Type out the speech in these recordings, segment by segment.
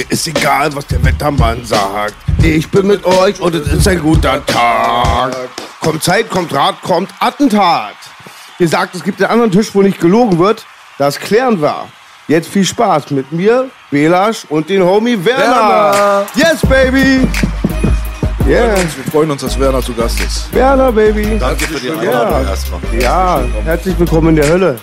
Mir ist egal, was der Wettermann sagt. Ich bin mit euch und es ist ein guter Tag. Kommt Zeit, kommt Rat, kommt Attentat. Ihr sagt, es gibt einen anderen Tisch, wo nicht gelogen wird. Das klären wir. Jetzt viel Spaß mit mir, Belasch und den Homie Werner. Werner. Yes, baby. Yeah. Wir freuen uns, dass Werner zu Gast ist. Werner, baby. Danke für die Ja. Einladung erstmal. Ja, herzlich willkommen in der Hölle.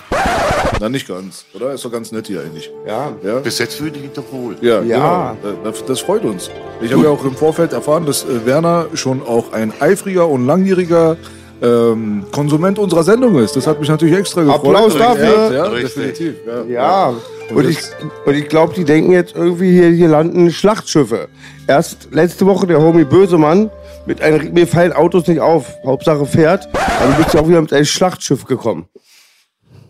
Na, nicht ganz, oder? Ist doch ganz nett hier eigentlich. Ja. Ja, Bis jetzt fühle ich mich doch wohl. ja, Ja. Genau. Das, das freut uns. Ich habe ja auch im Vorfeld erfahren, dass äh, Werner schon auch ein eifriger und langjähriger ähm, Konsument unserer Sendung ist. Das hat mich natürlich extra gefreut. Applaus dafür. Ja, Richtig. definitiv. Ja. Ja, Und ich, und ich glaube, die denken jetzt irgendwie, hier, hier landen Schlachtschiffe. Erst letzte Woche der Homie Bösemann mit einem, mir fallen Autos nicht auf, Hauptsache fährt. Du bist ja auch wieder mit einem Schlachtschiff gekommen.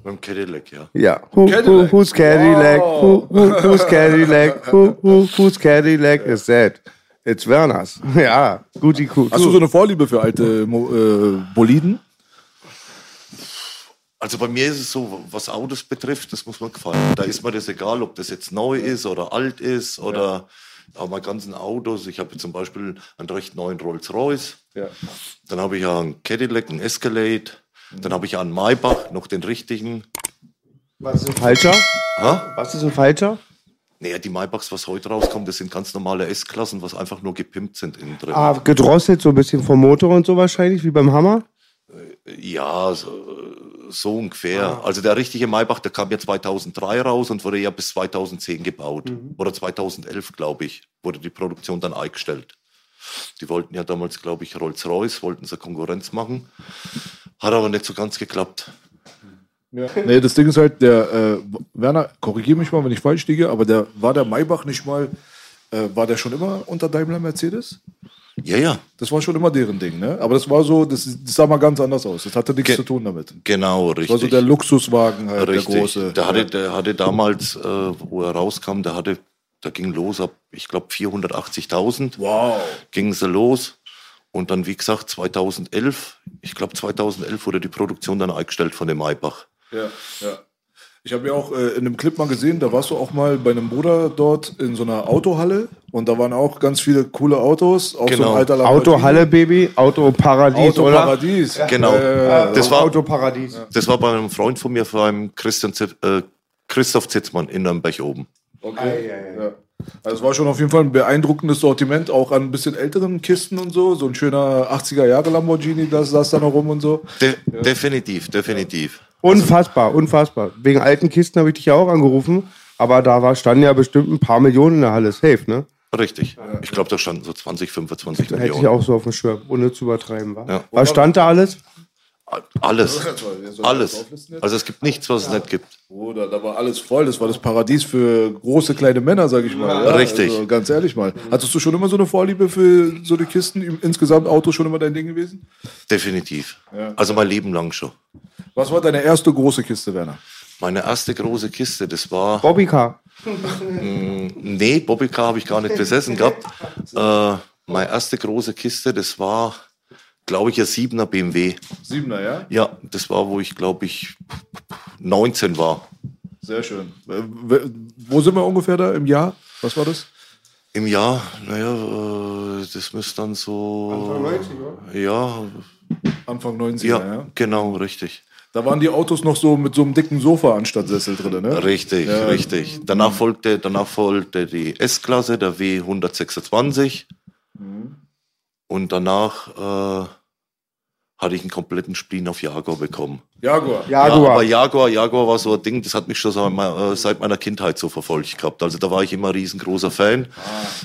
Beim Cadillac, ja. Ja. Who, who, who's Cadillac? Wow. Who, who, who's Cadillac? Who, who, who's Cadillac is that? It's Werners. Ja, guti gut. Hast du so eine Vorliebe für alte äh, Boliden? Also bei mir ist es so, was Autos betrifft, das muss mir gefallen. Da ist mir das egal, ob das jetzt neu ist oder alt ist oder auch meine ganzen Autos. Ich habe zum Beispiel einen recht neuen Rolls-Royce. Ja. Dann habe ich ja einen Cadillac, einen Escalade. Dann habe ich einen Maybach, noch den richtigen. Was ist ein Falscher? Ha? Was ist ein Falscher? Naja, die Maybachs, was heute rauskommt, das sind ganz normale S-Klassen, was einfach nur gepimpt sind innen drin. Ah, gedrosselt so ein bisschen vom Motor und so wahrscheinlich, wie beim Hammer. Ja, so, so ungefähr. Also der richtige Maybach, der kam ja 2003 raus und wurde ja bis 2010 gebaut. Oder 2011, glaube ich, wurde die Produktion dann eingestellt. Die wollten ja damals, glaube ich, Rolls-Royce, wollten sie Konkurrenz machen. Hat aber nicht so ganz geklappt. Nee, das Ding ist halt, der äh, Werner, korrigier mich mal, wenn ich falsch liege, aber der war der Maybach nicht mal, äh, war der schon immer unter Daimler Mercedes? Ja, ja, Das war schon immer deren Ding, ne? Aber das war so, das, das sah mal ganz anders aus. Das hatte nichts Ge- zu tun damit. genau, Das war so richtig. der Luxuswagen halt, Richtig. der große. Der hatte, der hatte damals, äh, wo er rauskam, der hatte, da ging los ab, ich glaube, 480.000. Wow. gingen sie los. Und dann, wie gesagt, 2011, ich glaube 2011 wurde die Produktion dann eingestellt von dem Maybach. Ja, ja. Ich habe ja auch äh, in einem Clip mal gesehen, da warst du auch mal bei einem Bruder dort in so einer Autohalle und da waren auch ganz viele coole Autos, auch so Genau. ein alter Lamborghini. Autohalle, Baby, Autoparadies, oder? Autoparadies. Genau. Äh, Das war- Autoparadies. Das war bei einem Freund von mir, beim Christian Zip, äh, Christoph Zitzmann in Nürnberg oben. Okay. Ja. Also es war schon auf jeden Fall ein beeindruckendes Sortiment, auch an ein bisschen älteren Kisten und so. So ein schöner 80er Jahre Lamborghini, das saß da noch rum und so. De Definitiv, definitiv. Unfassbar, unfassbar. Wegen alten Kisten habe ich dich ja auch angerufen, aber da war, standen ja bestimmt ein paar Millionen in der Halle. Safe, ne? Richtig. Ich glaube, da standen so 20, 25 Hätte ich Millionen. auch so auf dem Schirm, ohne zu übertreiben. Wa? Ja. Was stand da alles? Alles. Alles. Also es gibt nichts, was es nicht gibt. Bruder, da war alles voll. Das war das Paradies für große, kleine Männer, sag ich mal. Ja, Richtig. Also, ganz ehrlich mal. Hattest du schon immer so eine Vorliebe für so die Kisten? Insgesamt Autos schon immer dein Ding gewesen? Definitiv. Ja. Also mein Leben lang schon. Was war deine erste große Kiste, Werner? Meine erste große Kiste, das war. Bobbycar. Nee, Bobbycar habe ich gar nicht besessen gehabt. Äh, meine erste große Kiste, das war, glaube ich, ein 7er BMW. Siebener, ja? Ja, das war, wo ich, glaube ich, 19 war. Sehr schön. Wo sind wir ungefähr da im Jahr? Was war das? Im Jahr, naja, äh, das müsste dann so. Anfang 90, oder? Ja, Anfang 90er, ja, ja. genau, richtig. Da waren die Autos noch so mit so einem dicken Sofa anstatt Sessel drin, ne? Richtig, Ja. richtig. Danach folgte, danach folgte die S-Klasse, der W126. Mhm. Und danach äh, hatte ich einen kompletten Spleen auf Jaguar bekommen. Jaguar. Ja, Jaguar. aber Jaguar, Jaguar war so ein Ding, das hat mich schon mal, äh, seit meiner Kindheit so verfolgt gehabt. Also da war ich immer ein riesengroßer Fan.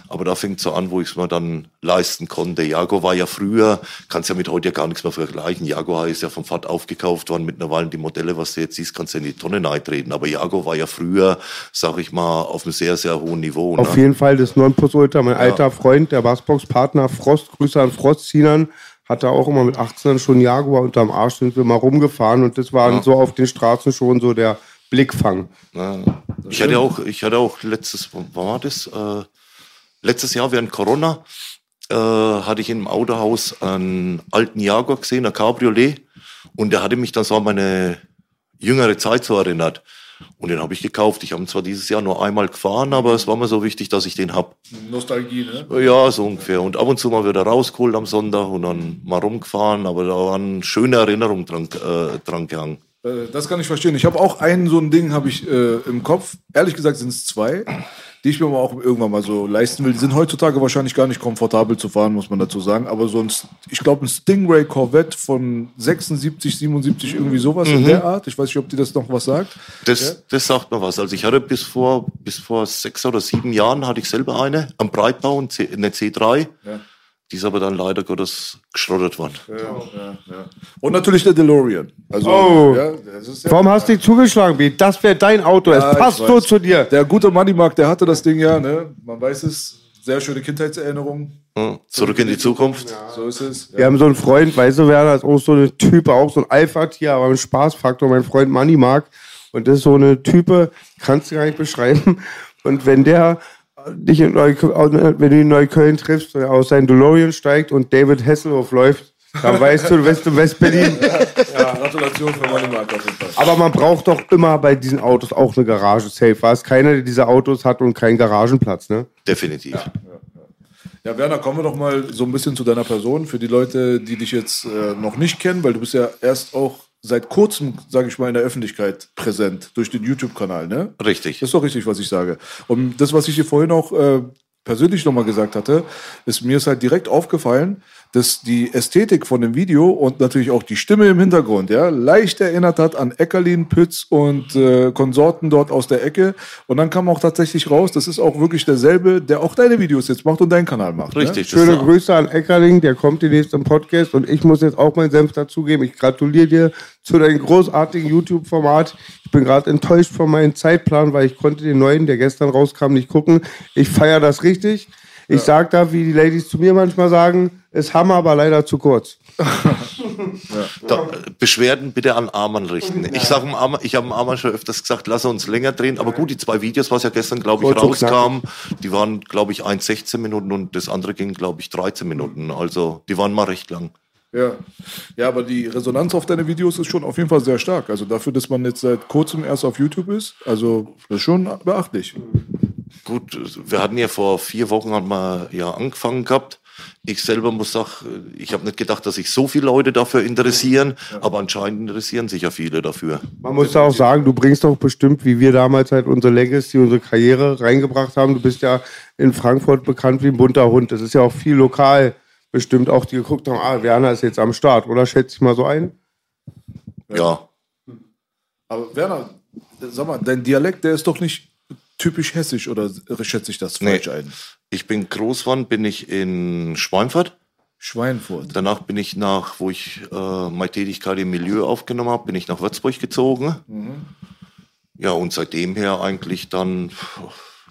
Aber da fing es so an, wo ich es mir dann leisten konnte. Jaguar war ja früher, kannst ja mit heute ja gar nichts mehr vergleichen. Jaguar ist ja vom Fat aufgekauft worden. Mittlerweile die Modelle, was du jetzt siehst, kannst du in die Tonne reintreten. Aber Jaguar war ja früher, sag ich mal, auf einem sehr, sehr hohen Niveau. Auf ne? jeden Fall das Nonplusultra. Mein alter Freund, der Bassbox-Partner Frost, Grüße an Frostzienern, hatte auch immer mit 18 schon Jaguar unterm Arsch, sind wir mal rumgefahren und das war so auf den Straßen schon so der Blickfang. Ja. Ich hatte auch, ich hatte auch letztes, war das? Äh, letztes Jahr während Corona äh, hatte ich im Autohaus einen alten Jaguar gesehen, ein Cabriolet, und der hatte mich dann so an meine jüngere Zeit so erinnert. Und den habe ich gekauft. Ich habe ihn zwar dieses Jahr nur einmal gefahren, aber es war mir so wichtig, dass ich den hab. Nostalgie, ne? Ja, so ungefähr. Und ab und zu mal wieder rausgeholt am Sonntag und dann mal rumgefahren, aber da waren schöne Erinnerungen dran, äh, dran gehangen. Äh, Das kann ich verstehen. Ich habe auch ein so ein Ding habe ich äh, im Kopf. Ehrlich gesagt sind es zwei, die ich mir mal auch irgendwann mal so leisten will. Die sind heutzutage wahrscheinlich gar nicht komfortabel zu fahren, muss man dazu sagen. Aber so ein, ich glaube, ein Stingray Corvette von 76, 77, irgendwie sowas in der Art. Ich weiß nicht, ob dir das noch was sagt. Das, das sagt mir was. Also ich hatte bis vor, bis vor sechs oder sieben Jahren hatte ich selber eine am Breitbau, eine C3. Ja. Die ist aber dann leider Gottes geschrottet worden. Ja, ja, ja. Und natürlich der DeLorean. Also, Oh. ja, das ist ja, Warum hast du dich zugeschlagen, B? Das wäre dein Auto. Ja, es passt so zu dir. Der gute Moneymark, der hatte das Ding ja, ne? Man weiß es. Sehr schöne Kindheitserinnerung. Ja, Zurück in die Zukunft. So ist es. Wir haben so einen Freund, weißt du, Werner, ist auch so eine Type, auch so ein Alpha-Tier, aber ein Spaßfaktor, mein Freund Moneymark. Und das ist so eine Type, kannst du gar nicht beschreiben. Und wenn der dich in Neukölln, wenn du in Neukölln triffst, und aus seinem DeLorean steigt und David Hasselhoff läuft, dann weißt du, du bist in West-Berlin. Ja, Gratulation für jeden Fall. Aber man braucht doch immer bei diesen Autos auch eine Garage safe. War es keiner, der diese Autos hat und keinen Garagenplatz, ne? Definitiv. Ja, Werner, kommen wir doch mal so ein bisschen zu deiner Person. Für die Leute, die dich jetzt äh, noch nicht kennen, weil du bist ja erst auch seit kurzem, sage ich mal, in der Öffentlichkeit präsent durch den YouTube-Kanal, ne? Richtig. Das ist doch richtig, was ich sage. Und das, was ich dir vorhin auch äh, persönlich nochmal gesagt hatte, ist mir ist halt direkt aufgefallen, dass die Ästhetik von dem Video und natürlich auch die Stimme im Hintergrund, ja, leicht erinnert hat an Eckerlin, Pütz und äh, Konsorten dort aus der Ecke. Und dann kam auch tatsächlich raus, das ist auch wirklich derselbe, der auch deine Videos jetzt macht und deinen Kanal macht. Ne? Richtig. das Schöne Grüße an Eckerling, der kommt demnächst im Podcast und ich muss jetzt auch meinen Senf dazugeben. Ich gratuliere dir zu deinem großartigen YouTube-Format. Ich bin gerade enttäuscht von meinem Zeitplan, weil ich konnte den neuen, der gestern rauskam, nicht gucken. Ich feiere das richtig. Ich sag da, wie die Ladies zu mir manchmal sagen, ist Hammer, aber leider zu kurz. Da, Beschwerden bitte an Arman richten. Ich sag dem Arman, ich habe dem Arman schon öfters gesagt, lass uns länger drehen. Aber gut, die zwei Videos, was ja gestern, glaube ich, rauskam, die waren, glaube ich, 1,16 Minuten und das andere ging, glaube ich, 13 Minuten. Also die waren mal recht lang. Ja. ja, aber die Resonanz auf deine Videos ist schon auf jeden Fall sehr stark. Also dafür, dass man jetzt seit kurzem erst auf YouTube ist, also das ist schon beachtlich. Gut, wir hatten ja vor vier Wochen haben wir ja angefangen gehabt. Ich selber muss sagen, ich habe nicht gedacht, dass sich so viele Leute dafür interessieren, aber anscheinend interessieren sich ja viele dafür. Man muss da auch sagen, du bringst doch bestimmt, wie wir damals halt unsere Legacy, unsere Karriere reingebracht haben. Du bist ja in Frankfurt bekannt wie ein bunter Hund. Das ist ja auch viel lokal bestimmt auch, die geguckt haben, ah, Werner ist jetzt am Start, oder? Schätze ich mal so ein? Ja, Aber Werner, sag mal, dein Dialekt, der ist doch nicht typisch hessisch oder schätze ich das Nee. falsch ein? ich bin groß geworden, bin ich in Schweinfurt. Schweinfurt. Danach bin ich nach, wo ich äh, meine Tätigkeit im Milieu aufgenommen habe, bin ich nach Würzburg gezogen. Ja, und seitdem her eigentlich dann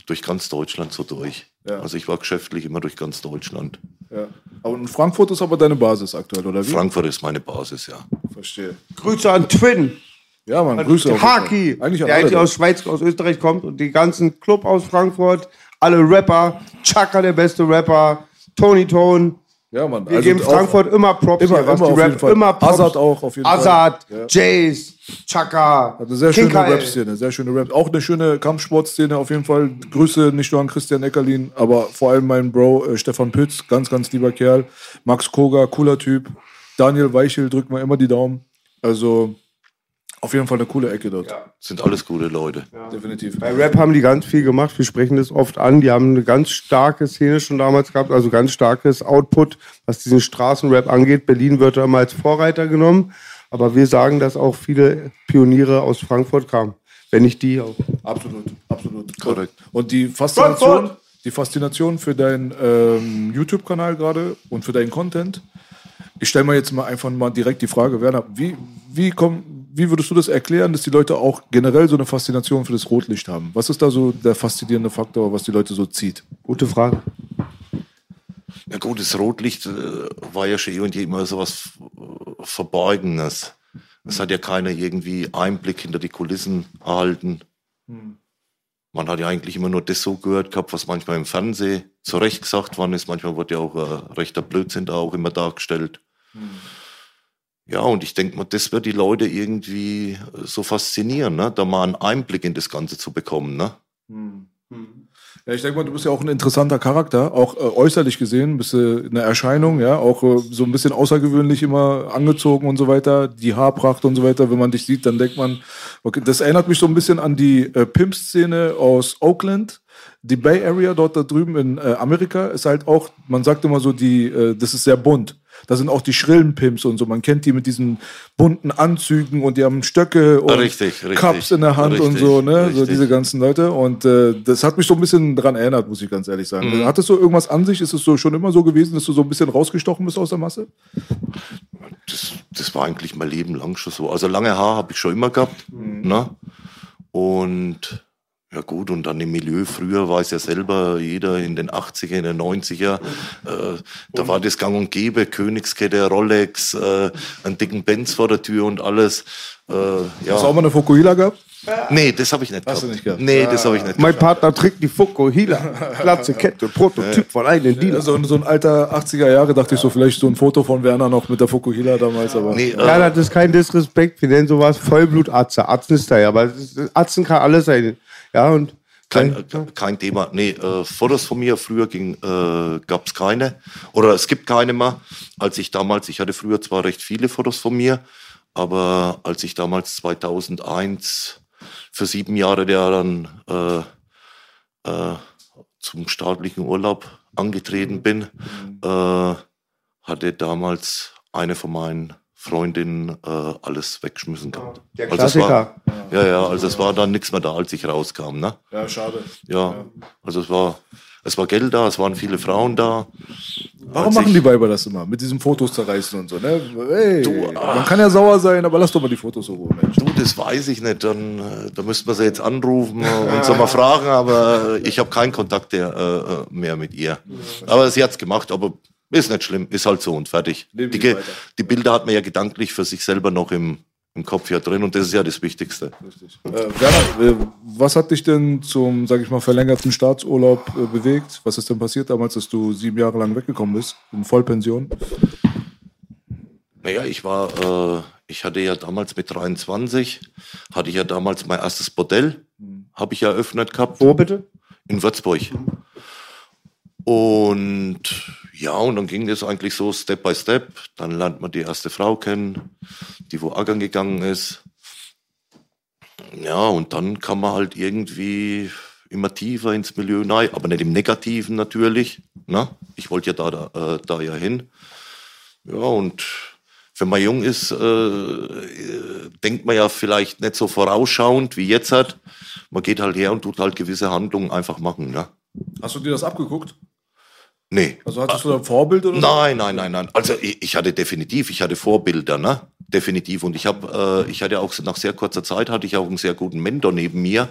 durch ganz Deutschland so durch. Ja. Also ich war geschäftlich immer durch ganz Deutschland. Ja. In Frankfurt ist aber deine Basis aktuell, oder wie? Frankfurt ist meine Basis, ja. Verstehe. Grüße an Twin, Ja, Mann, Grüße. auf jeden Fall. Haki, Eigentlich der eigentlich aus Schweiz, aus Österreich kommt und die ganzen Club aus Frankfurt, alle Rapper, Chaka der beste Rapper, Tony Tone. ja, Mann. Wir also geben Frankfurt immer Props Immer, hier, was immer die Rap immer Props. Azad auch auf jeden Fall. Azad, Ja. Jace, Chaka, Hat eine sehr schöne Kinkai. Rap-Szene, sehr schöne Rap. Auch eine schöne Kampfsportszene auf jeden Fall. Grüße nicht nur an Christian Eckerlin, aber vor allem meinen Bro äh, Stefan Pütz, ganz, ganz lieber Kerl. Max Koga, cooler Typ. Daniel Weichel, drückt mal immer die Daumen. Also Auf jeden Fall eine coole Ecke dort. Sind alles gute Leute. Definitiv. Bei Rap haben die ganz viel gemacht. Wir sprechen das oft an. Die haben eine ganz starke Szene schon damals gehabt, also ganz starkes Output, was diesen Straßenrap angeht. Berlin wird da mal als Vorreiter genommen. Aber wir sagen, dass auch viele Pioniere aus Frankfurt kamen. Wenn nicht die auch. Absolut, absolut. Korrekt. Und die Faszination, die Faszination für deinen ähm, YouTube-Kanal gerade und für deinen Content. Ich stelle mir jetzt mal einfach mal direkt die Frage, Werner, wie, wie, komm, wie würdest du das erklären, dass die Leute auch generell so eine Faszination für das Rotlicht haben? Was ist da so der faszinierende Faktor, was die Leute so zieht? Gute Frage. Ja gut, das Rotlicht äh, war ja schon eh und je immer so was äh, Verborgenes. Es hat ja keiner irgendwie Einblick hinter die Kulissen erhalten. Man hat ja eigentlich immer nur das so gehört gehabt, was manchmal im Fernsehen zurecht gesagt worden ist. Manchmal wurde ja auch äh, rechter Blödsinn da auch immer dargestellt. Ja, und ich denke mal, das wird die Leute irgendwie äh, so faszinieren, ne? da mal einen Einblick in das Ganze zu bekommen. Ne? Ja, ich denke mal, du bist ja auch ein interessanter Charakter, auch äh, äußerlich gesehen, bist du eine Erscheinung, ja, auch äh, so ein bisschen außergewöhnlich immer angezogen und so weiter, die Haarpracht und so weiter. Wenn man dich sieht, dann denkt man, okay, das erinnert mich so ein bisschen an die äh, Pimp-Szene aus Oakland. Die Bay Area dort da drüben in äh, Amerika ist halt auch, man sagt immer so, die, äh, das ist sehr bunt. Da sind auch die schrillen Pimps und so. Man kennt die mit diesen bunten Anzügen und die haben Stöcke und Richtig, richtig. Cups in der Hand und Richtig, so, ne? So diese ganzen Leute. Und äh, das hat mich so ein bisschen dran erinnert, muss ich ganz ehrlich sagen. Mhm. Hattest du irgendwas an sich? Ist es so schon immer so gewesen, dass du so ein bisschen rausgestochen bist aus der Masse? das, das war eigentlich mein Leben lang schon so. Also lange Haar habe ich schon immer gehabt. Ne? Und ja gut, und dann im Milieu, früher weiß ja selber jeder in den 80er, in den 90er, äh, da war das gang und gäbe, Königskette, Rolex, äh, einen dicken Benz vor der Tür und alles. Äh, Hast du auch ja. mal eine Fokuhila gehabt? Nee, das habe ich nicht Hast gehabt. du nicht gehabt? Nee, das habe ich nicht Mein gehabt. Partner trägt die Fukuhila. Glatze Kette, Prototyp von einem Dealer. So, so ein alter 80er Jahre dachte ich so, vielleicht so ein Foto von Werner noch mit der Fokuhila damals, aber. Nee, Ja, äh, das ist kein Disrespekt. Wir nennen sowas Vollblutatze. Atzenstyle. Aber das ist- Atzen kann alles sein. Ja, und Kein, äh, kein Thema. Nee, äh, Fotos von mir früher ging, äh, gab es keine. Oder es gibt keine mehr. Als ich damals, ich hatte früher zwar recht viele Fotos von mir, aber als ich damals 2001 für sieben Jahre der dann äh, äh, zum staatlichen Urlaub angetreten bin, äh, hatte damals eine von meinen Freundinnen äh, alles weggeschmissen gehabt. Der Also es war, Klassiker. ja, ja, also es war dann nichts mehr da, als ich rauskam. Ne? Ja, schade. Ja, also es war, es war Geld da, es waren viele Frauen da. Warum Als machen ich- die Weiber das immer? Mit diesen Fotos zerreißen und so, ne? Hey, Du, ah. man kann ja sauer sein, aber lass doch mal die Fotos so rum, Mensch. Du, das weiß ich nicht. Dann, äh, da müssten wir sie jetzt anrufen und so mal fragen, aber ich habe keinen Kontakt der, äh, äh, mehr mit ihr. Aber sie hat's gemacht, aber ist nicht schlimm, ist halt so und fertig. Die, die Bilder hat man ja gedanklich für sich selber noch im, im Kopf ja drin und das ist ja das Wichtigste. Äh, Werner, äh, was hat dich denn zum, sag ich mal, verlängerten Staatsurlaub äh, bewegt? Was ist denn passiert damals, dass du sieben Jahre lang weggekommen bist, in Vollpension? Naja, ich war, äh, ich hatte ja damals mit 23, hatte ich ja damals mein erstes Bordell, habe ich eröffnet gehabt. Wo bitte? in Würzburg. Und ja, und dann ging das eigentlich so Step by Step. Dann lernt man die erste Frau kennen, die wo ackern gegangen ist. Ja, und dann kann man halt irgendwie immer tiefer ins Milieu rein, aber nicht im Negativen natürlich. Ne? Ich wollte ja da, da, äh, da ja hin. Ja, und wenn man jung ist, äh, denkt man ja vielleicht nicht so vorausschauend wie jetzt hat. Man geht halt her und tut halt gewisse Handlungen einfach machen. Ne? Hast du dir das abgeguckt? Nee. Also hattest du da ein Vorbild oder? Nein, nein, nein, nein. Also ich, ich hatte definitiv, ich hatte Vorbilder, ne? Definitiv. Und ich habe, äh, ich hatte auch nach sehr kurzer Zeit hatte ich auch einen sehr guten Mentor neben mir.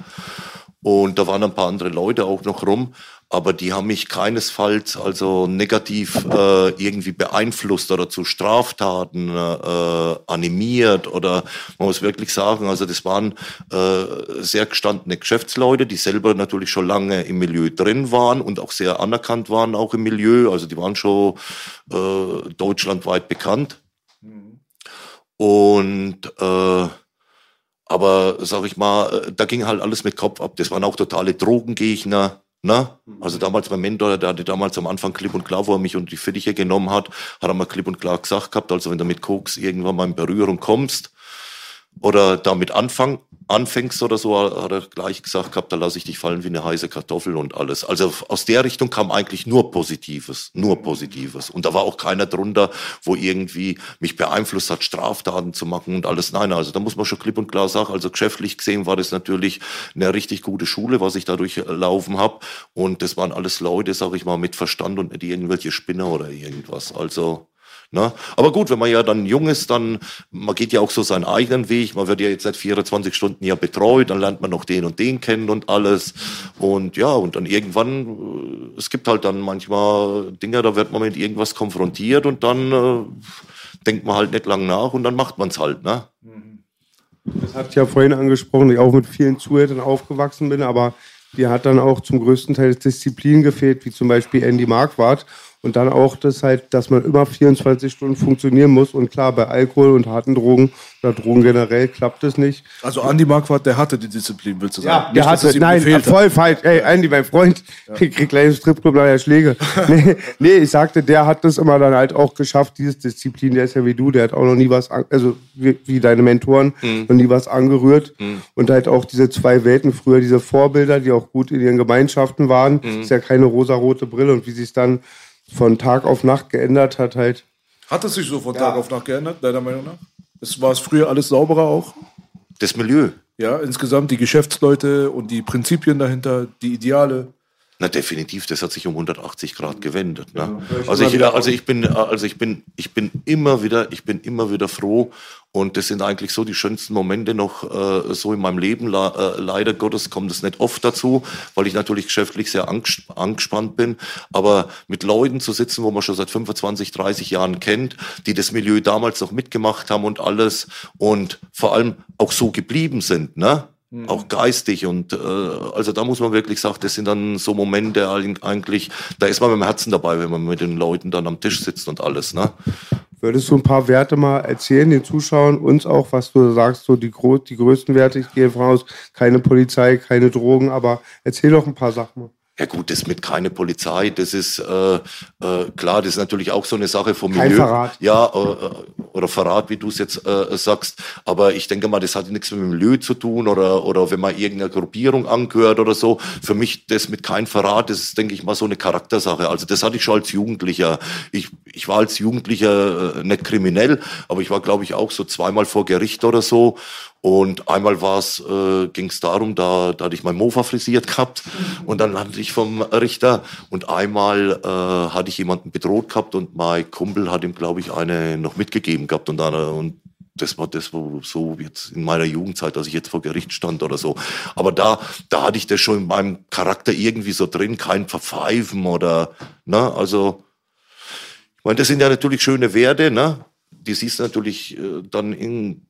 Und da waren ein paar andere Leute auch noch rum, aber die haben mich keinesfalls also negativ äh, irgendwie beeinflusst oder zu Straftaten äh, animiert oder man muss wirklich sagen, also das waren äh, sehr gestandene Geschäftsleute, die selber natürlich schon lange im Milieu drin waren und auch sehr anerkannt waren auch im Milieu, also die waren schon äh, deutschlandweit bekannt. Und äh, aber sag ich mal, äh, da ging halt alles mit Kopf ab. Das waren auch totale Drogengegner. Ne? Also damals mein Mentor, der hatte damals am Anfang klipp und klar, wo er mich unter die Fittiche genommen hat, hat er mal klipp und klar gesagt gehabt, also wenn du mit Koks irgendwann mal in Berührung kommst, oder damit anfangen, anfängst oder so, hat er gleich gesagt gehabt, da lasse ich dich fallen wie eine heiße Kartoffel und alles. Also aus der Richtung kam eigentlich nur Positives, nur Positives. Und da war auch keiner drunter, wo irgendwie mich beeinflusst hat, Straftaten zu machen und alles. Nein, also da muss man schon klipp und klar sagen, also geschäftlich gesehen war das natürlich eine richtig gute Schule, was ich da durchlaufen habe. Und das waren alles Leute, sag ich mal, mit Verstand und nicht irgendwelche Spinner oder irgendwas. Also Ne? Aber gut, wenn man ja dann jung ist, dann, man geht ja auch so seinen eigenen Weg, man wird ja jetzt seit 24 Stunden ja betreut, dann lernt man noch den und den kennen und alles. Und ja, und dann irgendwann, äh, es gibt halt dann manchmal Dinge, da wird man mit irgendwas konfrontiert und dann äh, denkt man halt nicht lang nach und dann macht man es halt. Ne? Das hatte ich ja vorhin angesprochen, ich auch mit vielen Zuhältern aufgewachsen bin, aber die hat dann auch zum größten Teil Disziplin gefehlt, wie zum Beispiel Andy Marquardt. Und dann auch das halt, dass man immer 24 Stunden funktionieren muss. Und klar, bei Alkohol und harten Drogen oder Drogen generell klappt es nicht. Also Andy Marquardt, der hatte die Disziplin, willst du sagen? Ja, der nicht, hatte, nein, voll falsch. Ey, Andy, mein Freund, ja. ich krieg gleich im Stripclub nachher Schläge. nee, nee, ich sagte, der hat das immer dann halt auch geschafft, dieses Disziplin, der ist ja wie du, der hat auch noch nie was, also wie, wie deine Mentoren, mhm. noch nie was angerührt. Mhm. Und halt auch diese zwei Welten früher, diese Vorbilder, die auch gut in ihren Gemeinschaften waren, mhm. ist ja keine rosarote Brille. Und wie sie es dann von Tag auf Nacht geändert hat halt. Hat es sich so von ja. Tag auf Nacht geändert, deiner Meinung nach? Es war es früher alles sauberer auch? Das Milieu. Ja, insgesamt die Geschäftsleute und die Prinzipien dahinter, die Ideale. Na definitiv, das hat sich um 180 Grad gewendet. Ne? Ja, also ich, also ich bin, also ich bin, ich bin immer wieder, ich bin immer wieder froh und das sind eigentlich so die schönsten Momente noch äh, so in meinem Leben. Le äh, leider Gottes kommt es nicht oft dazu, weil ich natürlich geschäftlich sehr anges angespannt bin. Aber mit Leuten zu sitzen, wo man schon seit 25, 30 Jahren kennt, die das Milieu damals noch mitgemacht haben und alles und vor allem auch so geblieben sind, ne? Mhm. Auch geistig und äh, also da muss man wirklich sagen, das sind dann so Momente eigentlich, da ist man mit dem Herzen dabei, wenn man mit den Leuten dann am Tisch sitzt und alles. Ne? Würdest du ein paar Werte mal erzählen, den Zuschauern, uns auch, was du sagst, so die, die größten Werte, ich gehe davon aus, keine Polizei, keine Drogen, aber erzähl doch ein paar Sachen mal. Ja gut, das mit keine Polizei, das ist äh, äh, klar, das ist natürlich auch so eine Sache vom Kein Milieu. Verrat. Ja, äh, oder Verrat, wie du es jetzt äh, sagst. Aber ich denke mal, das hat nichts mit dem Milieu zu tun oder, oder wenn man irgendeiner Gruppierung angehört oder so. Für mich das mit kein Verrat, das ist, denke ich mal, so eine Charaktersache. Also das hatte ich schon als Jugendlicher. Ich, ich war als Jugendlicher äh, nicht kriminell, aber ich war, glaube ich, auch so zweimal vor Gericht oder so. Und einmal war es, äh, ging es darum, da, da hatte ich mein Mofa frisiert gehabt und dann landete ich vom Richter und einmal äh, hatte ich jemanden bedroht gehabt und mein Kumpel hat ihm, glaube ich, eine noch mitgegeben gehabt und dann und das war das wo so jetzt in meiner Jugendzeit, dass ich jetzt vor Gericht stand oder so. Aber da, da hatte ich das schon in meinem Charakter irgendwie so drin, kein Verpfeifen oder, ne, also, ich meine, das sind ja natürlich schöne Werte, ne? Die siehst du natürlich äh, dann in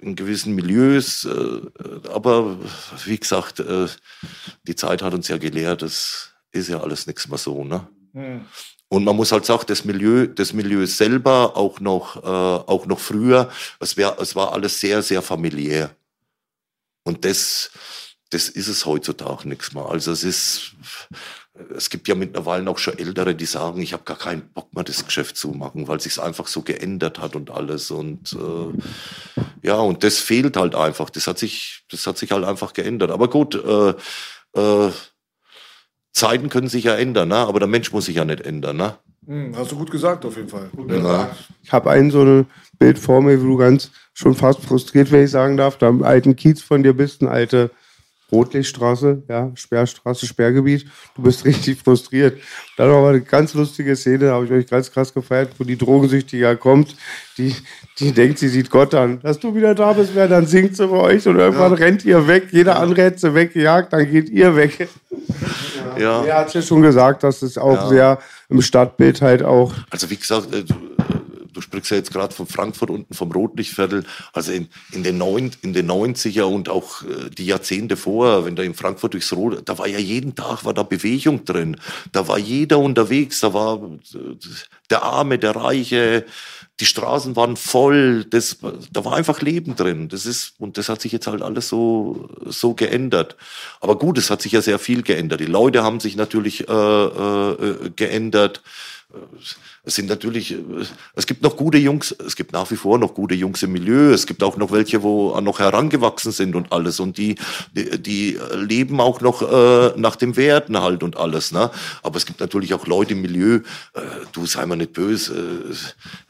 in gewissen Milieus. Äh, aber wie gesagt, äh, die Zeit hat uns ja gelehrt, das ist ja alles nichts mehr so. Ne? Hm. Und man muss halt sagen, das Milieu, das Milieu selber, auch noch, äh, auch noch früher, es, wär, es war alles sehr, sehr familiär. Und das, das ist es heutzutage nichts mehr. Also es ist, es gibt ja mittlerweile auch schon Ältere, die sagen, ich habe gar keinen Bock mehr, das Geschäft zu machen, weil sich einfach so geändert hat und alles. Und äh, ja, und das fehlt halt einfach. Das hat sich, das hat sich halt einfach geändert. Aber gut, äh, äh, Zeiten können sich ja ändern, ne? aber der Mensch muss sich ja nicht ändern. Ne? Hm, hast du gut gesagt, auf jeden Fall. Ja. Ich habe ein so ein Bild vor mir, wo du ganz schon fast frustriert, wenn ich sagen darf, da im alten Kiez von dir bist, ein alte Rotlichtstraße, ja, Sperrstraße, Sperrgebiet. Du bist richtig frustriert. Dann mal eine ganz lustige Szene, da habe ich euch ganz krass gefeiert, wo die Drogensüchtige kommt, die, die denkt, sie sieht Gott an. Dass du wieder da bist, wer dann singt sie bei euch und irgendwann ja. rennt ihr weg. Jeder andere hätte sie weggejagt, dann geht ihr weg. Ja. ja. Er hat ja schon gesagt, dass es auch ja. sehr im Stadtbild halt auch. Also wie gesagt, äh, du sprichst ja jetzt gerade von Frankfurt unten vom Rotlichtviertel, also in, in, den, neun, in den 90er und auch äh, die Jahrzehnte vorher, wenn da in Frankfurt durchs Rot, da war ja jeden Tag war da Bewegung drin, da war jeder unterwegs, da war äh, der Arme, der Reiche, die Straßen waren voll, das, da war einfach Leben drin. Das ist, und das hat sich jetzt halt alles so, so geändert. Aber gut, es hat sich ja sehr viel geändert. Die Leute haben sich natürlich äh, äh, geändert. Es sind natürlich, es gibt noch gute Jungs, es gibt nach wie vor noch gute Jungs im Milieu, es gibt auch noch welche, wo noch herangewachsen sind und alles und die, die, die leben auch noch äh, nach dem Werten halt und alles, ne? Aber es gibt natürlich auch Leute im Milieu, äh, du sei mal nicht böse,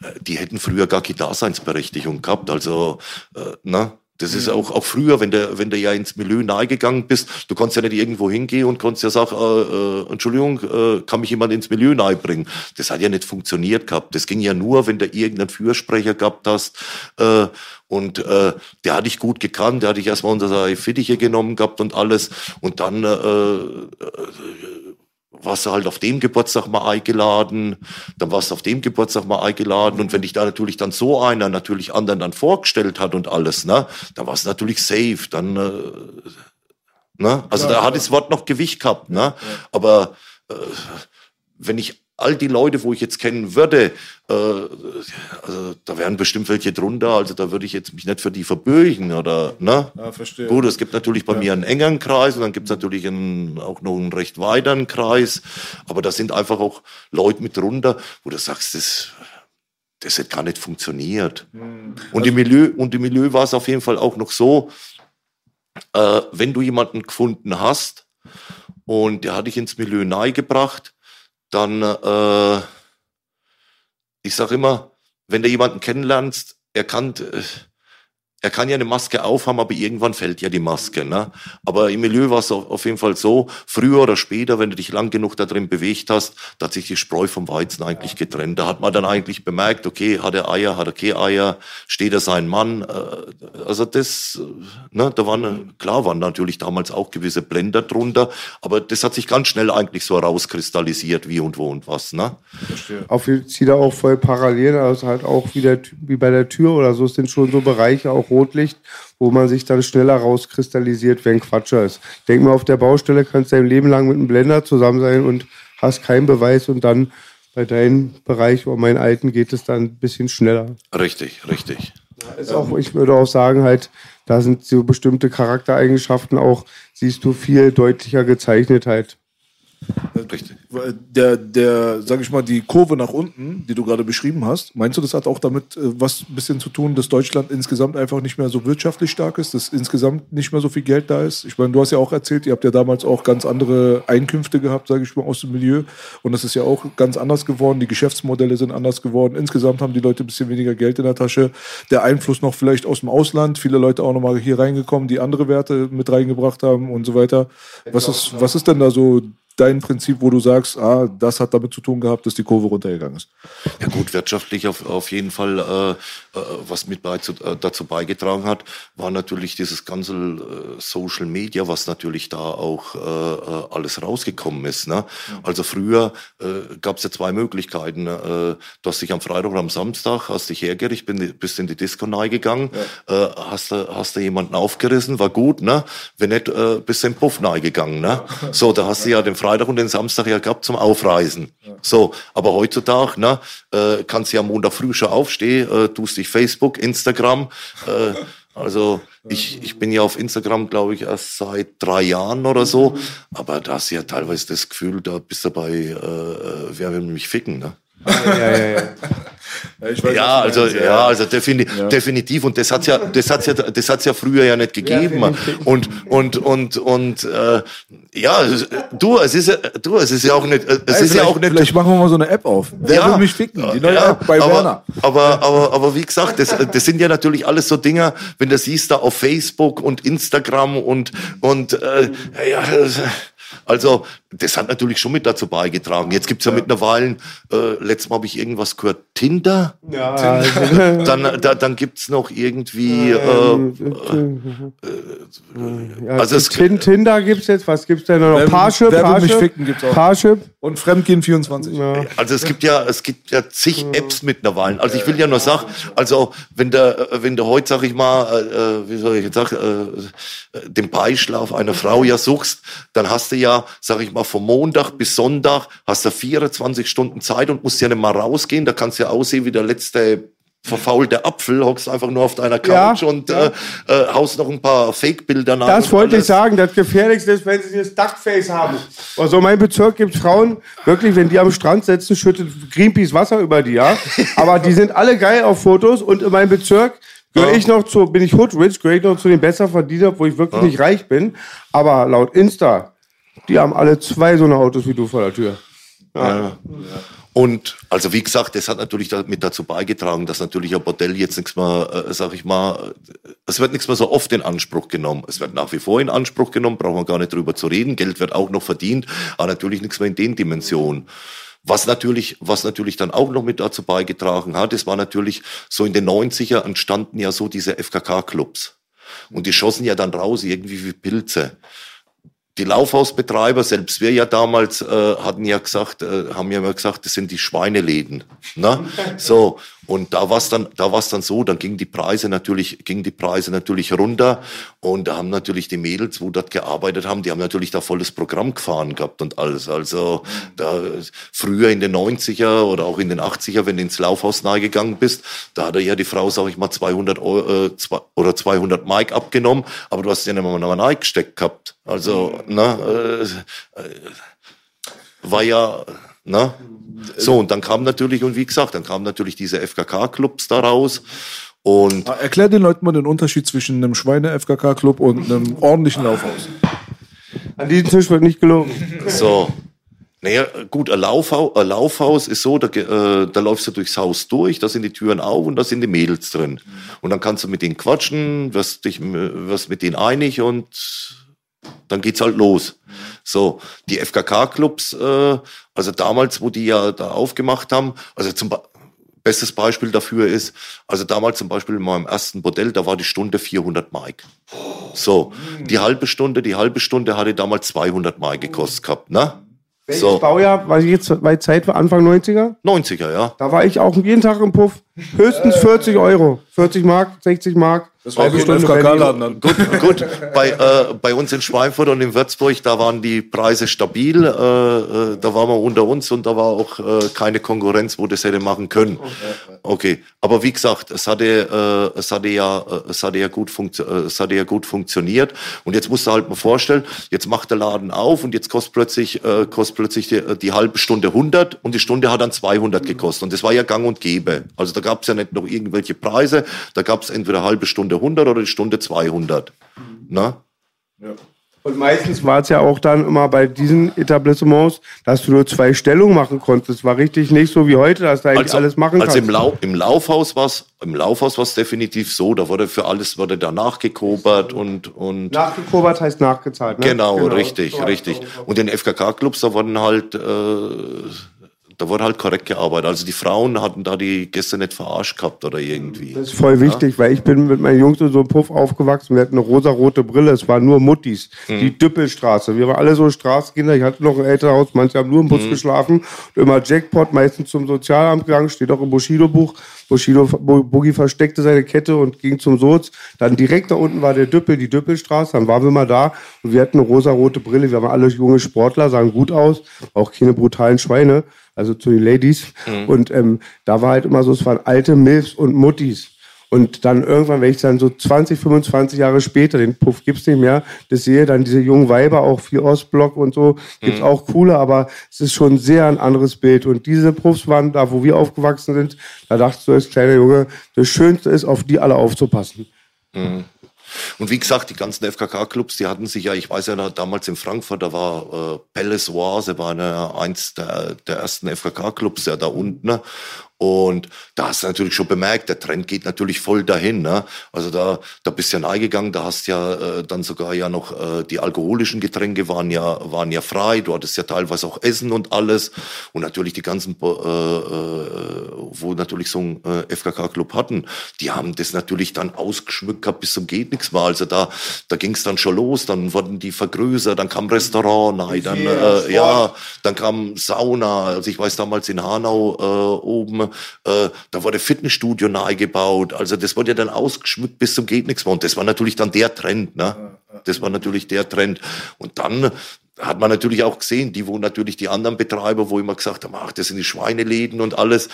äh, die hätten früher gar keine Daseinsberechtigung gehabt, also, äh, ne? Das ist auch, auch früher, wenn du, wenn du ja ins Milieu nahegegangen bist, du konntest ja nicht irgendwo hingehen und konntest ja sagen, äh, äh, Entschuldigung, äh, kann mich jemand ins Milieu nahebringen? Das hat ja nicht funktioniert gehabt. Das ging ja nur, wenn du irgendeinen Fürsprecher gehabt hast, äh, und äh, der hatte ich gut gekannt, der hatte ich erstmal unter seine Fittiche genommen gehabt und alles. Und dann äh, äh, warst du halt auf dem Geburtstag mal eingeladen, dann warst du auf dem Geburtstag mal eingeladen und wenn dich da natürlich dann so einer natürlich anderen dann vorgestellt hat und alles, ne, dann war es natürlich safe, dann, äh, ne, also ja, da hat das Wort noch Gewicht gehabt, ne, ja. aber äh, wenn ich all die Leute, wo ich jetzt kennen würde, äh, also da wären bestimmt welche drunter, also da würde ich jetzt mich nicht für die verbürgen oder ne? Ja, verstehe. Gut, es gibt natürlich bei ja. mir einen engeren Kreis und dann gibt es natürlich einen, auch noch einen recht weiteren Kreis, aber da sind einfach auch Leute mit drunter, wo du sagst, das das hat gar nicht funktioniert. Mhm. Und im Milieu und im Milieu war es auf jeden Fall auch noch so, äh, wenn du jemanden gefunden hast und der hat dich ins Milieu nahegebracht, dann, äh, ich sage immer, wenn du jemanden kennenlernst, er kann, äh, er kann ja eine Maske aufhaben, aber irgendwann fällt ja die Maske. Ne? Aber im Milieu war es auf jeden Fall so, früher oder später, wenn du dich lang genug da drin bewegt hast, da hat sich die Spreu vom Weizen eigentlich getrennt. Da hat man dann eigentlich bemerkt, okay, hat er Eier, hat er keine Eier, steht er sein Mann. Äh, also das, ne, da waren, klar waren natürlich damals auch gewisse Blender drunter, aber das hat sich ganz schnell eigentlich so herauskristallisiert, wie und wo und was. Ne? Auf, sieht er auch voll parallel, also halt auch wie, der, wie bei der Tür oder so, es sind schon so Bereiche auch Rotlicht, wo man sich dann schneller rauskristallisiert, wer ein Quatscher ist. Ich denke mal, auf der Baustelle kannst du dein Leben lang mit einem Blender zusammen sein und hast keinen Beweis und dann bei deinem Bereich oder meinen alten geht es dann ein bisschen schneller. Richtig, richtig. Ist auch, ich würde auch sagen, halt, da sind so bestimmte Charaktereigenschaften auch, siehst du viel deutlicher gezeichnet halt. Richtig. Der, der, sag ich mal, die Kurve nach unten, die du gerade beschrieben hast, meinst du, das hat auch damit äh, was ein bisschen zu tun, dass Deutschland insgesamt einfach nicht mehr so wirtschaftlich stark ist, dass insgesamt nicht mehr so viel Geld da ist? Ich meine, du hast ja auch erzählt, ihr habt ja damals auch ganz andere Einkünfte gehabt, sage ich mal, aus dem Milieu. Und das ist ja auch ganz anders geworden. Die Geschäftsmodelle sind anders geworden. Insgesamt haben die Leute ein bisschen weniger Geld in der Tasche. Der Einfluss noch vielleicht aus dem Ausland. Viele Leute auch nochmal hier reingekommen, die andere Werte mit reingebracht haben und so weiter. Was ist, was ist denn da so dein Prinzip, wo du sagst, ah, das hat damit zu tun gehabt, dass die Kurve runtergegangen ist? Ja gut, wirtschaftlich auf, auf jeden Fall, äh, was mit äh, dazu beigetragen hat, war natürlich dieses ganze äh, Social Media, was natürlich da auch äh, äh alles rausgekommen ist. Ne? Also früher äh, gab es ja zwei Möglichkeiten. Äh, du hast dich am Freitag oder am Samstag, hast dich hergerichtet, bist in die Disco gegangen, ja. äh, hast, hast du jemanden aufgerissen, war gut, ne? Wenn nicht, äh, bist du in den Puff gegangen, ne? So, da hast du ja den Freitag und den Samstag ja gehabt zum Aufreisen. So, aber heutzutage, ne, äh, kannst du ja am Montag früh schon aufstehen, äh, tust dich Facebook, Instagram, äh, also ich, ich bin ja auf Instagram, glaube ich, erst seit drei Jahren oder so. Aber da hast du ja teilweise das Gefühl, da bist du bei, äh, äh wer will mich ficken, ne? Ja, ja, ja. Weiß, ja, also ja, also defini ja. definitiv und das hat's ja, das hat's ja, das hat's ja früher ja nicht gegeben ja, und und und und äh, ja, du, es ist ja, du, es ist ja auch nicht, es Ey, ist ja auch nicht. Vielleicht machen wir mal so eine App auf. Wer ja, will mich ficken? Die neue ja, App bei aber, Werner. Aber aber aber wie gesagt, das, das sind ja natürlich alles so Dinger, wenn du siehst da auf Facebook und Instagram und und äh, ja. Also, das hat natürlich schon mit dazu beigetragen. Jetzt gibt's ja, ja. mittlerweile, äh, letztes Mal habe ich irgendwas gehört, Tinder. Ja. Tinder. dann da, dann gibt's noch irgendwie. Ähm, äh, äh, also es, Tinder gibt's jetzt, was gibt's denn noch? Parship, Wer Parship, mich ficken gibt's auch. Parship. Und Fremdgehen 24. Ja. Also es gibt ja, es gibt ja zig Apps mittlerweile. Also ich will ja nur sagen, also wenn der, wenn der heute, sag ich mal, äh, wie soll ich jetzt sagen, äh, den Beischlaf einer Frau ja suchst, dann hast du ja, sag ich mal, vom Montag bis Sonntag hast du 24 Stunden Zeit und musst ja nicht mal rausgehen. Da kannst du ja aussehen wie der letzte verfaulter Apfel, hockst einfach nur auf deiner Couch Ja, und ja. Äh, äh, haust noch ein paar Fake-Bilder nach. Das wollte ich alles. sagen. Das Gefährlichste ist, wenn sie das Duckface haben. Also in meinem Bezirk gibt es Frauen, wirklich, wenn die am Strand sitzen, schüttet Greenpeace Wasser über die, ja. Aber die sind alle geil auf Fotos und in meinem Bezirk gehöre ich noch zu, bin ich Hoodrich, gehöre ich noch zu den Besserverdienern, wo ich wirklich nicht reich bin. Aber laut Insta, die haben alle zwei so eine Autos wie du vor der Tür. Und also wie gesagt, das hat natürlich damit dazu beigetragen, dass natürlich ein Bordell jetzt nichts mehr, äh, sag ich mal, es wird nichts mehr so oft in Anspruch genommen. Es wird nach wie vor in Anspruch genommen, brauchen wir gar nicht drüber zu reden. Geld wird auch noch verdient, aber natürlich nichts mehr in den Dimensionen. Was natürlich, was natürlich dann auch noch mit dazu beigetragen hat, es war natürlich so in den 90er entstanden ja so diese FKK-Clubs. Und die schossen ja dann raus irgendwie wie Pilze die Laufhausbetreiber, selbst wir ja damals, äh, hatten ja gesagt, äh, haben ja immer gesagt, das sind die Schweineläden. Ne? So. Und da war's dann, da war's dann so, dann gingen die Preise natürlich, gingen die Preise natürlich runter. Und da haben natürlich die Mädels, wo dort gearbeitet haben, die haben natürlich da volles Programm gefahren gehabt und alles. Also, da, früher in den 90er oder auch in den 80er, wenn du ins Laufhaus nahe gegangen bist, da hatte ja die Frau, sag ich mal, 200 Euro, äh, zwei, oder 200 Mark abgenommen, aber du hast ja nicht mal mal gesteckt gehabt. Also, ne, äh, äh, war ja, ne? So, und dann kam natürlich, und wie gesagt, dann kamen natürlich diese FKK-Clubs da raus. Und Erklär den Leuten mal den Unterschied zwischen einem Schweine-FKK-Club und einem ordentlichen Laufhaus. An diesem Tisch wird nicht gelogen. so. Naja, gut, ein, Laufhaus, ein Laufhaus ist so, da, äh, da läufst du durchs Haus durch, da sind die Türen auf und da sind die Mädels drin. Und dann kannst du mit denen quatschen, wirst, dich, wirst mit denen einig und dann geht's halt los. So, die FKK-Clubs, äh, also damals, wo die ja da aufgemacht haben, also zum Be bestes Beispiel dafür ist, also damals zum Beispiel in meinem ersten Bordell, da war die Stunde 400 Mark. So, die halbe Stunde, die halbe Stunde hatte damals 200 Mark gekostet gehabt, ne? Welches So, Baujahr, weiß ich jetzt, bei Zeit war Anfang 90er? 90er, ja. Da war ich auch jeden Tag im Puff. Höchstens 40 Euro. 40 Mark, 60 Mark. Das war so ein Stunde FKK-Laden dann. Gut, gut. Bei, äh, bei uns in Schweinfurt und in Würzburg, da waren die Preise stabil. Äh, äh, da waren wir unter uns und da war auch äh, keine Konkurrenz, wo das hätte machen können. Okay, aber wie gesagt, es hatte, äh, es hatte ja, äh, es hatte ja gut funktio äh, es hatte ja gut funktioniert. Und jetzt musst du halt mal vorstellen, jetzt macht der Laden auf und jetzt kostet plötzlich, äh, kostet plötzlich die, die halbe Stunde 100 und die Stunde hat dann 200 gekostet. Und das war ja Gang und Gäbe. Also da gab es ja nicht noch irgendwelche Preise. Da gab es entweder halbe Stunde 100 oder die Stunde 200. Na? Und meistens war es ja auch dann immer bei diesen Etablissements, dass du nur zwei Stellungen machen konntest. War richtig nicht so wie heute, dass du eigentlich alles machen also kannst. im, Lau im Laufhaus war's im Laufhaus war's definitiv so, da wurde für alles wurde da nachgekobert und und Nachgekobert heißt nachgezahlt. Ne? genau, richtig, So richtig. es. Und in FKK Clubs da wurden halt äh, da wurde halt korrekt gearbeitet. Also die Frauen hatten da die Gäste nicht verarscht gehabt oder irgendwie. Das ist voll wichtig, weil ich bin mit meinen Jungs in so einem Puff aufgewachsen. Wir hatten eine rosarote Brille, es waren nur Muttis. Mhm. Die Düppelstraße. Wir waren alle so Straßenkinder. Ich hatte noch ein Elternhaus, manche haben nur im Bus Mhm. geschlafen. Und immer Jackpot, meistens zum Sozialamt gegangen, steht auch im Bushido-Buch. Bushido, Bu- Boogie versteckte seine Kette und ging zum Soz. Dann direkt da unten war der Düppel, die Düppelstraße. Dann waren wir mal da und wir hatten eine rosarote Brille. Wir waren alle junge Sportler, sahen gut aus. Auch keine brutalen Schweine. Also zu den Ladies. Und ähm, da war halt immer so, es waren alte Milfs und Muttis. Und dann irgendwann, wenn ich dann so 20, 25 Jahre später, den Puff gibt's nicht mehr, das sehe, dann diese jungen Weiber, auch viel Ostblock und so, gibt's auch coole, aber es ist schon sehr ein anderes Bild. Und diese Puffs waren da, wo wir aufgewachsen sind, da dachtest du als kleiner Junge, das Schönste ist, auf die alle aufzupassen. Und wie gesagt, die ganzen FKK-Clubs, die hatten sich ja, ich weiß ja damals in Frankfurt, da war äh, Palace Oise, war eine, eins der, der ersten FKK-Clubs ja da unten. Ne? Und da hast du natürlich schon bemerkt, der Trend geht natürlich voll dahin. Ne? Also da, da bist du ja reingegangen, da hast ja äh, dann sogar ja noch äh, die alkoholischen Getränke waren ja, waren ja frei, du hattest ja teilweise auch Essen und alles. Und natürlich die ganzen, äh, äh, wo natürlich so ein äh, FKK-Club hatten, die haben das natürlich dann ausgeschmückt gehabt bis zum geht nichts mehr. Also da, da ging es dann schon los, dann wurden die vergrößert, dann kam Restaurant, nein, dann äh, ja, dann kam Sauna. Also ich weiß damals in Hanau äh, oben, äh, da wurde Fitnessstudio nahe gebaut. Also das wurde ja dann ausgeschmückt bis zum geht nichts mehr. Und das war natürlich dann der Trend, ne? Das war natürlich der Trend. Und dann hat man natürlich auch gesehen, die, wo natürlich die anderen Betreiber, wo immer gesagt haben, ach, das sind die Schweineläden und alles.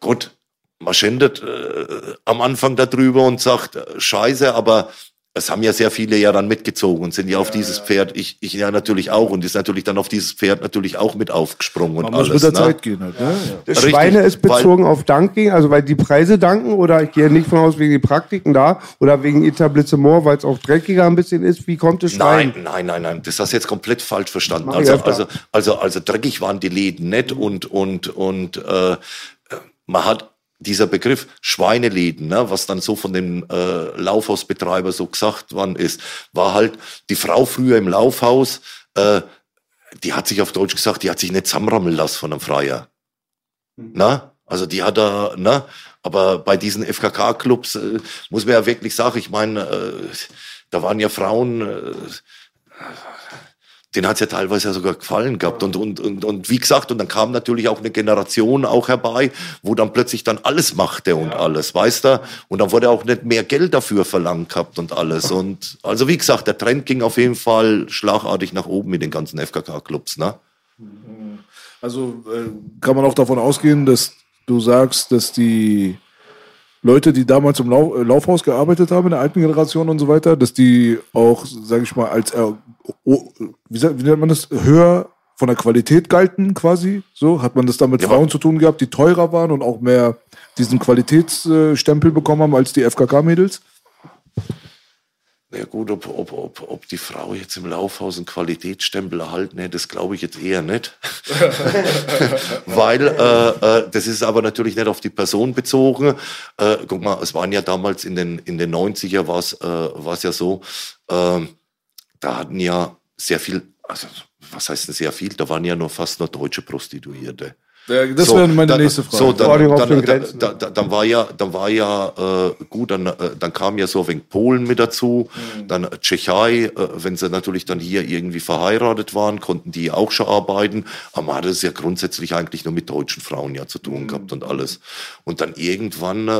Gut, man schendet äh, am Anfang darüber und sagt, äh, scheiße, aber es haben ja sehr viele ja dann mitgezogen und sind ja, auf dieses Pferd, ich, ich ja natürlich auch und ist natürlich dann auf dieses Pferd natürlich auch mit aufgesprungen und Man alles. muss mit der ne? Zeit gehen halt. Ne? Das Richtig, Schweine ist weil- bezogen auf Danking, also weil die Preise danken oder ich gehe nicht von aus wegen die Praktiken da oder wegen Etablissement, weil es auch dreckiger ein bisschen ist. Wie kommt das Schwein? Nein, nein, nein, nein, das hast du jetzt komplett falsch verstanden. Also, also, also, also dreckig waren die Läden nicht und, und, und äh, man hat dieser Begriff Schweineläden, ne, was dann so von dem äh, Laufhausbetreiber so gesagt worden ist, war halt die Frau früher im Laufhaus, äh, die hat sich auf Deutsch gesagt, die hat sich nicht zusammenrammeln lassen von einem Freier. Na? Also die hat da, ne? Aber bei diesen FKK-Clubs äh, muss man ja wirklich sagen, ich meine, äh, da waren ja Frauen, äh, denen hat's ja teilweise ja sogar gefallen gehabt. Und, und, und, und wie gesagt, und dann kam natürlich auch eine Generation auch herbei, wo dann plötzlich dann alles machte und alles, weißt du? Und dann wurde auch nicht mehr Geld dafür verlangt gehabt und alles. Und also wie gesagt, der Trend ging auf jeden Fall schlagartig nach oben mit den ganzen FKK-Clubs, ne? Also äh, kann man auch davon ausgehen, dass du sagst, dass die Leute, die damals im Lau äh, Laufhaus gearbeitet haben, in der alten Generation und so weiter, dass die auch, sage ich mal, als oh, wie, wie nennt man das, höher von der Qualität galten quasi. So hat man das dann mit Ja, Frauen zu tun gehabt, die teurer waren und auch mehr diesen Qualitätsstempel bekommen haben als die FKK-Mädels. Ja gut, ob, ob, ob, ob die Frau jetzt im Laufhaus einen Qualitätsstempel erhalten hätte, das glaube ich jetzt eher nicht. Weil, äh, äh, das ist aber natürlich nicht auf die Person bezogen. Äh, guck mal, es waren ja damals in den, in den 90er war es ja so, ähm, da hatten ja sehr viel, also was heißt denn sehr viel, da waren ja nur fast nur deutsche Prostituierte. Das So, wäre meine dann- nächste Frage. So, dann, dann, dann, dann, dann, war ja, dann war ja äh, gut, dann, äh, dann kam ja so wegen Polen mit dazu, Mhm. dann Tschechei, äh, wenn sie natürlich dann hier irgendwie verheiratet waren, konnten die auch schon arbeiten, aber man hatte es ja grundsätzlich eigentlich nur mit deutschen Frauen ja zu Mhm. tun gehabt und alles. Und dann irgendwann, äh,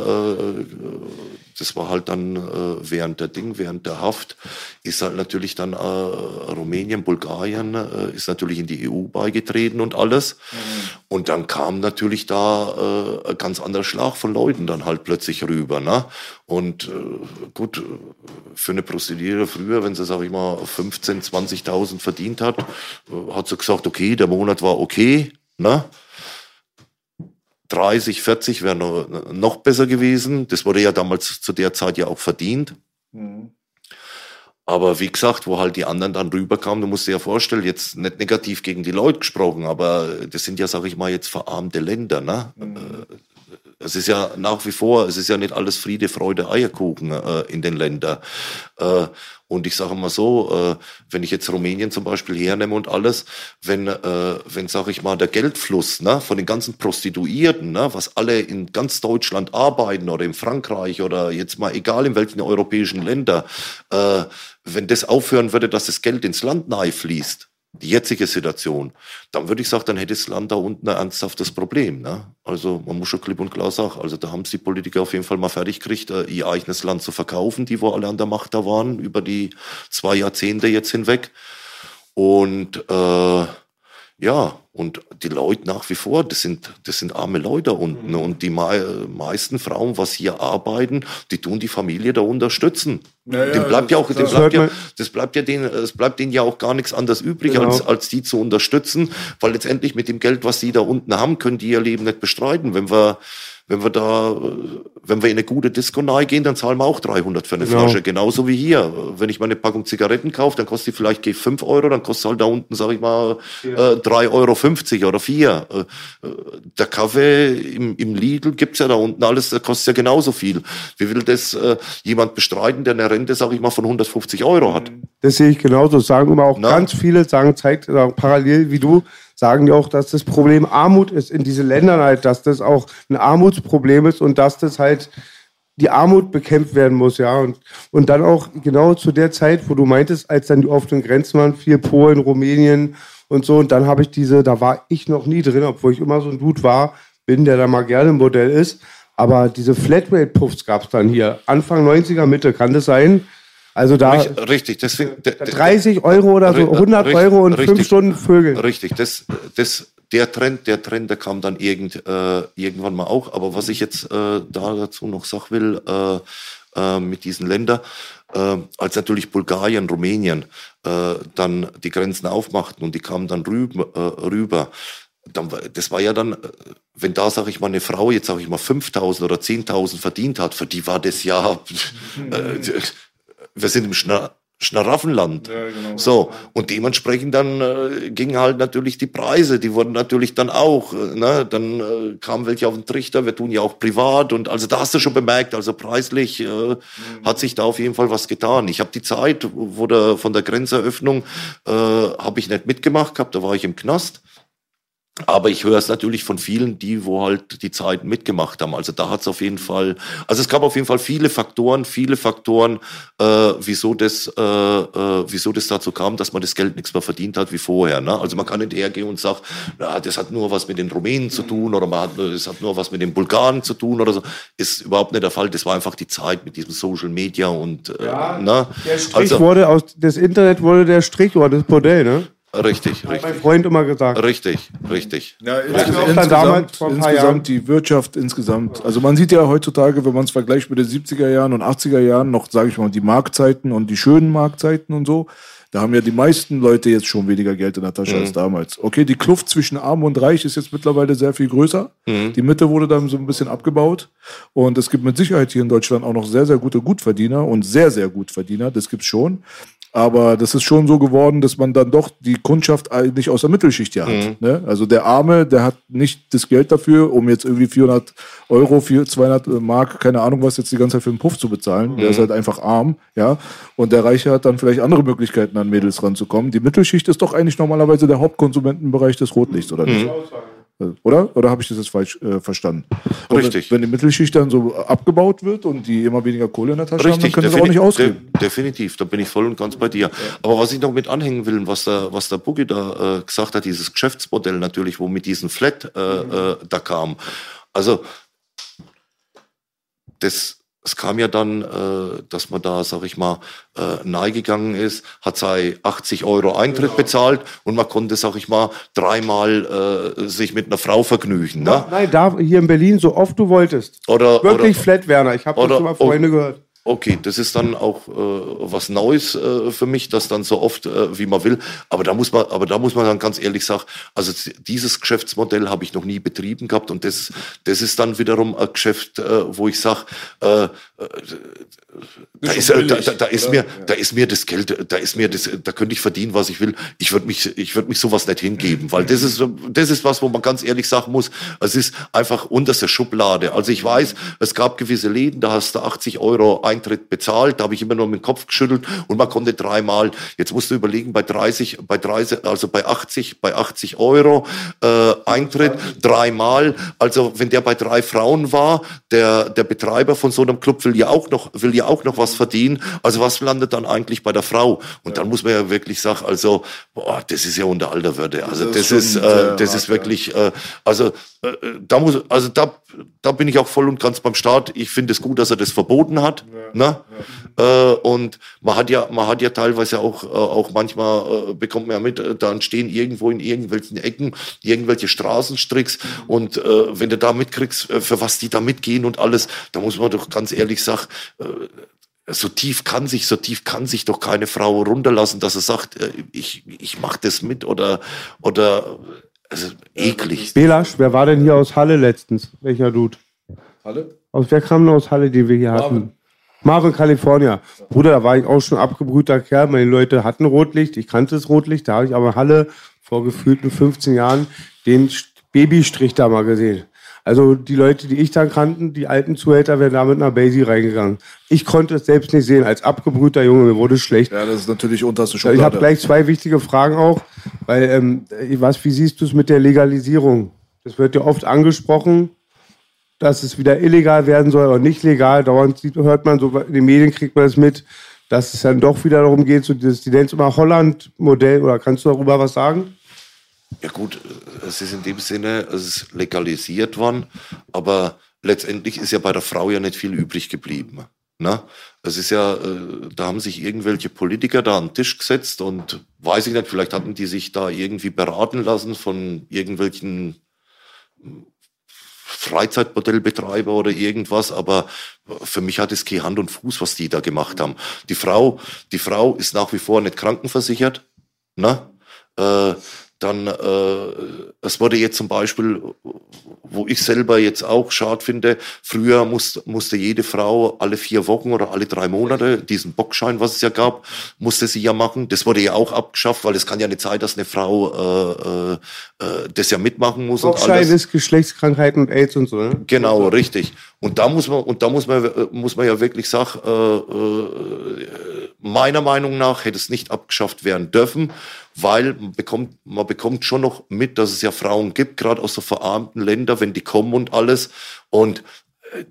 das war halt dann äh, während der Ding, während der Haft, ist halt natürlich dann äh, Rumänien, Bulgarien, äh, ist natürlich in die EU beigetreten und alles. Und dann kam natürlich da äh, ein ganz anderer Schlag von Leuten dann halt plötzlich rüber. Ne? Und äh, gut, für eine Prostituierte früher, wenn sie, sag ich mal, 15, 20.000 verdient hat, äh, hat sie gesagt, okay, der Monat war okay. Ne? 30, 40 wäre noch, noch besser gewesen. Das wurde ja damals zu der Zeit ja auch verdient. Aber wie gesagt, wo halt die anderen dann rüberkamen, du musst dir ja vorstellen, jetzt nicht negativ gegen die Leute gesprochen, aber das sind ja, sag ich mal, jetzt verarmte Länder, ne? Äh, Es ist ja nach wie vor, es ist ja nicht alles Friede, Freude, Eierkuchen äh, in den Ländern. Äh, und ich sage mal so, äh, wenn ich jetzt Rumänien zum Beispiel hernehme und alles, wenn, äh, wenn sag ich mal, der Geldfluss ne, von den ganzen Prostituierten, ne, was alle in ganz Deutschland arbeiten oder in Frankreich oder jetzt mal egal in welchen europäischen Länder, äh, wenn das aufhören würde, dass das Geld ins Land nahe fließt, die jetzige Situation, dann würde ich sagen, dann hätte das Land da unten ein ernsthaftes Problem. Ne? Also man muss schon klipp und klar sagen, also da haben es die Politiker auf jeden Fall mal fertig gekriegt, äh, ihr eigenes Land zu verkaufen, die wo alle an der Macht da waren, über die zwei Jahrzehnte jetzt hinweg. Und äh, ja, und die Leute nach wie vor, das sind, das sind arme Leute da unten. Und die mei meisten Frauen, was hier arbeiten, die tun die Familie da unterstützen. Ja, dem bleibt ja auch, dem das bleibt ja, das bleibt ja denen, es bleibt denen ja auch gar nichts anderes übrig, Genau. als, als die zu unterstützen, weil letztendlich mit dem Geld, was die da unten haben, können die ihr Leben nicht bestreiten. Wenn wir, wenn wir da, äh, wenn wir in eine gute Disco nahe gehen, dann zahlen wir auch 300 für eine Genau. Flasche. Genauso wie hier. Wenn ich mal eine Packung Zigaretten kaufe, dann kostet die vielleicht geh 5 Euro, dann kostet halt da unten, sag ich mal, äh, 3,50 Euro oder 4. Äh, äh, der Kaffee im, im Lidl gibt's ja da unten alles, der kostet ja genauso viel. Wie will das äh, jemand bestreiten, der eine Rente, sag ich mal, von 150 Euro hat? Das sehe ich genauso. Das sagen immer auch Na? ganz viele, sagen, zeigt sagen, parallel wie du, sagen die auch, dass das Problem Armut ist in diesen Ländern halt, dass das auch ein Armutsproblem ist und dass das halt die Armut bekämpft werden muss, ja. Und, und dann auch genau zu der Zeit, wo du meintest, als dann die offenen Grenzen waren, viel Polen, Rumänien und so. Und dann habe ich diese, da war ich noch nie drin, obwohl ich immer so ein Dude war, bin, der da mal gerne im Modell ist. Aber diese Flatrate-Puffs gab es dann hier. Anfang 90er, Mitte, kann das sein? Also da Richtig, deswegen. 30 Euro oder so, Ri- 100 richtig, Euro und richtig. fünf Stunden Vögel. Richtig, das, das, der Trend, der Trend, der kam dann irgend, äh, irgendwann mal auch. Aber was ich jetzt äh, da dazu noch sagen will, äh, äh, mit diesen Ländern, äh, als natürlich Bulgarien, Rumänien äh, dann die Grenzen aufmachten und die kamen dann rüber, rüber dann, das war ja dann, wenn da, sag ich mal, eine Frau jetzt, sag ich mal, 5.000 oder 10.000 verdient hat, für die war das ja, äh, wir sind im Schna Schnaraffenland. Ja, genau. So, und dementsprechend dann äh, gingen halt natürlich die Preise, die wurden natürlich dann auch, äh, ne, dann äh, kamen welche auf den Trichter, wir tun ja auch privat und also da hast du schon bemerkt, also preislich äh, mhm. hat sich da auf jeden Fall was getan. Ich habe die Zeit, wo der, von der Grenzeröffnung äh, habe ich nicht mitgemacht gehabt, da war ich im Knast. Aber ich höre es natürlich von vielen, die wo halt die Zeiten mitgemacht haben. Also da hat es auf jeden Fall, also es gab auf jeden Fall viele Faktoren, viele Faktoren, äh, wieso das, äh, äh, wieso das dazu kam, dass man das Geld nichts mehr verdient hat wie vorher. Ne? Also man kann nicht hergehen und sagen, na, das hat nur was mit den Rumänen zu tun oder man hat, das hat nur was mit den Bulgaren zu tun oder so. Ist überhaupt nicht der Fall. Das war einfach die Zeit mit diesem Social Media und äh, ja, ne? Der Strich also, wurde aus das Internet wurde der Strich oder das Bordell, ne? Richtig, richtig. Hat mein Freund immer gesagt. Richtig, richtig. Ja, richtig. Insgesamt, insgesamt die Wirtschaft insgesamt. Also man sieht ja heutzutage, wenn man es vergleicht mit den 70er Jahren und 80er Jahren, noch, sage ich mal, die Marktzeiten und die schönen Marktzeiten und so. Da haben ja die meisten Leute jetzt schon weniger Geld in der Tasche mhm. als damals. Okay, die Kluft zwischen Arm und Reich ist jetzt mittlerweile sehr viel größer. Mhm. Die Mitte wurde dann so ein bisschen abgebaut. Und es gibt mit Sicherheit hier in Deutschland auch noch sehr, sehr gute Gutverdiener und sehr, sehr Gutverdiener. Das gibt's schon. Aber das ist schon so geworden, dass man dann doch die Kundschaft eigentlich aus der Mittelschicht ja hat. Mhm. Ne? Also der Arme, der hat nicht das Geld dafür, um jetzt irgendwie 400 Euro, 200 Mark, keine Ahnung was, jetzt die ganze Zeit für einen Puff zu bezahlen. Mhm. Der ist halt einfach arm, ja. Und der Reiche hat dann vielleicht andere Möglichkeiten, an Mädels ranzukommen. Die Mittelschicht ist doch eigentlich normalerweise der Hauptkonsumentenbereich des Rotlichts, oder nicht? Mhm. Oder? Oder habe ich das jetzt falsch äh, verstanden? Richtig. Wenn, wenn, die Mittelschicht dann so abgebaut wird und die immer weniger Kohle in der Tasche Richtig, haben, dann können sie auch nicht ausgeben. De definitiv, da bin ich voll und ganz bei dir. Aber was ich noch mit anhängen will, was der, was der Boogie da äh, gesagt hat, dieses Geschäftsmodell natürlich, wo mit diesem Flat äh, mhm. äh, da kam. Also, das es kam ja dann, äh, dass man da, sag ich mal, äh, nahe gegangen ist, hat sei 80 Euro Eintritt genau. bezahlt und man konnte, sag ich mal, dreimal äh, sich mit einer Frau vergnügen. Ne? Nein, da hier in Berlin so oft du wolltest. Oder wirklich oder, Flat, Werner. Ich habe das schon mal Freunde gehört. Okay, das ist dann auch äh, was Neues äh, für mich, das dann so oft äh, wie man will. Aber da muss man, aber da muss man dann ganz ehrlich sagen, also dieses Geschäftsmodell habe ich noch nie betrieben gehabt und das, das ist dann wiederum ein Geschäft, äh, wo ich sage, äh, äh, da ist, billig, da, da, ist mir, ja. da ist mir das Geld, da ist mir das, da könnte ich verdienen, was ich will. Ich würde mich, ich würde mich sowas nicht hingeben, weil das ist, das ist was, wo man ganz ehrlich sagen muss, es ist einfach unterste Schublade. Also ich weiß, es gab gewisse Läden, da hast du 80 Euro Eintritt bezahlt, da habe ich immer nur mit dem Kopf geschüttelt. Und man konnte dreimal, jetzt musst du überlegen, bei 30, bei 30, also bei 80, bei 80 Euro äh, Eintritt, dreimal, also wenn der bei drei Frauen war, der, der Betreiber von so einem Club will ja auch noch, will ja auch noch was verdienen, also was landet dann eigentlich bei der Frau? Und dann muss man ja wirklich sagen, also, boah, das ist ja unter aller Würde, also das, das ist, äh, das ist wirklich, äh, also äh, da muss, also da, da bin ich auch voll und ganz beim Staat. Ich finde es gut, dass er das verboten hat. Ja, ne? Ja. Äh, und man hat ja, man hat ja teilweise auch, äh, auch manchmal äh, bekommt man ja mit, äh, dann stehen irgendwo in irgendwelchen Ecken irgendwelche Straßenstricks mhm. und äh, wenn du da mitkriegst, für was die da mitgehen und alles, da muss man doch ganz ehrlich sagen, so tief kann sich, so tief kann sich doch keine Frau runterlassen, dass er sagt, ich, ich mach das mit oder, oder also eklig. Belasch, wer war denn hier aus Halle letztens? Welcher Dude? Halle? Aus wer kam denn aus Halle, die wir hier Marvin. hatten? Marvin, California. Bruder, da war ich auch schon abgebrühter Kerl. Meine Leute hatten Rotlicht. Ich kannte das Rotlicht. Da habe ich aber Halle vor gefühlten 15 Jahren den Babystrich da mal gesehen. Also die Leute, die ich dann kannten, die alten Zuhälter, wären da mit einer Basie reingegangen. Ich konnte es selbst nicht sehen. Als abgebrühter Junge, mir wurde schlecht. Ja, das ist natürlich unterste Schublade. Ich habe gleich zwei wichtige Fragen auch, weil ähm, was, wie siehst du es mit der Legalisierung? Das wird ja oft angesprochen, dass es wieder illegal werden soll oder nicht legal. Dauernd hört man so in den Medien kriegt man es mit, dass es dann doch wieder darum geht, so dieses, die nennen es immer Holland-Modell. Oder kannst du darüber was sagen? Ja gut, es ist in dem Sinne, es ist legalisiert worden, aber letztendlich ist ja bei der Frau ja nicht viel übrig geblieben. Ne? Es ist ja, äh, da haben sich irgendwelche Politiker da an den Tisch gesetzt und weiß ich nicht, vielleicht hatten die sich da irgendwie beraten lassen von irgendwelchen Freizeitmodellbetreiber oder irgendwas, aber für mich hat es keine Hand und Fuß, was die da gemacht haben. Die Frau, die Frau ist nach wie vor nicht krankenversichert, ne? Äh, dann, äh, es wurde jetzt zum Beispiel, wo ich selber jetzt auch schade finde, früher musste, musste jede Frau alle vier Wochen oder alle drei Monate diesen Bockschein, was es ja gab, musste sie ja machen. Das wurde ja auch abgeschafft, weil es kann ja nicht sein, dass eine Frau äh, äh, äh das ja mitmachen muss. Bockschein und alles. ist Geschlechtskrankheiten und AIDS und so. Ne? Genau, richtig. Und da muss man, und da muss man, äh, muss man ja wirklich sagen, äh, äh, meiner Meinung nach hätte es nicht abgeschafft werden dürfen weil man bekommt, man bekommt schon noch mit, dass es ja Frauen gibt, gerade aus so verarmten Ländern, wenn die kommen und alles. Und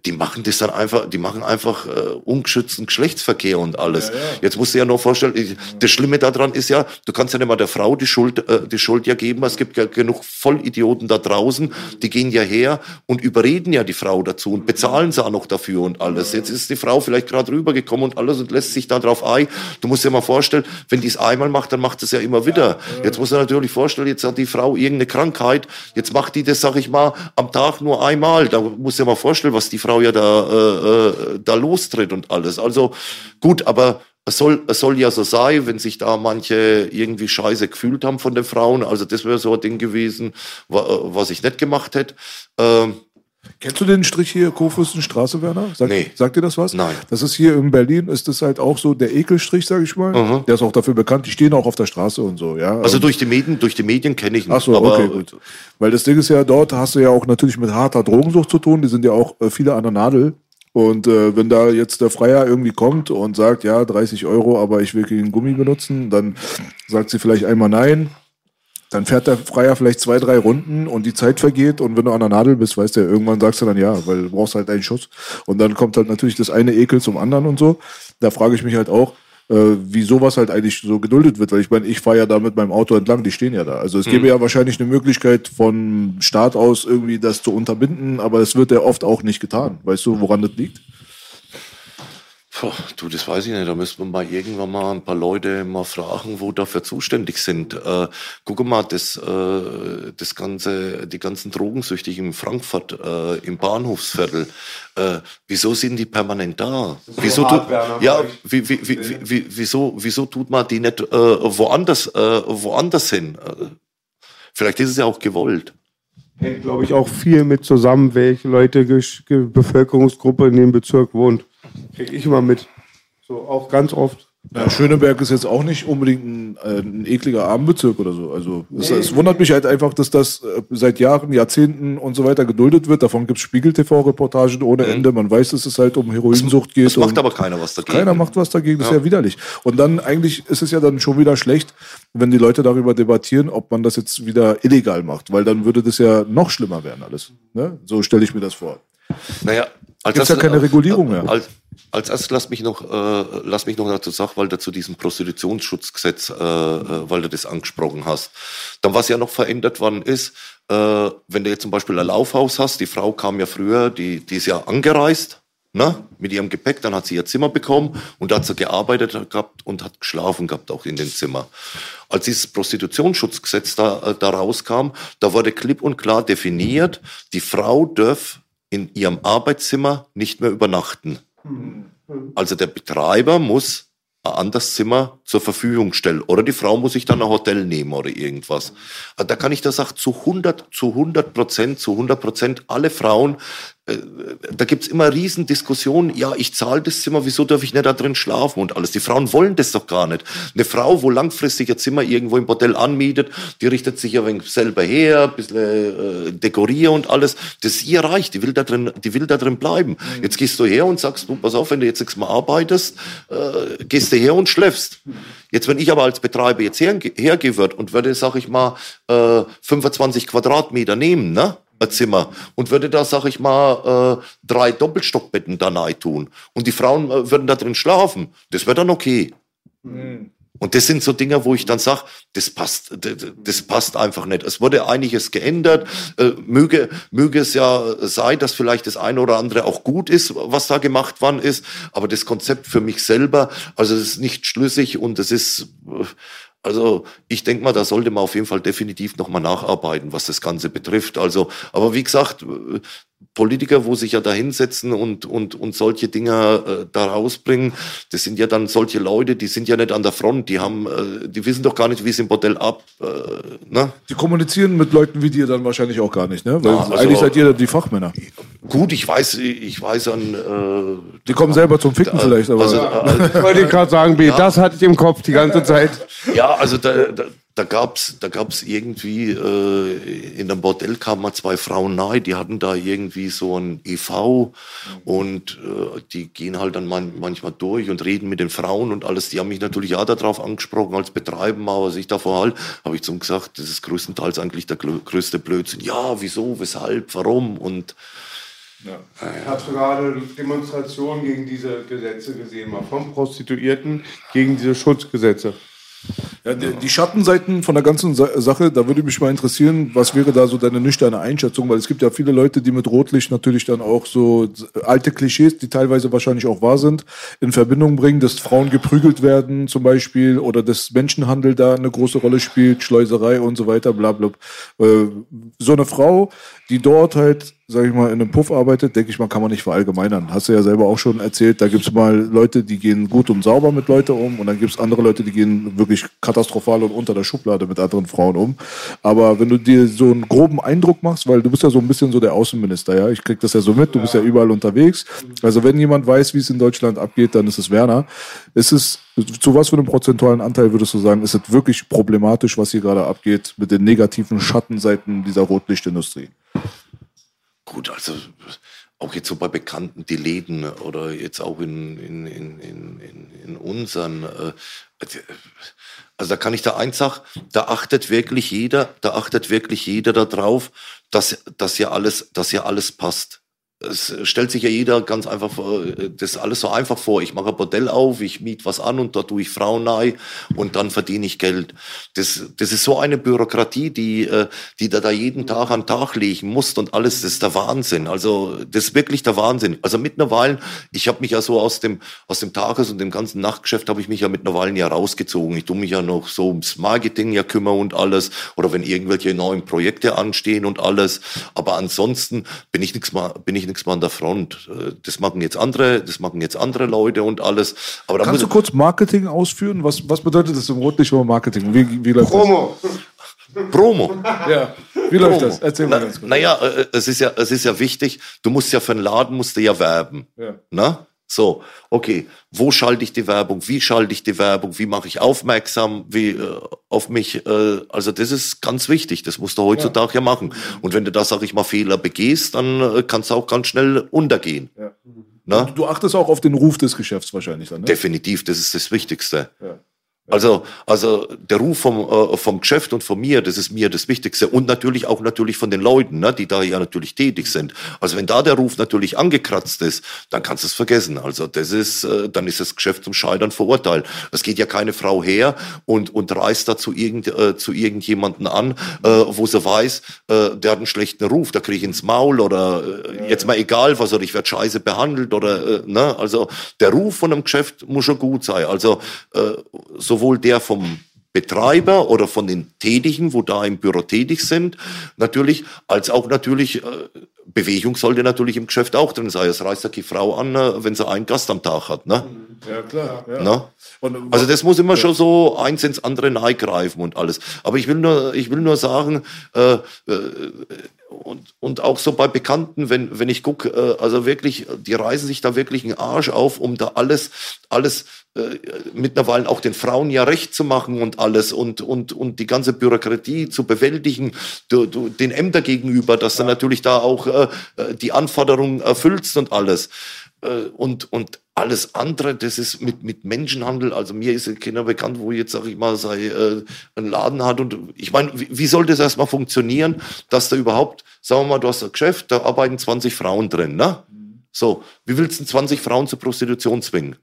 die machen das dann einfach, die machen einfach äh, ungeschützten Geschlechtsverkehr und alles. Ja, ja. Jetzt musst du dir ja nur vorstellen, ich, das Schlimme daran ist ja, du kannst ja nicht mal der Frau die Schuld, äh, die Schuld ja geben. Es gibt ja genug Vollidioten da draußen, die gehen ja her und überreden ja die Frau dazu und bezahlen sie auch noch dafür und alles. Jetzt ist die Frau vielleicht gerade rübergekommen und alles und lässt sich da drauf ein. Du musst dir mal vorstellen, wenn die es einmal macht, dann macht es ja immer wieder. Jetzt musst du natürlich vorstellen, jetzt hat die Frau irgendeine Krankheit, jetzt macht die das, sag ich mal, am Tag nur einmal. Da musst du dir mal vorstellen, was die Frau ja da, äh, äh, da lostritt und alles. Also gut, aber es soll, es soll ja so sein, wenn sich da manche irgendwie scheiße gefühlt haben von den Frauen. Also das wäre so ein Ding gewesen, was ich nicht gemacht hätte. Ähm, Kennst du den Strich hier, Kurfürstenstraße, Werner? Sag, nee. Sagt dir das was? Nein. Das ist hier in Berlin, ist das halt auch so der Ekelstrich, sag ich mal. Mhm. Der ist auch dafür bekannt, die stehen auch auf der Straße und so, ja. Also durch die Medien, durch die Medien kenne ich ihn. Ach so, aber, okay, gut. Weil das Ding ist ja, dort hast du ja auch natürlich mit harter Drogensucht zu tun, die sind ja auch äh, viele an der Nadel. Und äh, wenn da jetzt der Freier irgendwie kommt und sagt, ja, 30 Euro, aber ich will keinen Gummi benutzen, dann sagt sie vielleicht einmal nein, dann fährt der Freier vielleicht zwei, drei Runden und die Zeit vergeht und wenn du an der Nadel bist, weißt du, irgendwann sagst du dann ja, weil du brauchst halt einen Schuss. Und dann kommt halt natürlich das eine Ekel zum anderen und so. Da frage ich mich halt auch, äh, wie sowas halt eigentlich so geduldet wird, weil ich meine, ich fahre ja da mit meinem Auto entlang, die stehen ja da. Also es mhm. gäbe ja wahrscheinlich eine Möglichkeit von Staat aus irgendwie das zu unterbinden, aber es wird ja oft auch nicht getan. Weißt du, woran das liegt? Puh, du, das weiß ich nicht. Da müssen wir mal irgendwann mal ein paar Leute mal fragen, wo dafür zuständig sind. Äh, guck mal, das, äh, das ganze, die ganzen Drogensüchtigen in Frankfurt äh, im Bahnhofsviertel. Äh, wieso sind die permanent da? Wieso tut, ja, wie, wie, wie, wie, wieso, wieso tut man die nicht äh, woanders, äh, woanders hin? Äh, vielleicht ist es ja auch gewollt. Hängt, glaube ich, auch viel mit zusammen, welche Leute, Bevölkerungsgruppe in dem Bezirk wohnt. Kriege ich immer mit. So auch ganz oft. Ja, Schöneberg ist jetzt auch nicht unbedingt ein, äh, ein ekliger Armenbezirk oder so. Also es, nee. es, wundert mich halt einfach, dass das äh, seit Jahren, Jahrzehnten und so weiter geduldet wird. Davon gibt es Spiegel-TV-Reportagen ohne mhm. Ende. Man weiß, dass es halt um Heroinsucht geht. Es macht aber keiner was dagegen. Keiner macht was dagegen, das ja. ist ja widerlich. Und dann eigentlich ist es ja dann schon wieder schlecht, wenn die Leute darüber debattieren, ob man das jetzt wieder illegal macht, weil dann würde das ja noch schlimmer werden alles. Ne? So stelle ich mir das vor. Naja, als Gibt's ja keine Regulierung mehr. Als, als erstes lass mich noch, äh, lass mich noch dazu sagen, weil du zu diesem Prostitutionsschutzgesetz, äh, äh, weil du das angesprochen hast. Dann, was ja noch verändert worden ist, äh, wenn du jetzt zum Beispiel ein Laufhaus hast, die Frau kam ja früher, die, die ist ja angereist, ne, mit ihrem Gepäck, dann hat sie ihr Zimmer bekommen und da hat sie gearbeitet gehabt und hat geschlafen gehabt auch in dem Zimmer. Als dieses Prostitutionsschutzgesetz da, äh, da rauskam, da wurde klipp und klar definiert, die Frau darf in ihrem Arbeitszimmer nicht mehr übernachten. Also der Betreiber muss ein anderes Zimmer zur Verfügung stellen. Oder die Frau muss sich dann ein Hotel nehmen oder irgendwas. Also da kann ich das sagen, zu 100, zu 100 Prozent, zu 100 Prozent alle Frauen da gibt's immer Riesendiskussionen, ja, ich zahle das Zimmer, wieso darf ich nicht da drin schlafen und alles. Die Frauen wollen das doch gar nicht. Eine Frau, wo langfristig ein Zimmer irgendwo im Bordell anmietet, die richtet sich ja selber her, ein bisschen äh, dekorieren und alles. Das ist ihr Reich, die will da drin, die will da drin bleiben. Mhm. Jetzt gehst du her und sagst, du, pass auf, wenn du jetzt nichts mehr arbeitest, äh, gehst du her und schläfst. Jetzt, wenn ich aber als Betreiber jetzt her, hergehen würde und würde, sag ich mal, äh, 25 Quadratmeter nehmen, ne? Zimmer und würde da, sag ich mal, äh, drei Doppelstockbetten da rein tun und die Frauen äh, würden da drin schlafen. Das wäre dann okay. Mhm. Und das sind so Dinge, wo ich dann sage, das passt, das passt einfach nicht. Es wurde einiges geändert. Äh, möge, möge es ja sein, dass vielleicht das eine oder andere auch gut ist, was da gemacht worden ist. Aber das Konzept für mich selber, also es ist nicht schlüssig und es ist, also ich denke mal, da sollte man auf jeden Fall definitiv nochmal nacharbeiten, was das Ganze betrifft. Also, aber wie gesagt, Politiker, wo sich ja da hinsetzen und, und, und solche Dinge äh, da rausbringen, das sind ja dann solche Leute, die sind ja nicht an der Front, die haben, äh, die wissen doch gar nicht, wie es im Bordell ab, äh, ne? Die kommunizieren mit Leuten wie dir dann wahrscheinlich auch gar nicht, ne? Weil ja, also, eigentlich seid ihr die Fachmänner. Gut, ich weiß, ich weiß an. Äh, die kommen selber zum Ficken da, vielleicht, aber. Also, äh, wollte ich gerade sagen, B, ja. das hatte ich im Kopf die ganze Zeit. Ja, also da, da, da gab's da gab's irgendwie äh, in dem Bordell kamen mal zwei Frauen nahe, die hatten da irgendwie so ein EV und äh, die gehen halt dann man, manchmal durch und reden mit den Frauen und alles. Die haben mich natürlich auch darauf angesprochen als Betreiben, aber sich davor halt, habe ich zum gesagt, das ist größtenteils eigentlich der größte Blödsinn. Ja, wieso, weshalb, warum und ja. Ich habe gerade Demonstrationen gegen diese Gesetze gesehen, mal von Prostituierten gegen diese Schutzgesetze. Ja, die, die, Schattenseiten von der ganzen Sache, da würde mich mal interessieren, was wäre da so deine nüchterne Einschätzung? Weil es gibt ja viele Leute, die mit Rotlicht natürlich dann auch so alte Klischees, die teilweise wahrscheinlich auch wahr sind, in Verbindung bringen, dass Frauen geprügelt werden zum Beispiel oder dass Menschenhandel da eine große Rolle spielt, Schleuserei und so weiter, bla bla. Äh, so eine Frau, die dort halt sag ich mal, in einem Puff arbeitet, denke ich mal, kann man nicht verallgemeinern. Hast du ja selber auch schon erzählt, da gibt's mal Leute, die gehen gut und sauber mit Leuten um und dann gibt's andere Leute, die gehen wirklich katastrophal und unter der Schublade mit anderen Frauen um. Aber wenn du dir so einen groben Eindruck machst, weil du bist ja so ein bisschen so der Außenminister, ja, ich krieg das ja so mit, du bist ja überall unterwegs. Also wenn jemand weiß, wie es in Deutschland abgeht, dann ist es Werner. Ist es, zu was für einem prozentualen Anteil würdest du sagen, ist es wirklich problematisch, was hier gerade abgeht mit den negativen Schattenseiten dieser Rotlichtindustrie? Gut, also auch jetzt so bei Bekannten, die Läden oder jetzt auch in, in, in, in, in unseren. Äh, also da kann ich da eins sagen, da achtet wirklich jeder, da achtet wirklich jeder darauf, dass, dass ja alles, dass ja alles passt es stellt sich ja jeder ganz einfach vor, das alles so einfach vor. Ich mache ein Bordell auf, ich miete was an und da tue ich Frauen nahe und dann verdiene ich Geld. Das, das ist so eine Bürokratie, die, äh, die da, da jeden Tag an Tag legen muss und alles, das ist der Wahnsinn. Also das ist wirklich der Wahnsinn. Also mittlerweile, ich habe mich ja so aus dem, aus dem Tages- und dem ganzen Nachtgeschäft habe ich mich ja mittlerweile ja rausgezogen. Ich tue mich ja noch so ums Marketing ja kümmern und alles oder wenn irgendwelche neuen Projekte anstehen und alles. Aber ansonsten bin ich nichts mal, bin ich nichts mehr an der Front. Äh, das machen jetzt andere, das machen jetzt andere Leute und alles. Aber Kannst du kurz Marketing ausführen? Was, was bedeutet das im Rotlichtschirm Marketing? Wie, wie läuft Promo. Das? Promo. Ja. Wie Promo. läuft das? Erzähl mal ganz kurz. Naja, äh, es ist ja, es ist ja wichtig. Du musst ja für einen Laden musst du ja werben. Ja. Na? So, okay, wo schalte ich die Werbung? Wie schalte ich die Werbung? Wie mache ich aufmerksam wie, äh, auf mich? Äh, also das ist ganz wichtig. Das musst du heutzutage ja, ja machen. Und wenn du da, sag ich mal, Fehler begehst, dann äh, kannst du auch ganz schnell untergehen. Ja. Na? Du achtest auch auf den Ruf des Geschäfts wahrscheinlich dann, ne? Definitiv, das ist das Wichtigste. Ja. Also, also der Ruf vom, äh, vom Geschäft und von mir, das ist mir das Wichtigste. Und natürlich auch natürlich von den Leuten, ne, die da ja natürlich tätig sind. Also wenn da der Ruf natürlich angekratzt ist, dann kannst du es vergessen. Also das ist, äh, dann ist das Geschäft zum Scheitern verurteilt. Es geht ja keine Frau her und, und reist da zu, irgend, äh, zu irgendjemanden an, äh, wo sie weiß, äh, der hat einen schlechten Ruf, da kriege ich ins Maul oder äh, jetzt mal egal was, oder ich werde scheiße behandelt oder, äh, ne, also der Ruf von einem Geschäft muss schon gut sein. Also äh, so sowohl der vom Betreiber oder von den Tätigen, wo da im Büro tätig sind, natürlich, als auch natürlich, äh, Bewegung sollte natürlich im Geschäft auch drin sein. Es reißt ja die Frau an, äh, wenn sie einen Gast am Tag hat. Ne? Ja, klar. Ja. Ne? Und, also das muss immer ja. schon so eins ins andere greifen und alles. Aber ich will nur, ich will nur sagen, äh, äh, und, und auch so bei Bekannten, wenn, wenn ich gucke, äh, also wirklich, die reißen sich da wirklich einen Arsch auf, um da alles, alles äh, mittlerweile auch den Frauen ja recht zu machen und alles und, und, und die ganze Bürokratie zu bewältigen, du, du, den Ämter gegenüber, dass ja. du natürlich da auch äh, äh, die Anforderungen erfüllst und alles. Äh, und, und alles andere, das ist mit, mit Menschenhandel, also mir ist keiner bekannt, wo jetzt, sag ich mal, sei, äh, einen Laden hat. Und ich meine, wie, wie soll das erstmal funktionieren, dass da überhaupt, sagen wir mal, du hast ein Geschäft, da arbeiten 20 Frauen drin, ne? So, wie willst du 20 Frauen zur Prostitution zwingen?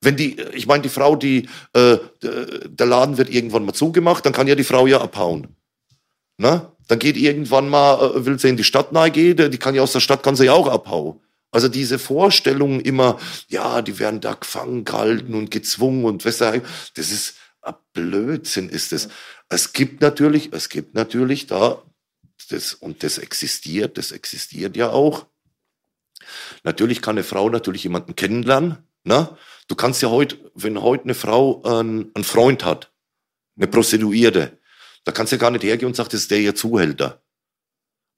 Wenn die, ich meine, die Frau, die, äh, der Laden wird irgendwann mal zugemacht, dann kann ja die Frau ja abhauen. Na? Dann geht irgendwann mal, äh, will sie in die Stadt gehen, die kann ja aus der Stadt, kann sie ja auch abhauen. Also diese Vorstellung immer, ja, die werden da gefangen gehalten und gezwungen und weshalb, das ist ein Blödsinn ist es. Es gibt natürlich, es gibt natürlich da, das, und das existiert, das existiert ja auch. Natürlich kann eine Frau natürlich jemanden kennenlernen. Ne? Du kannst ja heute, wenn heute eine Frau einen, einen Freund hat, eine Prostituierte, da kannst du ja gar nicht hergehen und sagen, das ist der ihr Zuhälter.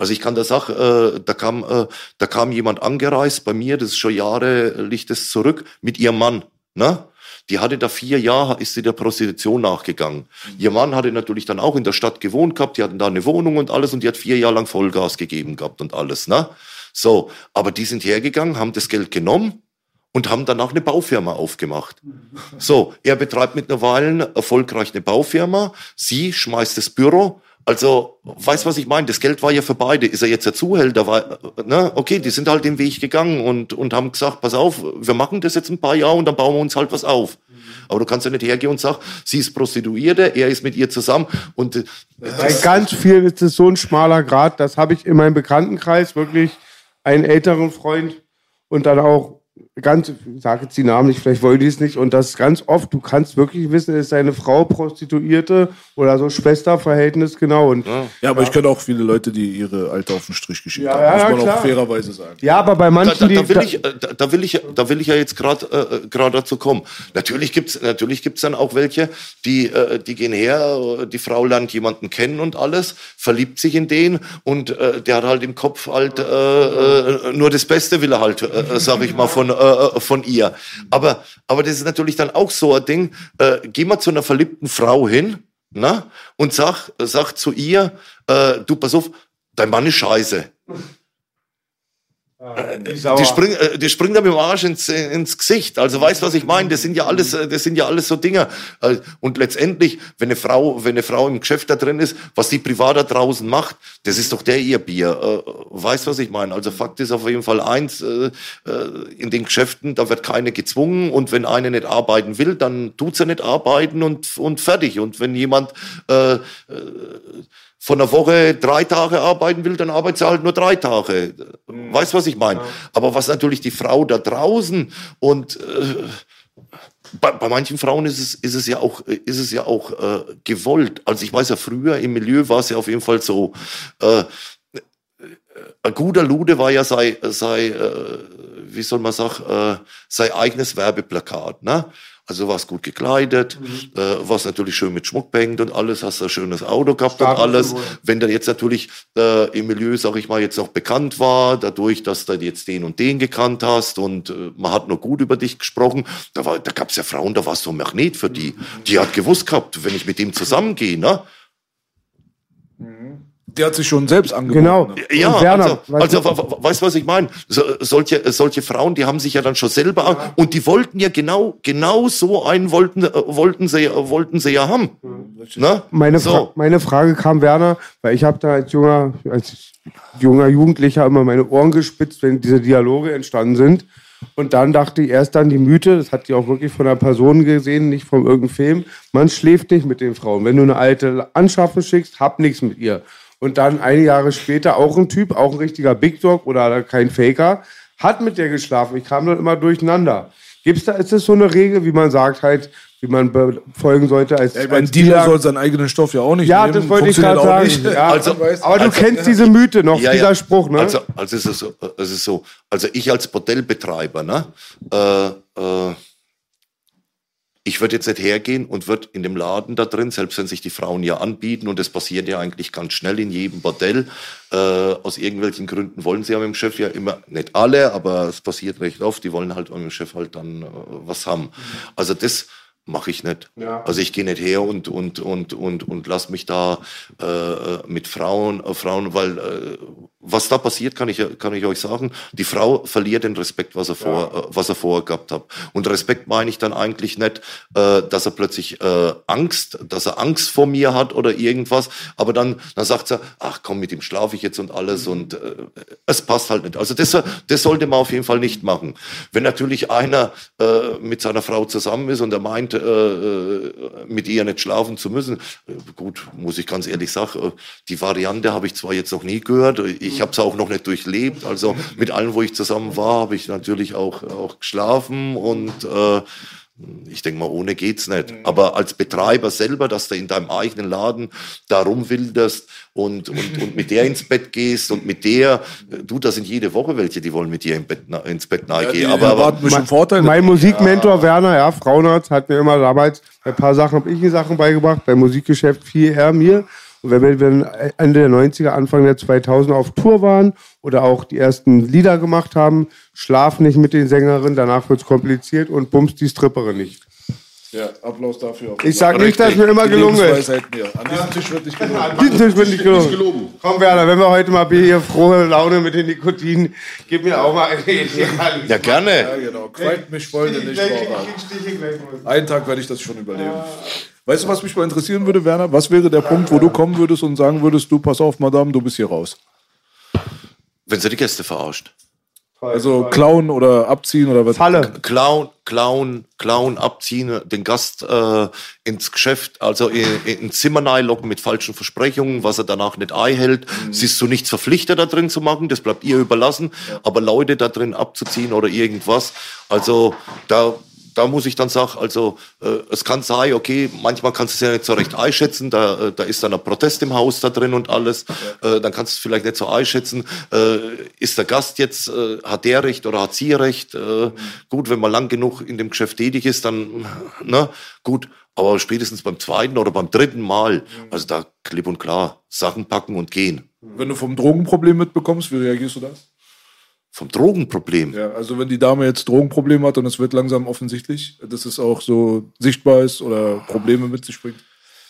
Also ich kann da sagen, äh, da kam, äh, da kam jemand angereist bei mir, das ist schon Jahre, liegt es zurück, mit ihrem Mann. Ne? Die hatte da vier Jahre, ist sie der Prostitution nachgegangen. Mhm. Ihr Mann hatte natürlich dann auch in der Stadt gewohnt gehabt, die hatten da eine Wohnung und alles und die hat vier Jahre lang Vollgas gegeben gehabt und alles. Ne? So, aber die sind hergegangen, haben das Geld genommen und haben danach eine Baufirma aufgemacht. So, er betreibt mittlerweile erfolgreich eine Baufirma, sie schmeißt das Büro also, weißt was ich meine? Das Geld war ja für beide. Ist er jetzt der Zuhälter? War, ne? Okay, die sind halt den Weg gegangen und, und haben gesagt, pass auf, wir machen das jetzt ein paar Jahre und dann bauen wir uns halt was auf. Aber du kannst ja nicht hergehen und sagen, sie ist Prostituierte, er ist mit ihr zusammen. Und äh, Bei ganz vielen ist es so ein schmaler Grad. Das habe ich in meinem Bekanntenkreis wirklich einen älteren Freund und dann auch ganz, ich sage jetzt die Namen nicht, vielleicht wollen die es nicht, und das ganz oft, du kannst wirklich wissen, ist seine Frau Prostituierte oder so Schwesterverhältnis, genau. Und, ja. ja aber ja. ich kenne auch viele Leute, die ihre Alte auf den Strich geschickt ja, haben, muss man klar. auch fairerweise sagen. Ja, aber bei manchen, da, da, da, will ich, da, da, will ich, da will ich ja jetzt gerade äh, gerade dazu kommen. Natürlich gibt's natürlich gibt's dann auch welche, die, äh, die gehen her, die Frau lernt jemanden kennen und alles, verliebt sich in den und äh, der hat halt im Kopf halt äh, äh, nur das Beste will er halt, äh, sag ich mal, von von, äh, von ihr. Aber, aber das ist natürlich dann auch so ein Ding. Äh, geh mal zu einer verliebten Frau hin na, und sag, sag zu ihr, äh, du pass auf, dein Mann ist scheiße. Äh, die, springen, äh, die springen da mit dem Arsch ins, ins Gesicht. Also weißt du, was ich meine? Das sind ja alles, äh, das sind ja alles so Dinge. Und letztendlich, wenn eine Frau, wenn eine Frau im Geschäft da drin ist, was die privat da draußen macht, das ist doch der ihr Bier. Weißt du, was ich meine? Also Fakt ist auf jeden Fall eins, in den Geschäften, da wird keine gezwungen und wenn eine nicht arbeiten will, dann tut sie nicht arbeiten und, und fertig. Und wenn jemand, äh, von der Woche drei Tage arbeiten will, dann arbeitet sie halt nur drei Tage. Mhm. Weißt was ich meine? Ja. Aber was natürlich die Frau da draußen und äh, bei, bei manchen Frauen ist es, ist es ja auch, ist es ja auch äh, gewollt. Also ich weiß ja früher im Milieu war es ja auf jeden Fall so. Äh, ein guter Lude war ja sei, sei äh, wie soll man sagen, äh, sein eigenes Werbeplakat. Ne? Also warst gut gekleidet, mhm. äh, warst natürlich schön mit Schmuck behängt und alles, hast ein schönes Auto gehabt Stark und alles. Figur. Wenn dann jetzt natürlich äh, im Milieu, sag ich mal, jetzt auch bekannt war, dadurch, dass du jetzt den und den gekannt hast und äh, man hat nur gut über dich gesprochen, da, war, da gab es ja Frauen, da warst du ein Magnet für die. Mhm. Die hat gewusst gehabt, wenn ich mit dem zusammengehe, ne? Der hat sich schon selbst angeboten. Genau. Ja, Werner, also, also weißt du, was ich meine? So, solche, solche Frauen, die haben sich ja dann schon selber ja. und die wollten ja genau, genau so einen wollten, äh, wollten sie, wollten sie ja haben. Ne? Meine, so. Fra meine Frage kam, Werner, weil ich habe da als junger, als junger Jugendlicher immer meine Ohren gespitzt, wenn diese Dialoge entstanden sind. Und dann dachte ich erst dann die Mythe, das hat die auch wirklich von einer Person gesehen, nicht von irgendeinem Film, man schläft nicht mit den Frauen. Wenn du eine alte anschaffen schickst, hab nichts mit ihr. Und dann einige Jahre später auch ein Typ, auch ein richtiger Big Dog oder kein Faker, hat mit der geschlafen. Ich kam dann immer durcheinander. Gibt's da, ist das so eine Regel, wie man sagt halt, wie man befolgen sollte als, ja, ein Dealer soll seinen eigenen Stoff ja auch nicht Ja, nehmen. das wollte ich gerade sagen. Ja, also, aber du also, kennst diese Mythe noch, ja, dieser ja. Spruch, ne? Also, also es ist so, es ist so, also ich als Bordellbetreiber, ne, äh, äh, ich würde jetzt nicht hergehen und würde in dem Laden da drin, selbst wenn sich die Frauen ja anbieten, und das passiert ja eigentlich ganz schnell in jedem Bordell, äh, aus irgendwelchen Gründen wollen sie ja mit dem Chef ja immer, nicht alle, aber es passiert recht oft, die wollen halt mit dem Chef halt dann äh, was haben. Also das mache ich nicht. Ja. Also ich gehe nicht her und und und und und lass mich da äh, mit Frauen äh, Frauen, weil äh, was da passiert, kann ich kann ich euch sagen. Die Frau verliert den Respekt, was er vor äh, was er vorher gehabt hat. Und Respekt meine ich dann eigentlich nicht, äh, dass er plötzlich äh, Angst, dass er Angst vor mir hat oder irgendwas. Aber dann dann sagt er, ach komm, mit ihm schlafe ich jetzt und alles und äh, es passt halt nicht. Also das das sollte man auf jeden Fall nicht machen. Wenn natürlich einer äh, mit seiner Frau zusammen ist und er meint, mit ihr nicht schlafen zu müssen, gut, muss ich ganz ehrlich sagen, die Variante habe ich zwar jetzt noch nie gehört, ich habe es auch noch nicht durchlebt. Also mit allen, wo ich zusammen war, habe ich natürlich auch, auch geschlafen und äh, ich denke mal, ohne geht's nicht. Aber als Betreiber selber, dass du in deinem eigenen Laden da rumwilderst und, und, und mit der ins Bett gehst und mit der, du, da sind jede Woche welche, die wollen mit dir im Bett, ins Bett nahe gehen. Aber, aber erwarten bestimmt Vorteile. Mein Musikmentor Werner, ja, Frauenarzt, hat mir immer damals, ein paar Sachen habe ich ihm Sachen beigebracht, beim Musikgeschäft viel er mir. Und wenn wir dann Ende der 90er, Anfang der 2000er auf Tour waren oder auch die ersten Lieder gemacht haben, schlaf nicht mit den Sängerinnen, danach wird's kompliziert und bummst die Stripperin nicht. Ja, Applaus dafür. Ich sag nicht, dass mir immer gelungen ist. An diesem Tisch wird nicht gelungen. An diesem Tisch bin ich gelungen. Komm, Werner, wenn wir heute mal hier frohe Laune mit den Nikotin, gib mir auch mal eine Idee. ja, gerne. Ja, genau. Quält mich Freunde nicht. Einen Tag werde ich das schon überleben. Weißt du, was mich mal interessieren würde, Werner? Was wäre der Punkt, wo du kommen würdest und sagen würdest, du, pass auf, Madame, du bist hier raus? wenn sie die Gäste verarscht. Also klauen oder abziehen oder was? Falle. Klauen, klauen, klauen, abziehen, den Gast äh, ins Geschäft, also in, in ein Zimmer locken mit falschen Versprechungen, was er danach nicht einhält. Sie ist zu nichts verpflichtet, da drin zu machen, das bleibt ihr überlassen. Aber Leute da drin abzuziehen oder irgendwas, also da da muss ich dann sagen, also äh, es kann sein, okay, manchmal kannst du es ja nicht so recht einschätzen, da, äh, da ist dann ein Protest im Haus da drin und alles, äh, dann kannst du es vielleicht nicht so einschätzen, äh, ist der Gast jetzt, äh, hat der Recht oder hat sie Recht? Äh, Gut, wenn man lang genug in dem Geschäft tätig ist, dann, ne, gut, aber spätestens beim zweiten oder beim dritten Mal, also da klipp und klar, Sachen packen und gehen. Wenn du vom Drogenproblem mitbekommst, wie reagierst du da? Vom Drogenproblem. Ja, also wenn die Dame jetzt Drogenprobleme hat und es wird langsam offensichtlich, dass es auch so sichtbar ist oder Probleme mit sich bringt.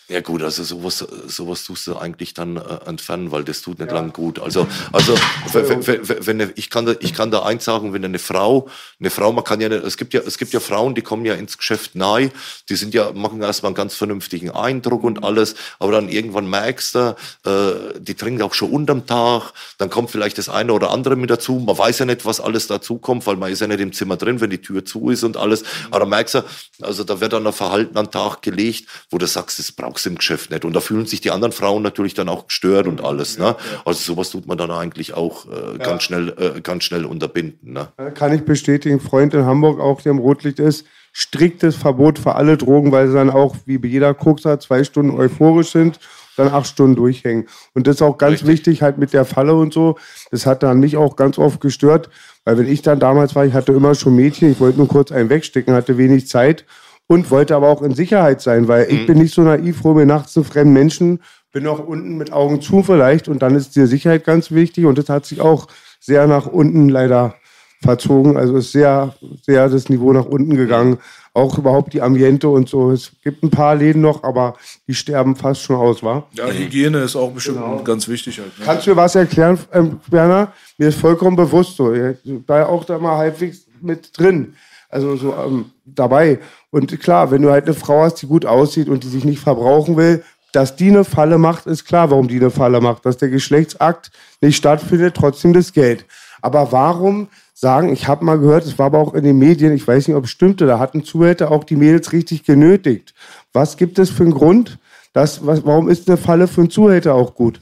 Ja gut, also sowas, sowas tust du eigentlich dann äh, entfernen, weil das tut nicht lang gut. Also, also wenn, wenn, ich kann da, ich kann da eins sagen, wenn eine Frau, eine Frau, man kann ja, nicht, es gibt ja, es gibt ja Frauen, die kommen ja ins Geschäft nahe, die sind ja, machen erstmal einen ganz vernünftigen Eindruck und alles, aber dann irgendwann merkst du, äh, die trinken auch schon unterm Tag, dann kommt vielleicht das eine oder andere mit dazu, man weiß ja nicht, was alles dazu kommt, weil man ist ja nicht im Zimmer drin, wenn die Tür zu ist und alles, aber dann merkst du, also da wird dann ein Verhalten an den Tag gelegt, wo du sagst, das brauchst du im Geschäft nicht. Und da fühlen sich die anderen Frauen natürlich dann auch gestört und alles. Ne? Also sowas tut man dann eigentlich auch äh, ganz schnell, äh, ganz schnell unterbinden. Ne? Kann ich bestätigen, Freund in Hamburg auch, der im Rotlicht ist, striktes Verbot für alle Drogen, weil sie dann auch, wie bei jeder Kokser, zwei Stunden euphorisch sind, dann acht Stunden durchhängen. Und das ist auch ganz Richtig. wichtig, halt mit der Falle und so. Das hat dann mich auch ganz oft gestört, weil wenn ich dann damals war, ich hatte immer schon Mädchen, ich wollte nur kurz einen wegstecken, hatte wenig Zeit und wollte aber auch in Sicherheit sein, weil ich bin nicht so naiv, hole mir nachts einen fremden Menschen, bin auch unten mit Augen zu vielleicht und dann ist die Sicherheit ganz wichtig und das hat sich auch sehr nach unten leider verzogen. Also ist sehr, sehr das Niveau nach unten gegangen. Auch überhaupt die Ambiente und so. Es gibt ein paar Läden noch, aber die sterben fast schon aus, wa? Ja, Hygiene ist auch bestimmt ganz wichtig halt. Ne? Kannst du mir was erklären, ähm, Werner? Mir ist vollkommen bewusst so. Ich war ja auch da mal halbwegs mit drin. Also so ähm, dabei. Und klar, wenn du halt eine Frau hast, die gut aussieht und die sich nicht verbrauchen will, dass die eine Falle macht, ist klar, warum die eine Falle macht. Dass der Geschlechtsakt nicht stattfindet, trotzdem das Geld. Aber warum sagen, ich habe mal gehört, es war aber auch in den Medien, ich weiß nicht, ob es stimmte, da hatten Zuhälter auch die Mädels richtig genötigt. Was gibt es für einen Grund? Dass, was, warum ist eine Falle für einen Zuhälter auch gut?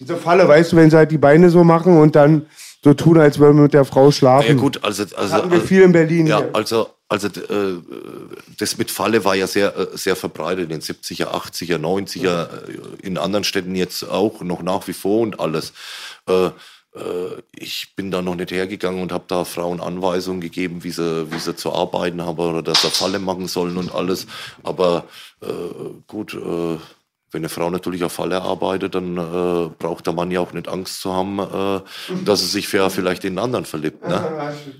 Diese Falle, weißt du, wenn sie halt die Beine so machen und dann so tun, als würden wir mit der Frau schlafen. Ja gut, also, also Hatten wir viel in Berlin Ja, hier. also also äh, das mit Falle war ja sehr äh, sehr verbreitet in den 70er, 80er, 90er, äh, in anderen Städten jetzt auch noch nach wie vor und alles. Äh, äh, ich bin da noch nicht hergegangen und habe da Frauen Anweisungen gegeben, wie sie, wie sie zu arbeiten haben oder dass sie Falle machen sollen und alles. Aber gut, Wenn eine Frau natürlich auf Falle arbeitet, dann äh, braucht der Mann ja auch nicht Angst zu haben, äh, dass er sich für, vielleicht in einen anderen verliebt. Ne?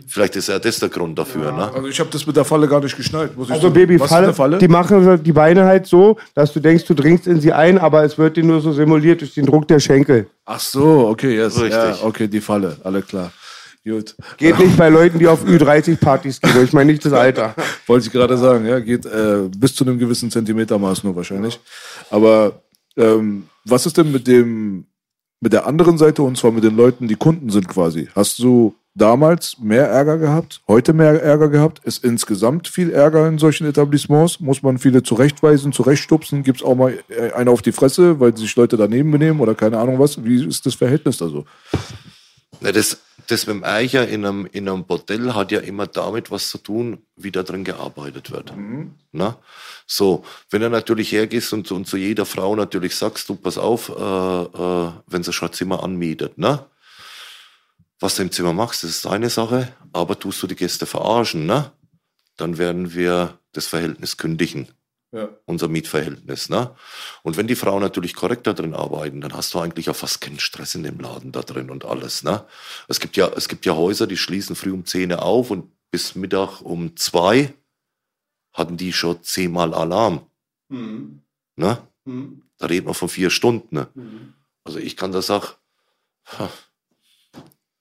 Vielleicht ist ja das der Grund dafür. Ne? Also ich habe das mit der Falle gar nicht geschnallt. Muss ich Also so- Baby, Was ist Falle, eine Falle? die machen die Beine halt so, dass du denkst, du dringst in sie ein, aber es wird dir nur so simuliert durch den Druck der Schenkel. Ach so, okay, yes. Richtig. Ja, okay, die Falle, alle klar. Gut. Geht nicht bei Leuten, die auf Ü30-Partys gehen. Ich meine nicht das Alter. Wollte ich gerade sagen, ja, geht äh, bis zu einem gewissen Zentimetermaß nur wahrscheinlich. Aber ähm, was ist denn mit dem, mit der anderen Seite und zwar mit den Leuten, die Kunden sind quasi? Hast du damals mehr Ärger gehabt, heute mehr Ärger gehabt? Ist insgesamt viel Ärger in solchen Etablissements? Muss man viele zurechtweisen, zurechtstupsen? Gibt es auch mal äh, eine auf die Fresse, weil sich Leute daneben benehmen oder keine Ahnung was? Wie ist das Verhältnis da so? Na, das, das mit dem Eicher in einem, in einem Bordell hat ja immer damit was zu tun, wie da drin gearbeitet wird. Na? So, wenn du natürlich hergehst und, und zu jeder Frau natürlich sagst, du, pass auf, äh, äh, wenn sie schon ein Zimmer anmietet, ne? Was du im Zimmer machst, das ist deine Sache, aber tust du die Gäste verarschen, ne? Dann werden wir das Verhältnis kündigen Ja. unser Mietverhältnis. Ne? Und wenn die Frauen natürlich korrekt da drin arbeiten, dann hast du eigentlich auch fast keinen Stress in dem Laden da drin und alles. Ne? Es, gibt ja, es gibt ja Häuser, die schließen früh um 10 Uhr auf und bis Mittag um zwei hatten die schon zehnmal Alarm. Ne? Da reden wir von vier Stunden. Ne? Also ich kann da sagen, ha,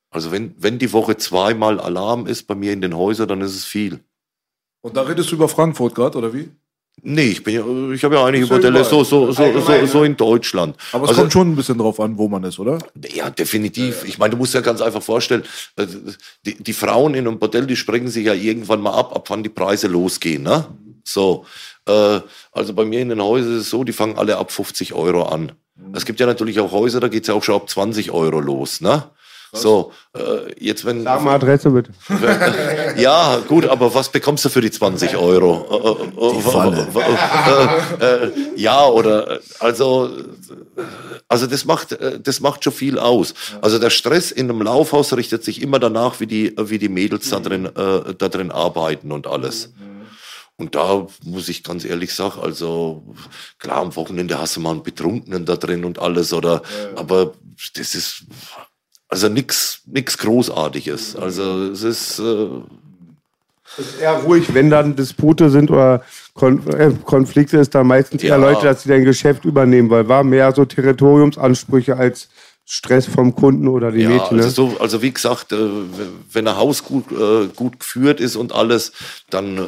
also wenn, wenn die Woche zweimal Alarm ist bei mir in den Häusern, dann ist es viel. Und da redest du über Frankfurt gerade, oder wie? Nee, ich bin ich habe ja einige Modelle so, so, so, so, so in Deutschland. Aber es Also- kommt schon ein bisschen drauf an, wo man ist, oder? Ja, definitiv. Ich meine, du musst ja ganz einfach vorstellen, äh, die, die Frauen in einem Bordell, die sprengen sich ja irgendwann mal ab, ab wann die Preise losgehen. Ne? So, äh, also bei mir in den Häusern ist es so, die fangen alle ab 50 Euro an. Es gibt ja natürlich auch Häuser, da geht's ja auch schon ab 20 Euro los. Ne? So, äh, jetzt wenn... Sag mal Adresse bitte. Ja, gut, aber was bekommst du für die 20 Euro? Die Falle. Äh, äh, ja, oder, äh, also, äh, also das macht, äh, das macht schon viel aus. Also der Stress in einem Laufhaus richtet sich immer danach, wie die, wie die Mädels da drin, äh, da drin arbeiten und alles. Und da muss ich ganz ehrlich sagen, also klar, am Wochenende hast du mal einen Betrunkenen da drin und alles, oder, aber das ist, also nix, nix Großartiges. Also es ist, äh, Es ist eher ruhig, wenn dann Dispute sind oder äh, Konflikte, ist dann meistens eher Ja. Leute, dass sie dein Geschäft übernehmen, weil war mehr so Territoriumsansprüche als Stress vom Kunden oder die Ja, Mädchen. Ne? also, so, also wie gesagt, äh, wenn ein Haus gut, äh, gut geführt ist und alles, dann,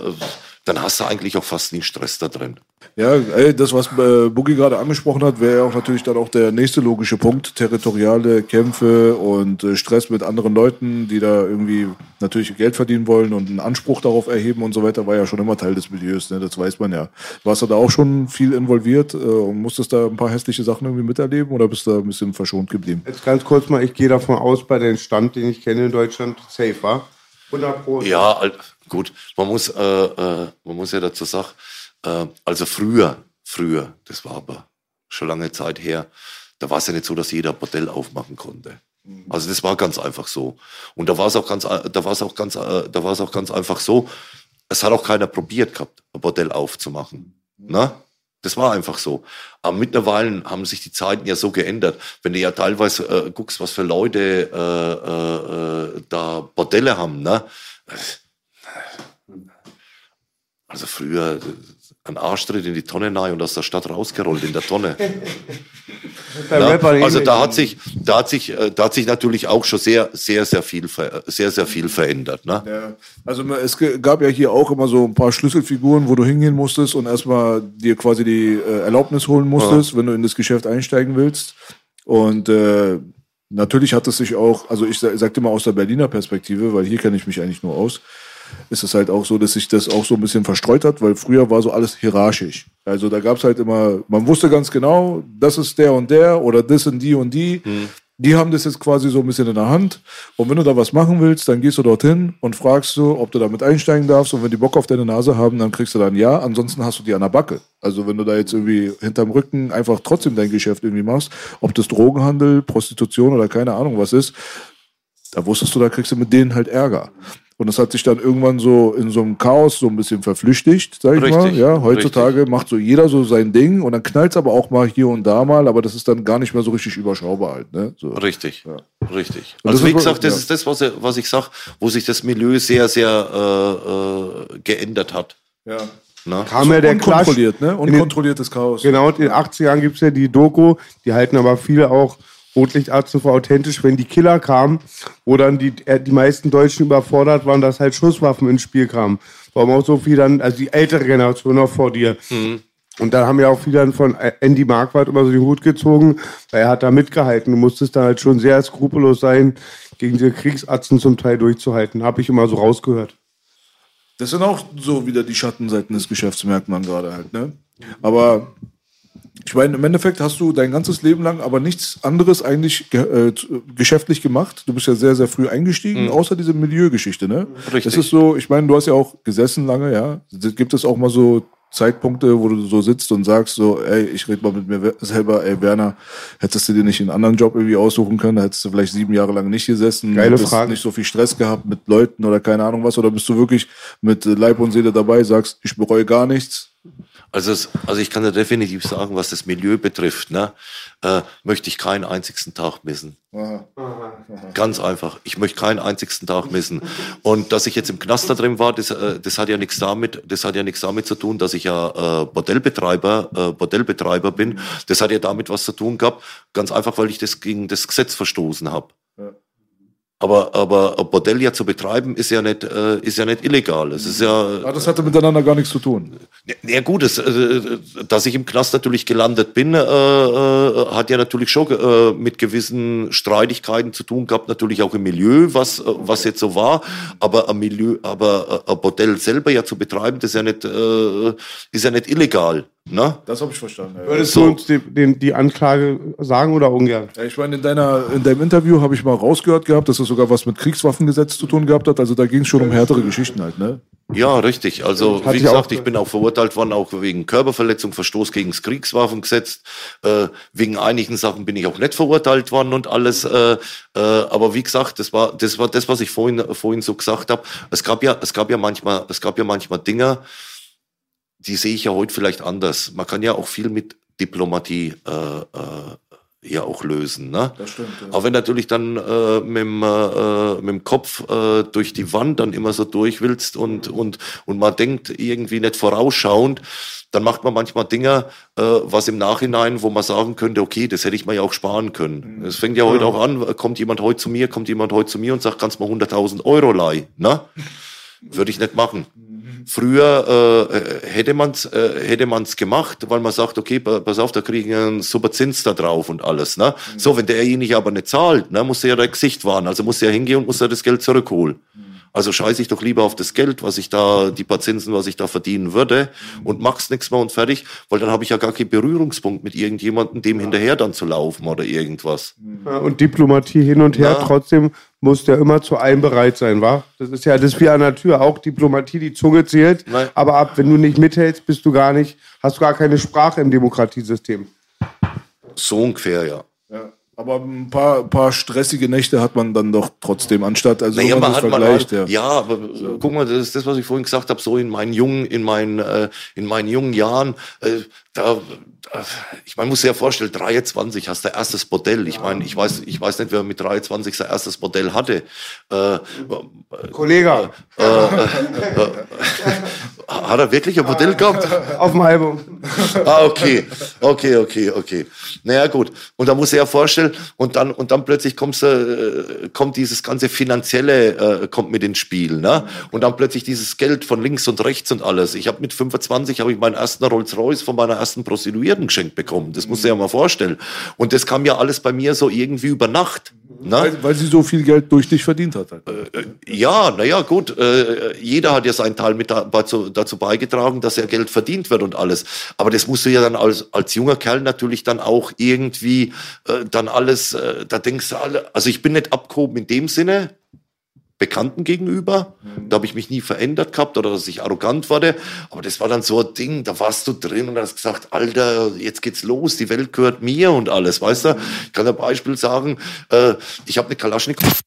dann hast du eigentlich auch fast nie Stress da drin. Ja, ey, das, was äh, Boogie gerade angesprochen hat, wäre ja auch natürlich dann auch der nächste logische Punkt. Territoriale Kämpfe und äh, Stress mit anderen Leuten, die da irgendwie natürlich Geld verdienen wollen und einen Anspruch darauf erheben und so weiter, war ja schon immer Teil des Milieus, ne? das weiß man ja. Warst du da auch schon viel involviert äh, und musstest da ein paar hässliche Sachen irgendwie miterleben oder bist du da ein bisschen verschont geblieben? Jetzt ganz kurz mal, ich gehe davon aus, bei dem Stand, den ich kenne in Deutschland, safe war. 100 Pro. Ja, gut, man muss, äh, äh, man muss ja dazu sagen, äh, also früher, früher, das war aber schon lange Zeit her, da war es ja nicht so, dass jeder ein Bordell aufmachen konnte. Also das war ganz einfach so. Und da war es auch ganz, äh, da war es auch ganz, äh, da war es auch ganz einfach so. Es hat auch keiner probiert gehabt, ein Bordell aufzumachen. Na? Das war einfach so. Aber mittlerweile haben sich die Zeiten ja so geändert. Wenn du ja teilweise äh, guckst, was für Leute äh, äh, äh, da Bordelle haben, ne? Also früher äh, ein Arschtritt in die Tonne rein und aus der Stadt rausgerollt in der Tonne. Ja, Rappern also da hat sich, da hat sich, äh, da hat sich natürlich auch schon sehr, sehr, sehr viel, sehr, sehr viel verändert. Ne? Ja, also es gab ja hier auch immer so ein paar Schlüsselfiguren, wo du hingehen musstest und erstmal dir quasi die äh, Erlaubnis holen musstest, wenn du in das Geschäft einsteigen willst. Und äh, natürlich hat es sich auch, also ich sa- sagte mal aus der Berliner Perspektive, weil hier kenne ich mich eigentlich nur aus, ist es halt auch so, dass sich das auch so ein bisschen verstreut hat, weil früher war so alles hierarchisch. Also da gab es halt immer, man wusste ganz genau, das ist der und der oder das sind die und die. Die haben das jetzt quasi so ein bisschen in der Hand. Und wenn du da was machen willst, dann gehst du dorthin und fragst du, ob du damit einsteigen darfst. Und wenn die Bock auf deine Nase haben, dann kriegst du dann ja. Ansonsten hast du die an der Backe. Also wenn du da jetzt irgendwie hinterm Rücken einfach trotzdem dein Geschäft irgendwie machst, ob das Drogenhandel, Prostitution oder keine Ahnung was ist, da wusstest du, da kriegst du mit denen halt Ärger. Und das hat sich dann irgendwann so in so einem Chaos so ein bisschen verflüchtigt, sag ich Richtig, mal. Ja, heutzutage richtig. macht so jeder so sein Ding und dann knallt es aber auch mal hier und da mal, aber das ist dann gar nicht mehr so richtig überschaubar halt. Ne? So. Richtig, richtig. Und Also wie ist- gesagt, das ja. ist das, was, was ich sag, wo sich das Milieu sehr, sehr äh, äh, geändert hat. Ja. Ne? Kam ja der Clash. Unkontrolliert, ne? in den- Unkontrolliertes Chaos. Genau, in den 80ern gibt es ja die Doku, die halten aber viele auch Rotlichtärzte für authentisch, wenn die Killer kamen, wo dann die, äh, die meisten Deutschen überfordert waren, dass halt Schusswaffen ins Spiel kamen. Warum auch so viel dann, also die ältere Generation noch vor dir. Und dann haben ja auch viele dann von äh, Andy Marquardt immer so den Hut gezogen, weil er hat da mitgehalten. Du musstest dann halt schon sehr skrupellos sein, gegen diese Kriegsarzten zum Teil durchzuhalten. Habe ich immer so rausgehört. Das sind auch so wieder die Schattenseiten des Geschäfts, merkt man gerade halt, ne? Aber ich meine, im Endeffekt hast du dein ganzes Leben lang aber nichts anderes eigentlich ge äh, geschäftlich gemacht. Du bist ja sehr, sehr früh eingestiegen, außer diese Milieugeschichte, ne? Richtig. Das ist so, ich meine, du hast ja auch gesessen lange, ja. Gibt es auch mal so Zeitpunkte, wo du so sitzt und sagst so, ey, ich rede mal mit mir selber, ey, Werner, hättest du dir nicht einen anderen Job irgendwie aussuchen können, hättest du vielleicht sieben Jahre lang nicht gesessen, Geile hättest Frage. nicht so viel Stress gehabt mit Leuten oder keine Ahnung was, oder bist du wirklich mit Leib und Seele dabei, sagst, ich bereue gar nichts? Also, es, also ich kann dir definitiv sagen, was das Milieu betrifft, ne, äh, möchte ich keinen einzigen Tag missen. Ganz einfach. Ich möchte keinen einzigen Tag missen. Und dass ich jetzt im Knast da drin war, das, äh, das hat ja nichts damit, das hat ja nichts damit zu tun, dass ich ja äh, Bordellbetreiber, äh, Bordellbetreiber bin. Das hat ja damit was zu tun gehabt, ganz einfach, weil ich das gegen das Gesetz verstoßen habe. Aber, aber ein Bordell ja zu betreiben ist ja nicht, äh, ist ja nicht illegal. Es ist ja, Ja, das hatte miteinander gar nichts zu tun. ja, gut, das, äh, dass ich im Knast natürlich gelandet bin, äh, äh, hat ja natürlich schon äh, mit gewissen Streitigkeiten zu tun gehabt, natürlich auch im Milieu, was, äh, was jetzt so war. Aber ein Milieu, aber ein Bordell selber ja zu betreiben, das ist ja nicht, ist ja nicht illegal. Ne? Das habe ich verstanden. Ja. Würdest du uns die, den, die Anklage sagen oder ungern? Ja, ich meine, in, deiner, in deinem Interview habe ich mal rausgehört gehabt, dass das sogar was mit Kriegswaffengesetz zu tun gehabt hat. Also da ging es schon um härtere Geschichten halt, ne? Ja, richtig. Also wie ich auch gesagt, ich bin auch verurteilt worden, auch wegen Körperverletzung, Verstoß gegen das Kriegswaffengesetz. Äh, wegen einigen Sachen bin ich auch nicht verurteilt worden und alles. Äh, äh, aber wie gesagt, das war das war das, was ich vorhin vorhin so gesagt habe. Es gab ja es gab ja manchmal es gab ja manchmal Dinge, die sehe ich ja heute vielleicht anders. Man kann ja auch viel mit Diplomatie äh, äh, ja auch lösen. Ne? Das stimmt, ja. Aber wenn natürlich dann äh, mit, dem, äh, mit dem Kopf äh, durch die Wand dann immer so durch willst und, und, und man denkt irgendwie nicht vorausschauend, dann macht man manchmal Dinge, äh, was im Nachhinein, wo man sagen könnte, okay, das hätte ich mir ja auch sparen können. Es fängt ja heute auch an, kommt jemand heute zu mir, kommt jemand heute zu mir und sagt, kannst du mal 100.000 Euro leihen, ne? Würde ich nicht machen. Früher äh, hätte man's äh, hätte man's gemacht, weil man sagt, okay, pa- pass auf, da kriegen wir einen super Zins da drauf und alles. Ne? So, wenn derjenige aber nicht zahlt, ne, muss er ja der Gesicht wahren. Also muss er hingehen und muss er das Geld zurückholen. Also scheiße ich doch lieber auf das Geld, was ich da, die paar Zinsen, was ich da verdienen würde und mach's nichts mehr und fertig, weil dann habe ich ja gar keinen Berührungspunkt mit irgendjemandem, dem hinterher dann zu laufen oder irgendwas. Ja, Und Diplomatie hin und her, Ja. trotzdem muss der immer zu allem bereit sein, wa? Das ist ja das ist wie an der Tür, auch Diplomatie, die Zunge zählt, Nein. aber ab, wenn du nicht mithältst, bist du gar nicht, hast du gar keine Sprache im Demokratiesystem. So ungefähr, ja. Ja. Aber ein paar, paar stressige Nächte hat man dann doch trotzdem, anstatt, also Naja, man hat man vergleicht, halt, ja. aber äh, guck mal, das ist das, was ich vorhin gesagt habe, so in meinen jungen, in meinen, äh, in meinen jungen Jahren, äh, da, ich meine, muss dir ja vorstellen, 23 hast du erstes Bordell. Ich meine, ich weiß, ich weiß nicht, wer mit 23 sein erstes Bordell hatte. Äh, Kollege, hat er wirklich ein Bordell gehabt? auf dem Album. Ah, okay, okay, okay, okay. Naja, gut. Und da muss er ja vorstellen, und dann, und dann plötzlich kommst, äh, kommt dieses ganze Finanzielle äh, kommt mit ins Spiel, ne? Und dann plötzlich dieses Geld von links und rechts und alles. Ich habe mit 25 habe ich meinen ersten Rolls Royce von meiner ersten Prostituierten geschenkt bekommen. Das musst du dir ja mal vorstellen. Und das kam ja alles bei mir so irgendwie über Nacht. Ne? weil, weil sie so viel Geld durch dich verdient hat. Halt. Ja, naja, gut. Äh, jeder hat ja seinen Teil mit dazu, dazu beigetragen, dass er Geld verdient wird und alles. Aber das musst du ja dann als, als junger Kerl natürlich dann auch irgendwie äh, dann alles, äh, da denkst du alle, also ich bin nicht abgehoben in dem Sinne, Bekannten gegenüber. Da habe ich mich nie verändert gehabt oder dass ich arrogant wurde. Aber das war dann so ein Ding, da warst du drin und hast gesagt, Alter, jetzt geht's los, die Welt gehört mir und alles, weißt du? Ich kann ein Beispiel sagen, äh, ich habe eine Kalaschnikow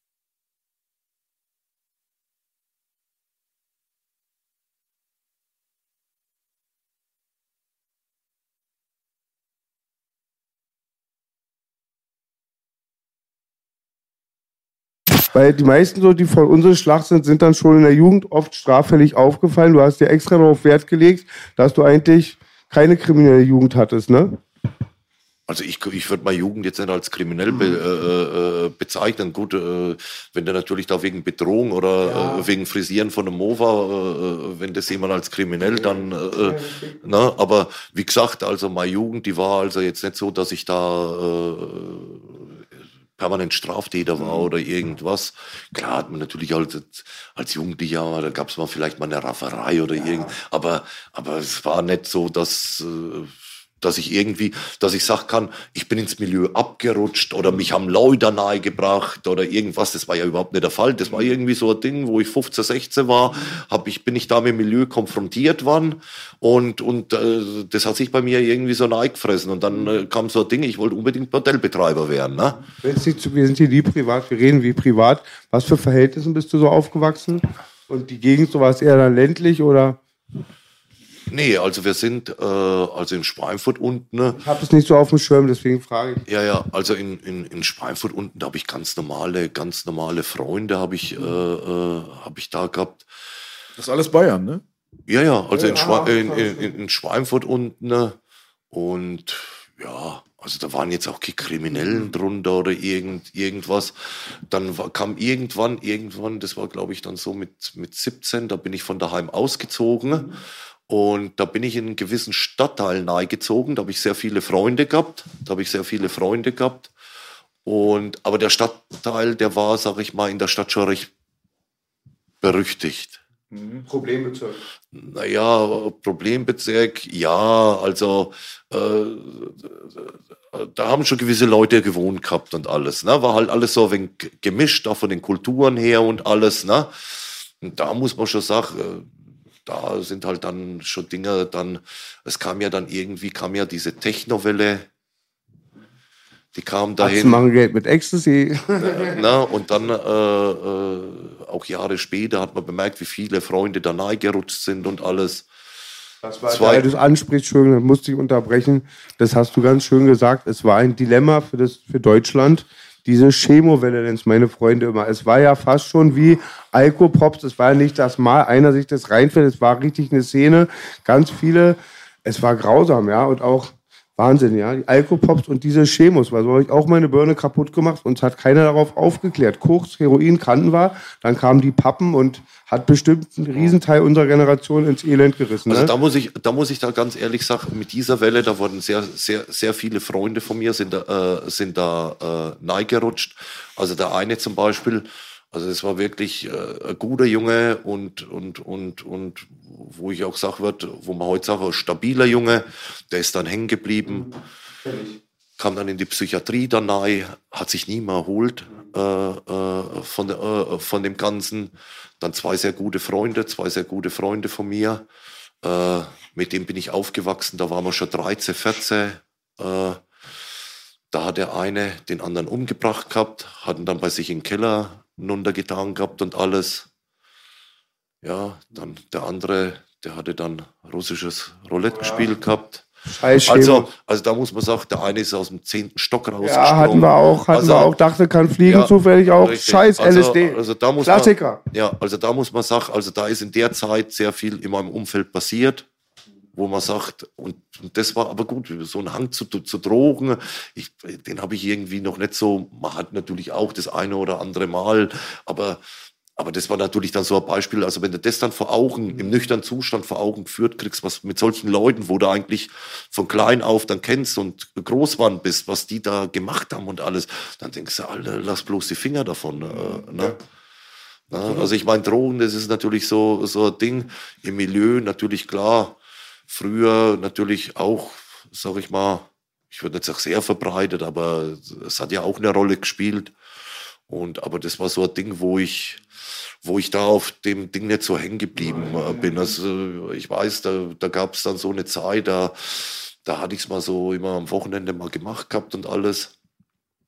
Weil die meisten, so, die von unserem Schlag sind, sind dann schon in der Jugend oft straffällig aufgefallen. Du hast dir extra darauf Wert gelegt, dass du eigentlich keine kriminelle Jugend hattest, ne? Also ich, ich würde meine Jugend jetzt nicht als kriminell be, äh, äh, bezeichnen. Gut, äh, wenn der natürlich da wegen Bedrohung oder ja. äh, wegen Frisieren von einem Mova, äh, wenn das jemand als kriminell dann, äh, ne? aber wie gesagt, also meine Jugend, die war also jetzt nicht so, dass ich da permanent Straftäter war mhm. oder irgendwas. Klar hat man natürlich als, als Jugendlicher, da gab es mal vielleicht mal eine Rafferei oder ja. irgend, aber, aber es war nicht so, dass dass ich irgendwie, dass ich sagen kann, ich bin ins Milieu abgerutscht oder mich haben Leute nahegebracht oder irgendwas. Das war ja überhaupt nicht der Fall. Das war irgendwie so ein Ding, wo ich 15, 16 war, hab ich, bin ich da mit dem Milieu konfrontiert worden und, und äh, das hat sich bei mir irgendwie so gefressen. Und dann äh, kam so ein Ding, ich wollte unbedingt Bordellbetreiber werden. Ne? Wir sind hier nie privat, wir reden wie privat. Was für Verhältnissen bist du so aufgewachsen? Und die Gegend, so war es eher dann ländlich oder? Nee, also wir sind äh, also in Schweinfurt unten. Ne? Ich habe es nicht so auf dem Schirm, deswegen frage ich. Ja, ja, also in, in, in Schweinfurt unten, da habe ich ganz normale, ganz normale Freunde, habe ich, äh, äh, hab ich da gehabt. Das ist alles Bayern, ne? Ja, ja, also ja, in, Schwe in, in, in, Schweinfurt unten. Ne? Und ja, also da waren jetzt auch keine Kriminellen drunter oder irgend, irgendwas. Dann war, kam irgendwann, irgendwann, das war glaube ich dann so mit, mit 17, da bin ich von daheim ausgezogen. Mhm. Und da bin ich in einen gewissen Stadtteil nahegezogen. Da habe ich sehr viele Freunde gehabt. Da habe ich sehr viele Freunde gehabt. Und, aber der Stadtteil, der war, sag ich mal, in der Stadt schon recht berüchtigt. Mhm. Problembezirk. Naja, Problembezirk, ja, also äh, da haben schon gewisse Leute gewohnt gehabt und alles. Ne? War halt alles so ein wenig gemischt, auch von den Kulturen her und alles. Ne? Und da muss man schon sagen, äh, da sind halt dann schon Dinge, dann, es kam ja dann irgendwie, kam ja diese Technowelle, die kam dahin. Atzen machen Geld mit Ecstasy. Na, und dann äh, äh, auch Jahre später hat man bemerkt, wie viele Freunde da nahe gerutscht sind und alles. Das war, Zwei, weil du es ansprichst, schön, musste ich unterbrechen. Das hast du ganz schön gesagt. Es war ein Dilemma für, das, für Deutschland diese Chemowelle nennt meine Freunde immer. Es war ja fast schon wie Alkopops. Es war ja nicht, dass mal einer sich das reinfällt. Es war richtig eine Szene. Ganz viele. Es war grausam, ja. Und auch Wahnsinn, ja. Die Alkopops und diese Chemos, weil so habe ich auch meine Birne kaputt gemacht. und es hat keiner darauf aufgeklärt. Koks, Heroin kannten wir. Dann kamen die Pappen und hat bestimmt einen Riesenteil unserer Generation ins Elend gerissen. Also ne? da muss ich, da muss ich da ganz ehrlich sagen, mit dieser Welle, da wurden sehr, sehr, sehr viele Freunde von mir sind da, äh, sind da äh, neigerutscht. Also der eine zum Beispiel, also es war wirklich äh, ein guter Junge und, und, und, und wo ich auch sage wird, wo man heute sagt, ein stabiler Junge, der ist dann hängen geblieben. Mhm. Kam dann in die Psychiatrie dann nahe, hat sich nie mehr erholt äh, äh, von, äh, von dem Ganzen. Dann zwei sehr gute Freunde, zwei sehr gute Freunde von mir. Äh, mit dem bin ich aufgewachsen, da waren wir schon 13, 14. Äh, da hat der eine den anderen umgebracht gehabt, hatten dann bei sich im Keller runtergetan gehabt und alles. Ja, dann der andere, der hatte dann russisches Roulette ja. gespielt gehabt. Also, also da muss man sagen, der eine ist aus dem zehnten Stock rausgesprungen. Ja, hatten wir auch, hatten also, wir auch, dachte, kann fliegen, ja, zufällig auch. Richtig. Scheiß also, LSD. Also da muss Klassiker. Man, ja, also da muss man sagen, also da ist in der Zeit sehr viel in meinem Umfeld passiert wo man sagt, und, und, das war aber gut, so ein Hang zu, zu Drogen, ich, den habe ich irgendwie noch nicht so, man hat natürlich auch das eine oder andere Mal, aber, aber das war natürlich dann so ein Beispiel, also wenn du das dann vor Augen, im nüchternen Zustand vor Augen geführt kriegst, was mit solchen Leuten, wo du eigentlich von klein auf dann kennst und groß waren bist, was die da gemacht haben und alles, dann denkst du, Alter, lass bloß die Finger davon. Äh, ne? Ja. Also ich meine, Drogen, das ist natürlich so, so ein Ding. Im Milieu, natürlich klar, früher natürlich auch, sag ich mal, ich würde nicht sagen sehr verbreitet, aber es hat ja auch eine Rolle gespielt. Und aber das war so ein Ding, wo ich, wo ich da auf dem Ding nicht so hängen geblieben äh, bin. Also ich weiß, da, da gab es dann so eine Zeit, da, da hatte ich es mal so immer am Wochenende mal gemacht gehabt und alles.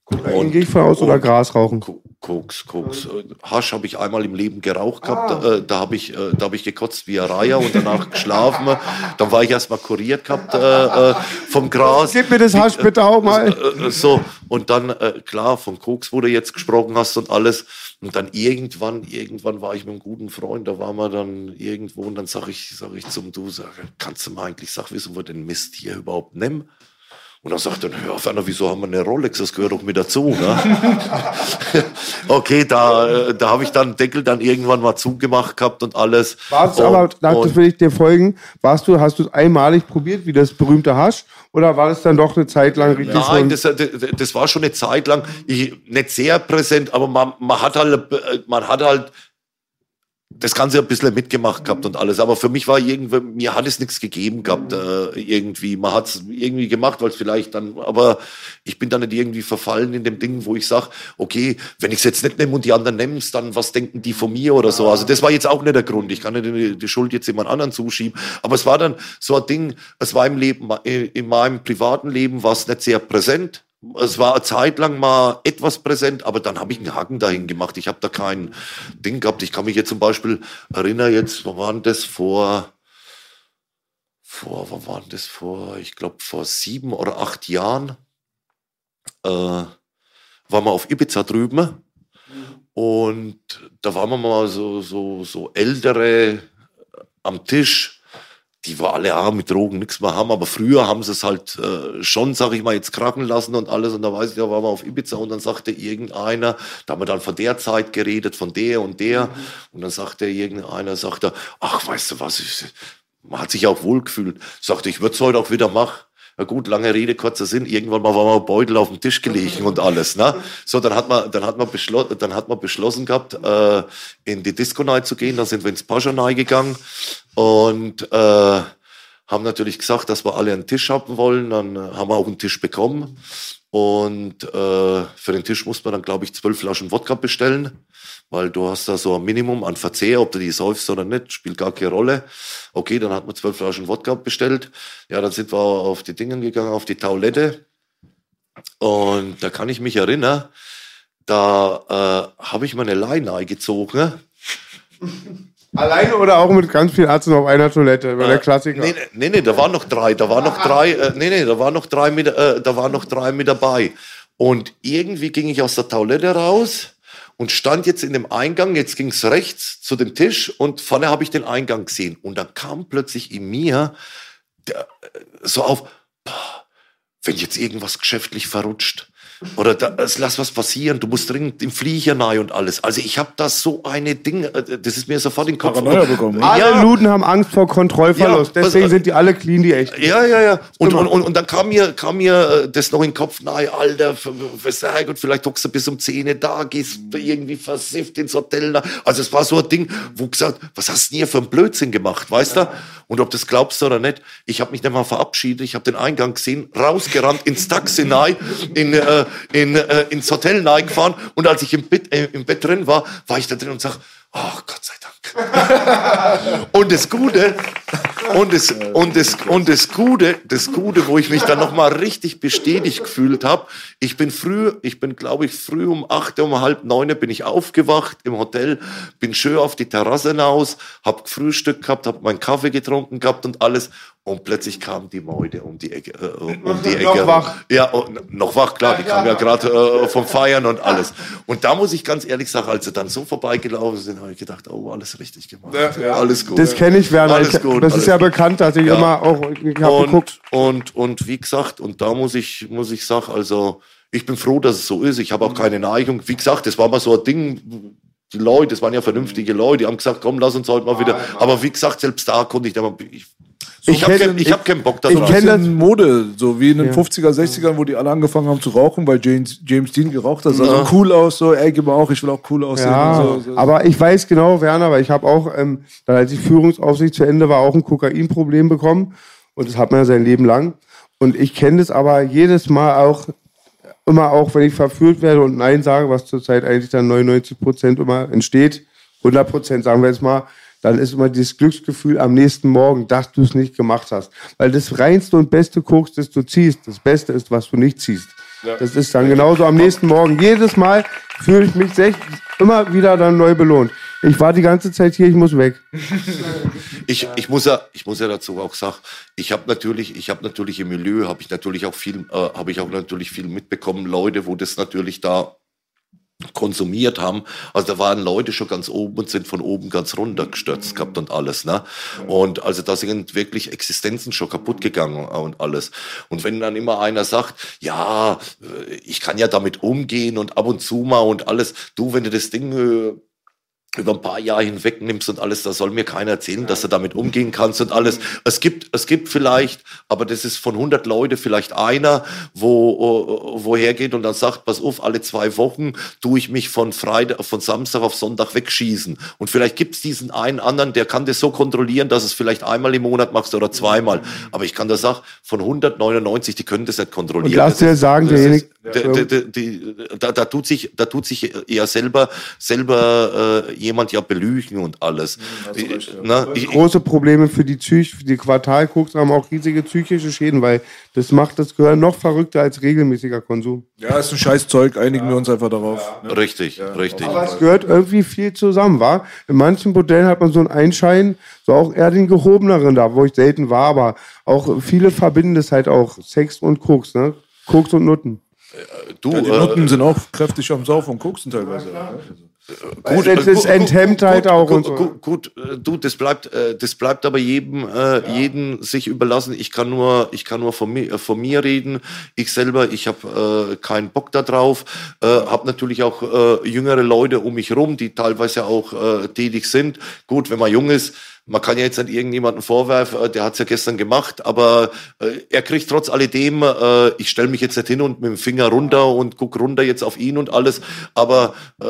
Kokain gehe ich voraus oder Gras rauchen? Koks, Koks. Äh, Hasch habe ich einmal im Leben geraucht gehabt. Ah. Äh, da habe ich, äh, da habe ich gekotzt wie ein Reiher und danach geschlafen. Dann war ich erstmal kuriert gehabt äh, vom Gras. Gib mir das Hasch bitte auch mal. So und dann klar von Koks, wo du jetzt gesprochen hast und alles. Und dann irgendwann, irgendwann war ich mit einem guten Freund. Da waren wir dann irgendwo und dann sage ich, sag ich zum Du, sag, kannst du mal eigentlich sag, wissen wir den Mist hier überhaupt nehmen? Und dann sagt er, hör auf, Anna, wieso haben wir eine Rolex? Das gehört doch mit dazu. Ne? okay, da, äh, da habe ich dann Deckel dann irgendwann mal zugemacht gehabt und alles. Warst und, aber, das will ich dir folgen, warst du, hast du es einmalig probiert, wie das berühmte Hasch? Oder war das dann doch eine Zeit lang richtig Nein, das, das, das, war schon eine Zeit lang, ich, nicht sehr präsent, aber man, man hat halt, äh, man hat halt das Ganze ein bisschen mitgemacht gehabt und alles. Aber für mich war irgendwie, mir hat es nichts gegeben gehabt, äh, irgendwie. Man hat es irgendwie gemacht, weil es vielleicht dann, aber ich bin dann nicht irgendwie verfallen in dem Ding, wo ich sage, okay, wenn ich es jetzt nicht nehme und die anderen nehmen es, dann was denken die von mir oder so. Also das war jetzt auch nicht der Grund. Ich kann nicht die, Schuld jetzt jemand anderen zuschieben. Aber es war dann so ein Ding, es war im Leben, in meinem privaten Leben war es nicht sehr präsent es war eine Zeit lang mal etwas präsent, aber dann habe ich einen Haken dahin gemacht. Ich habe da kein Ding gehabt. Ich kann mich jetzt zum Beispiel erinnern, jetzt, wo waren das vor, vor, wo waren das vor, ich glaube vor sieben oder acht Jahren, äh, waren wir auf Ibiza drüben. Und da waren wir mal so, so, so ältere am Tisch die war alle ja, mit Drogen nichts mehr haben, aber früher haben sie es halt äh, schon, sag ich mal, jetzt krachen lassen und alles. Und da weiß ich, da waren wir auf Ibiza und dann sagte irgendeiner, da haben wir dann von der Zeit geredet, von der und der. Mhm. Und dann sagte irgendeiner, sagte, ach, weißt du was, ich, man hat sich auch wohl gefühlt. Sagte, ich würde es heute auch wieder machen. Na gut, lange Rede, kurzer Sinn. Irgendwann mal war mal Beutel auf dem Tisch gelegen und alles. Ne? So, dann hat man, dann hat man, beschlo dann hat man beschlossen gehabt, äh, in die Disco Night zu gehen. Dann sind wir ins Pascha gegangen und äh, haben natürlich gesagt, dass wir alle einen Tisch haben wollen. Dann haben wir auch einen Tisch bekommen. Und äh, für den Tisch muss man dann, glaube ich, zwölf Flaschen Wodka bestellen weil du hast da so ein Minimum an Verzehr, ob du die säufst oder nicht, spielt gar keine Rolle. Okay, dann hat man zwölf Flaschen Wodka bestellt. Ja, dann sind wir auf die Dingen gegangen, auf die Taulette. Und da kann ich mich erinnern, da äh, habe ich meine Leine gezogen. Alleine oder auch mit ganz viel Arzt auf einer Toilette, bei äh, der Klassiker? Nee, nee, nee, da waren noch drei, da waren noch drei, äh, nee, nee, da waren noch drei mit, äh, da waren noch drei mit dabei. Und irgendwie ging ich aus der Toilette raus und stand jetzt in dem Eingang, jetzt ging es rechts zu dem Tisch und vorne habe ich den Eingang gesehen. Und dann kam plötzlich in mir der, äh, so auf, boah, wenn jetzt irgendwas geschäftlich verrutscht, oder da, lass was passieren, du musst dringend im Flieger nahe und alles. Also ich habe da so eine Ding, äh, das ist mir sofort in den Kopf. Bekommen, ja. Alle Luden haben Angst vor Kontrollverlust, ja, deswegen was, sind die alle clean, die echt. Ja, ja, ja. Und, und, und, und, dann kam mir, kam mir äh, das noch in den Kopf, nahe, Alter, sehr gut, vielleicht hockst du bis um 10 da, gehst irgendwie versifft ins Hotel. Also es war so ein Ding, wo gesagt, was hast du denn hier für einen Blödsinn gemacht, weißt ja. du? Und ob das glaubst du oder nicht, ich habe mich nicht mal verabschiedet, ich habe den Eingang gesehen, rausgerannt ins Taxi nahe, in, äh, in, äh, ins Hotel gefahren und als ich im Bett, äh, im Bett drin war, war ich da drin und sag, oh Gott sei Dank. und das Gute, und das, und das, und das Gute, das Gute, wo ich mich dann nochmal richtig bestätigt gefühlt habe, ich bin früh, ich bin glaube ich früh um acht, um halb neun bin ich aufgewacht im Hotel, bin schön auf die Terrasse hinaus, hab Frühstück gehabt, hab meinen Kaffee getrunken gehabt und alles und plötzlich kam die Mäude um die Ecke. Äh, um die Ecke. Noch wach. Ja, noch wach, klar. Die kam ja gerade äh, vom Feiern und alles. Und da muss ich ganz ehrlich sagen, als sie dann so vorbeigelaufen sind, habe ich gedacht, oh, alles richtig gemacht. Ja, ja. Alles gut. Das kenne ich, Werner. Alles gut, das ist ja gut. bekannt, dass ich ja. immer auch ich und, geguckt. Und, und wie gesagt, und da muss ich, muss ich sagen, also ich bin froh, dass es so ist. Ich habe auch keine Neigung. Wie gesagt, das war mal so ein Ding, die Leute, das waren ja vernünftige Leute, die haben gesagt, komm, lass uns heute mal wieder. Aber wie gesagt, selbst da konnte ich, ich so, ich habe kein, hab keinen Bock darauf. Ich kenne das Mode, so wie in den ja. 50er, 60ern, wo die alle angefangen haben zu rauchen, weil James, James Dean geraucht hat. Das sah so cool aus, so, ey, gib mal auch, ich will auch cool aussehen. Ja, so, so. Aber ich weiß genau, Werner, weil ich habe auch, ähm, dann als die Führungsaufsicht zu Ende war, auch ein Kokainproblem bekommen. Und das hat man ja sein Leben lang. Und ich kenne das aber jedes Mal auch, immer auch, wenn ich verführt werde und Nein sage, was zurzeit eigentlich dann 99 Prozent immer entsteht, 100 Prozent sagen wir jetzt mal, dann ist immer dieses Glücksgefühl am nächsten Morgen, dass du es nicht gemacht hast. Weil das reinste und beste Koks, das du ziehst, das Beste ist, was du nicht ziehst. Das ist dann genauso am nächsten Morgen. Jedes Mal fühle ich mich echt immer wieder dann neu belohnt. Ich war die ganze Zeit hier, ich muss weg. Ich, ich muss ja, ich muss ja dazu auch sagen, ich habe natürlich, ich habe natürlich im Milieu, habe ich natürlich auch viel, äh, habe ich auch natürlich viel mitbekommen, Leute, wo das natürlich da konsumiert haben. Also da waren Leute schon ganz oben und sind von oben ganz runter gestürzt gehabt und alles. Ne? Und also da sind wirklich Existenzen schon kaputt gegangen und alles. Und wenn dann immer einer sagt, ja, äh, ich kann ja damit umgehen und ab und zu mal und alles, du, wenn du das Ding äh, über ein paar Jahre hinweg nimmst und alles, da soll mir keiner erzählen, dass du damit umgehen kannst und alles. Es gibt, es gibt vielleicht, aber das ist von 100 Leute vielleicht einer, wo, wo hergeht und dann sagt, pass auf, alle zwei Wochen tue ich mich von Freitag, von Samstag auf Sonntag wegschießen. Und vielleicht gibt's diesen einen anderen, der kann das so kontrollieren, dass es vielleicht einmal im Monat machst oder zweimal. Aber ich kann das sagen, von 199, die können das nicht kontrollieren. Und lass dir sagen, derjenige, da, da, tut sich, da tut sich eher selber, selber, äh, jemand ja belügen und alles. Mhm, recht, ja. Na, ich, große Probleme für die Psych, für die Quartalkoks haben auch riesige psychische Schäden, weil das macht das Gehirn noch verrückter als regelmäßiger Konsum. Ja, ist ein scheiß Zeug, einigen ja. wir uns einfach darauf. Ja. Richtig, richtig. Aber es gehört irgendwie viel zusammen, war. In manchen Modellen hat man so einen Einschein, so auch eher den gehobeneren da, wo ich selten war, aber auch viele verbinden das halt auch Sex und Koks, ne? Koks und Nutten. Du, ja, die Nutten äh, sind auch kräftig am Saufen und koksen teilweise. Ja, Gut, es ist enthemmt halt auch gut, und so. Gut, gut, äh, du, das bleibt, äh, das bleibt aber jedem, äh, ja. jeden sich überlassen. Ich kann nur, ich kann nur von mir, von mir reden. Ich selber, ich habe äh, keinen Bock da drauf. Äh, habe natürlich auch äh, jüngere Leute um mich rum, die teilweise auch äh, tätig sind. Gut, wenn man jung ist, man kann ja jetzt nicht irgendjemanden vorwerfen, äh, der hat's ja gestern gemacht, aber äh, er kriegt trotz alledem, äh, ich stelle mich jetzt nicht hin und mit dem Finger runter und guck runter jetzt auf ihn und alles, aber äh,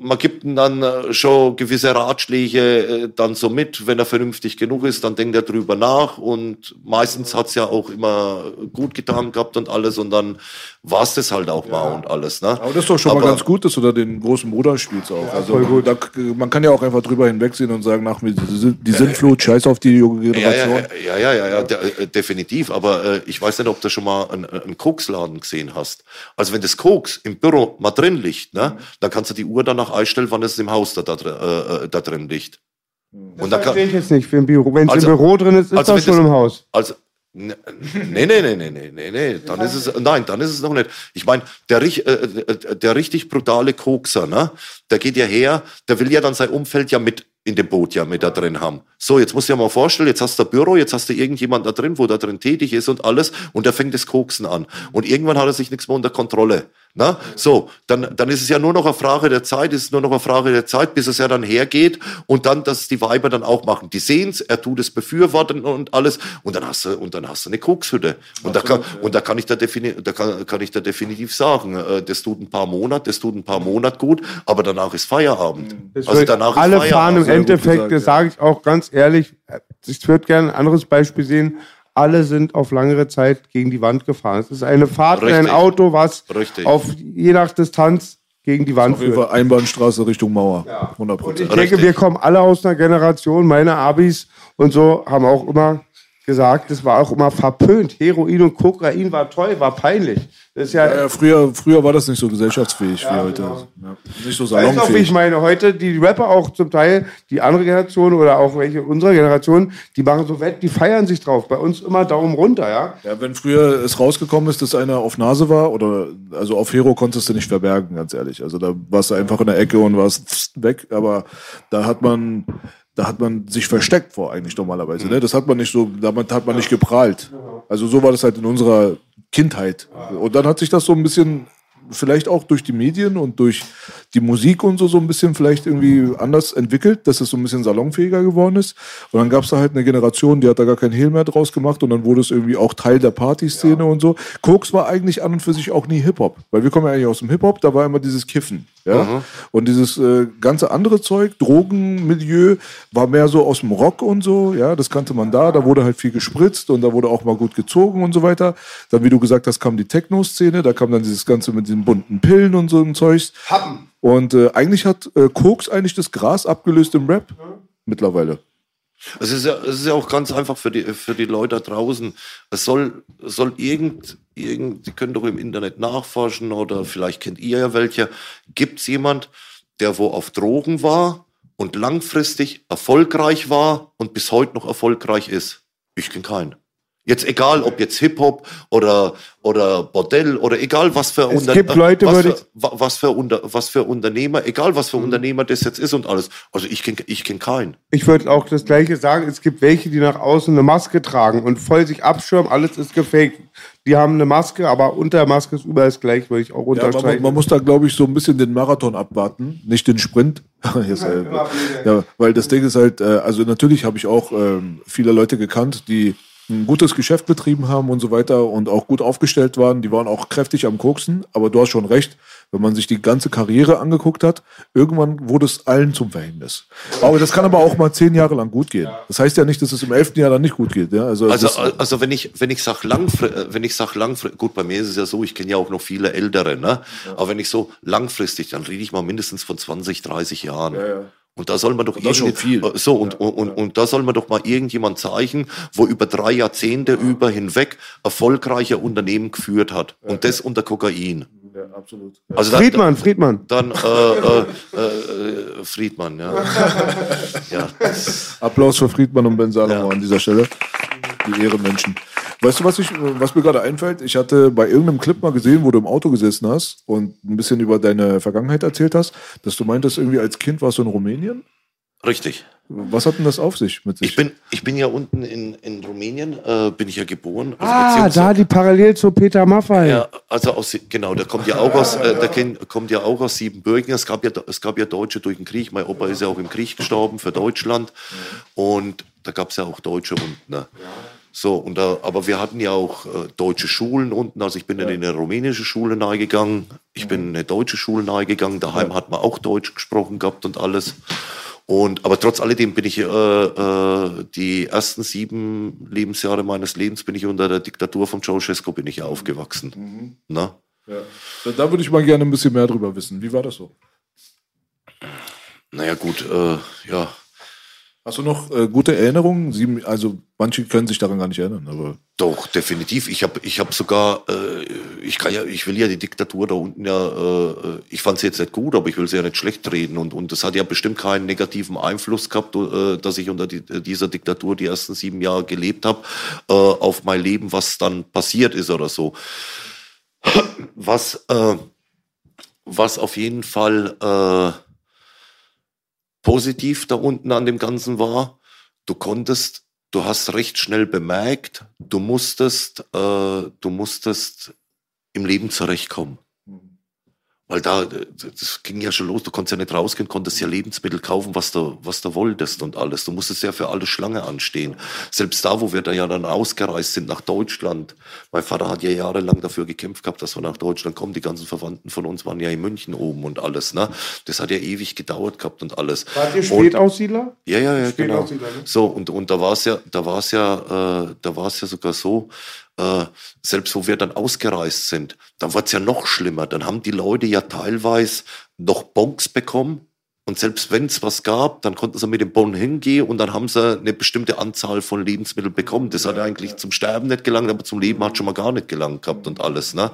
man gibt ihm dann äh, schon gewisse Ratschläge äh, dann so mit, wenn er vernünftig genug ist, dann denkt er drüber nach und meistens hat's ja auch immer gut getan gehabt und alles und dann war's das halt auch ja. mal und alles. Ne? Aber das ist doch schon aber, mal ganz gut, dass du da den großen Bruder spielst auch. Ja, also da, man kann ja auch einfach drüber hinwegsehen und sagen, nach mir die Sintflut, scheiß auf die junge Generation. Ja, ja, ja, ja, äh, definitiv. Aber äh, ich weiß nicht, ob du schon mal einen, einen Koksladen gesehen hast. Also wenn das Koks im Büro mal drin liegt, ne, dann kannst du die Uhr danach einstellen, wann es im Haus da, da, äh, da drin liegt. Das und da kann, ich jetzt nicht für ein Büro. Wenn es also, im Büro drin ist, ist also das schon das, im Haus. Also Nee, nee, nee, nee, nee, nee, nee, dann ist es, nein, dann ist es noch nicht. Ich meine, der, äh, der richtig brutale Kokser, ne, der geht ja her, der will ja dann sein Umfeld ja mit in dem Boot ja mit da drin haben. So, jetzt musst du dir mal vorstellen, jetzt hast du ein Büro, jetzt hast du irgendjemand da drin, wo da drin tätig ist und alles und der fängt das Koksen an. Und irgendwann hat er sich nichts mehr unter Kontrolle. Na? So, dann, dann ist es ja nur noch eine Frage der Zeit, ist es nur noch eine Frage der Zeit, bis es ja dann hergeht und dann, dass die Weiber dann auch machen. Die sehen's, er tut es befürworten und alles und dann hast du, und dann hast du eine Kokshütte. Und da kann, und da kann ich da definitiv, da kann, kann ich da definitiv sagen, äh, das tut ein paar Monate, das tut ein paar Monate gut, aber danach ist Feierabend. Das also danach alle ist Feierabend. Endeffekt, das sage ich auch ganz ehrlich, ich würde gerne ein anderes Beispiel sehen alle sind auf langere Zeit gegen die Wand gefahren. Es ist eine Fahrt Richtig. in ein Auto, was Richtig. auf je nach Distanz gegen die Wand führt. Einbahnstraße Richtung Mauer. Ja. 100 Und ich denke, wir kommen alle aus einer Generation, meine Abis und so haben auch immer gesagt, das war auch immer verpönt. Heroin und Kokain war toll, war peinlich. Das ist ja, ja, ja früher, früher war das nicht so gesellschaftsfähig ja, wie heute. Genau. Ja, nicht so salonfähig. Weißt du, wie ich meine? Heute, die Rapper auch zum Teil, die andere Generation oder auch welche unserer Generation, die machen so wett, die feiern sich drauf. Bei uns immer Daumen runter, ja? Ja, wenn früher es rausgekommen ist, dass einer auf Nase war oder, also auf Hero konntest du nicht verbergen, ganz ehrlich. Also da warst du einfach in der Ecke und warst weg, aber da hat man, da hat man sich versteckt vor eigentlich normalerweise. Ne? Das hat man nicht so, damit hat man nicht geprahlt. Also so war das halt in unserer Kindheit. Und dann hat sich das so ein bisschen vielleicht auch durch die Medien und durch die Musik und so so ein bisschen vielleicht irgendwie anders entwickelt, dass es so ein bisschen salonfähiger geworden ist. Und dann gab es da halt eine Generation, die hat da gar keinen Hehl mehr draus gemacht und dann wurde es irgendwie auch Teil der Partyszene ja. und so. Koks war eigentlich an und für sich auch nie Hip-Hop, weil wir kommen ja eigentlich aus dem Hip-Hop, da war immer dieses Kiffen. Ja? Mhm. Und dieses äh, ganze andere Zeug, Drogenmilieu, war mehr so aus dem Rock und so, ja, das kannte man da, da wurde halt viel gespritzt und da wurde auch mal gut gezogen und so weiter. Dann, wie du gesagt hast, kam die Techno-Szene, da kam dann dieses Ganze mit diesen bunten Pillen und so ein Zeugs. Und äh, eigentlich hat äh, Koks eigentlich das Gras abgelöst im Rap. Mhm. Mittlerweile. Es ist, ja, es ist ja auch ganz einfach für die, für die Leute da draußen. Es soll, soll irgend, irgend, die können doch im Internet nachforschen oder vielleicht kennt ihr ja welche. Gibt es jemand, der wo auf Drogen war und langfristig erfolgreich war und bis heute noch erfolgreich ist? Ich kenne keinen. Jetzt egal, ob jetzt Hip-Hop oder, oder Bordell oder egal was für, Es Unter- gibt Leute, was, für, wa- was, für Unter, was für Unternehmer, egal was für Unternehmer das jetzt ist und alles. Also ich kenne ich kenn keinen. Ich würde auch das Gleiche sagen. Es gibt welche, die nach außen eine Maske tragen und voll sich abschirmen. Alles ist gefaked. Die haben eine Maske, aber unter der Maske ist überall das Gleiche, würde ich auch Ja, man, unterstreichen. man muss da, glaube ich, so ein bisschen den Marathon abwarten, nicht den Sprint. Ja, weil das Ding ist halt, äh, also natürlich habe ich auch ähm, viele Leute gekannt, die ein gutes Geschäft betrieben haben und so weiter und auch gut aufgestellt waren. Die waren auch kräftig am Koksen, aber du hast schon recht, wenn man sich die ganze Karriere angeguckt hat, irgendwann wurde es allen zum Verhängnis. Aber das kann aber auch mal zehn Jahre lang gut gehen. Das heißt ja nicht, dass es im elften Jahr dann nicht gut geht. Ja? Also, Also, also wenn ich, wenn ich sag langfristig, wenn ich sag langfristig, gut, bei mir ist es ja so, ich kenne ja auch noch viele Ältere, ne? Aber wenn ich so langfristig, dann rede ich mal mindestens von 20, 30 Jahren. ja. Und da soll man doch das schon viel. so und, und, und, und da soll man doch mal irgendjemand zeigen, wo über drei Jahrzehnte über hinweg erfolgreiche Unternehmen geführt hat und das unter Kokain. ja, absolut. Also da- Friedmann, Friedmann. dann äh, äh, äh, Friedmann, ja. ja. Applaus für Friedmann und Ben Salomo Ja. an dieser Stelle. Die Ehrenmenschen. Weißt du, was, ich, was mir gerade einfällt? Ich hatte bei irgendeinem Clip mal gesehen, wo du im Auto gesessen hast und ein bisschen über deine Vergangenheit erzählt hast, dass du meintest, irgendwie als Kind warst du in Rumänien. Richtig. Was hat denn das auf sich mit sich? Ich bin, ich bin ja unten in, in Rumänien, äh, bin ich ja geboren. Also Ah, da die Parallel zu Peter Maffay. Ja, also aus, genau, der kommt ja auch aus, äh, der kommt ja auch aus Siebenbürgen. Es gab ja, es gab ja Deutsche durch den Krieg. Mein Opa ist ja auch im Krieg gestorben für Deutschland. Und da gab es ja auch Deutsche unten. Ne? So, und da, aber wir hatten ja auch äh, deutsche Schulen unten. Also ich bin dann in eine rumänische Schule nahegegangen. Ich bin in eine deutsche Schule nahegegangen. Daheim hat man auch Deutsch gesprochen gehabt und alles. Und, aber trotz alledem bin ich äh, äh, die ersten sieben Lebensjahre meines Lebens bin ich unter der Diktatur von Ceausescu bin ich ja aufgewachsen. Na? ja. Da, da würde ich mal gerne ein bisschen mehr drüber wissen. Wie war das so? Naja gut, äh, ja. Hast du noch äh, gute Erinnerungen? Sieben, also manche können sich daran gar nicht erinnern, aber Doch, definitiv. Ich habe ich hab sogar, äh, ich kann ja, ich will ja die Diktatur da unten ja, äh, ich fand sie jetzt nicht gut, aber ich will sie ja nicht schlecht reden. Und, und das hat ja bestimmt keinen negativen Einfluss gehabt, äh, dass ich unter die, dieser Diktatur die ersten sieben Jahre gelebt habe, äh, auf mein Leben, was dann passiert ist oder so. Was, äh, was auf jeden Fall äh, positiv da unten an dem Ganzen war, du konntest, du hast recht schnell bemerkt, du musstest, äh, du musstest im Leben zurechtkommen. Weil da, äh, das ging ja schon los, du konntest ja nicht rausgehen, konntest ja Lebensmittel kaufen, was du, was du wolltest und alles. Du musstest ja für alle Schlange anstehen. Selbst da, wo wir da ja dann ausgereist sind nach Deutschland. Mein Vater hat ja jahrelang dafür gekämpft gehabt, dass wir nach Deutschland kommen. Die ganzen Verwandten von uns waren ja in München oben und alles, ne? Das hat ja ewig gedauert gehabt und alles. Wart ihr Spätaussiedler? ja, ja, ja, genau. Ne? So, und, und da war es ja, da war es ja, äh, da war es ja sogar so, äh, selbst wo wir dann ausgereist sind, dann war es ja noch schlimmer. Dann haben die Leute ja teilweise noch Bons bekommen. Und selbst wenn es was gab, dann konnten sie mit dem Bon hingehen und dann haben sie eine bestimmte Anzahl von Lebensmitteln bekommen. Das hat eigentlich zum Sterben nicht gelangt, aber zum Leben hat schon mal gar nicht gelangt gehabt und alles. Ne?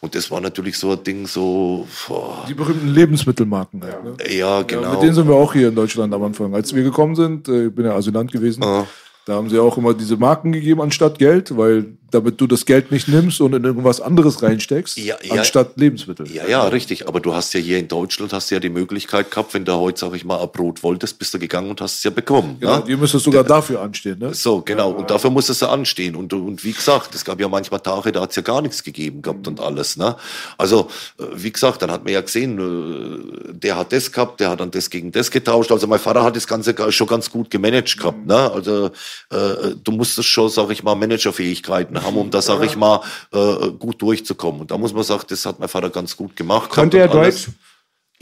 Und das war natürlich so ein Ding, so, boah, die berühmten Lebensmittelmarken. Halt, ne? ja, Ja, genau. mit denen sind wir auch hier in Deutschland am Anfang. Als wir gekommen sind, äh, ich bin ja Asylant gewesen, Ah. da haben sie auch immer diese Marken gegeben anstatt Geld, weil damit du das Geld nicht nimmst und in irgendwas anderes reinsteckst, Ja, ja. anstatt Lebensmittel. Ja, ja, richtig. Aber du hast ja hier in Deutschland hast ja die Möglichkeit gehabt, wenn du heute, sag ich mal, ein Brot wolltest, bist du gegangen und hast es ja bekommen. Genau, ne? ihr müsstest sogar dafür anstehen, ne? So, genau. Und dafür musstest du anstehen. Und, und wie gesagt, es gab ja manchmal Tage, da hat's ja gar nichts gegeben gehabt und alles. Ne? Also, äh, wie gesagt, dann hat man ja gesehen, äh, der hat das gehabt, der hat dann das gegen das getauscht. Also mein Vater hat das Ganze ga- schon ganz gut gemanagt gehabt. Ne? Also äh, du musstest schon, sag ich mal, Managerfähigkeiten haben, um da, sag ich mal, äh, gut durchzukommen. Und da muss man sagen, das hat mein Vater ganz gut gemacht. Konnte er. Deutsch?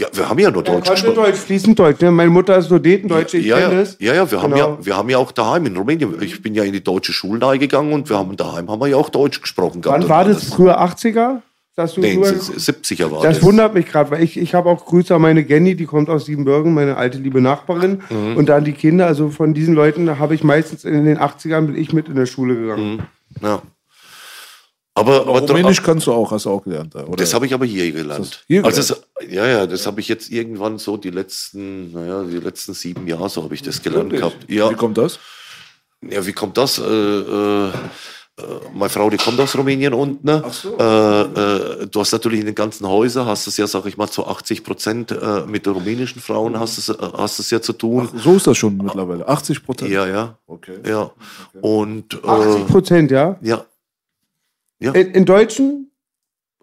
Ja, wir haben ja nur Deutsch konnte gesprochen. Deutsch, fließend Deutsch. Ne? Meine Mutter ist Sudetendeutsche, ich ja, kenne ja, das. ja, ja, wir haben Genau. ja, wir haben ja auch daheim in Rumänien. Ich bin ja in die deutsche Schule gegangen und wir haben daheim haben wir ja auch Deutsch gesprochen gehabt. Wann war das? alles. Früher 80er? Dass du Nee, nur, 70er war das das. wundert mich gerade, weil ich, ich habe auch Grüße an meine Jenny, die kommt aus Siebenbürgen, meine alte liebe Nachbarin. Mhm. Und dann die Kinder, also von diesen Leuten habe ich meistens in den 80ern bin ich mit in der Schule gegangen. Mhm. Ja. Aber, aber Rumänisch kannst du auch, hast du auch gelernt. Oder? Das habe ich aber hier gelernt. das hier also es, ja, ja, das habe ich jetzt irgendwann so die letzten, naja, die letzten sieben Jahre so habe ich das gelernt gehabt. Ja, Wie kommt das? ja, wie kommt das? Äh, äh, meine Frau, die kommt aus Rumänien unten. Ne? Äh, äh, du hast natürlich in den ganzen Häusern, hast es ja, sag ich mal, zu 80 Prozent äh, mit den rumänischen Frauen hast es, äh, hast es ja zu tun. So ist das schon mittlerweile. 80 Prozent. Ja, ja, Okay. ja. Und 80 äh, Prozent, ja. ja, In, in deutschen,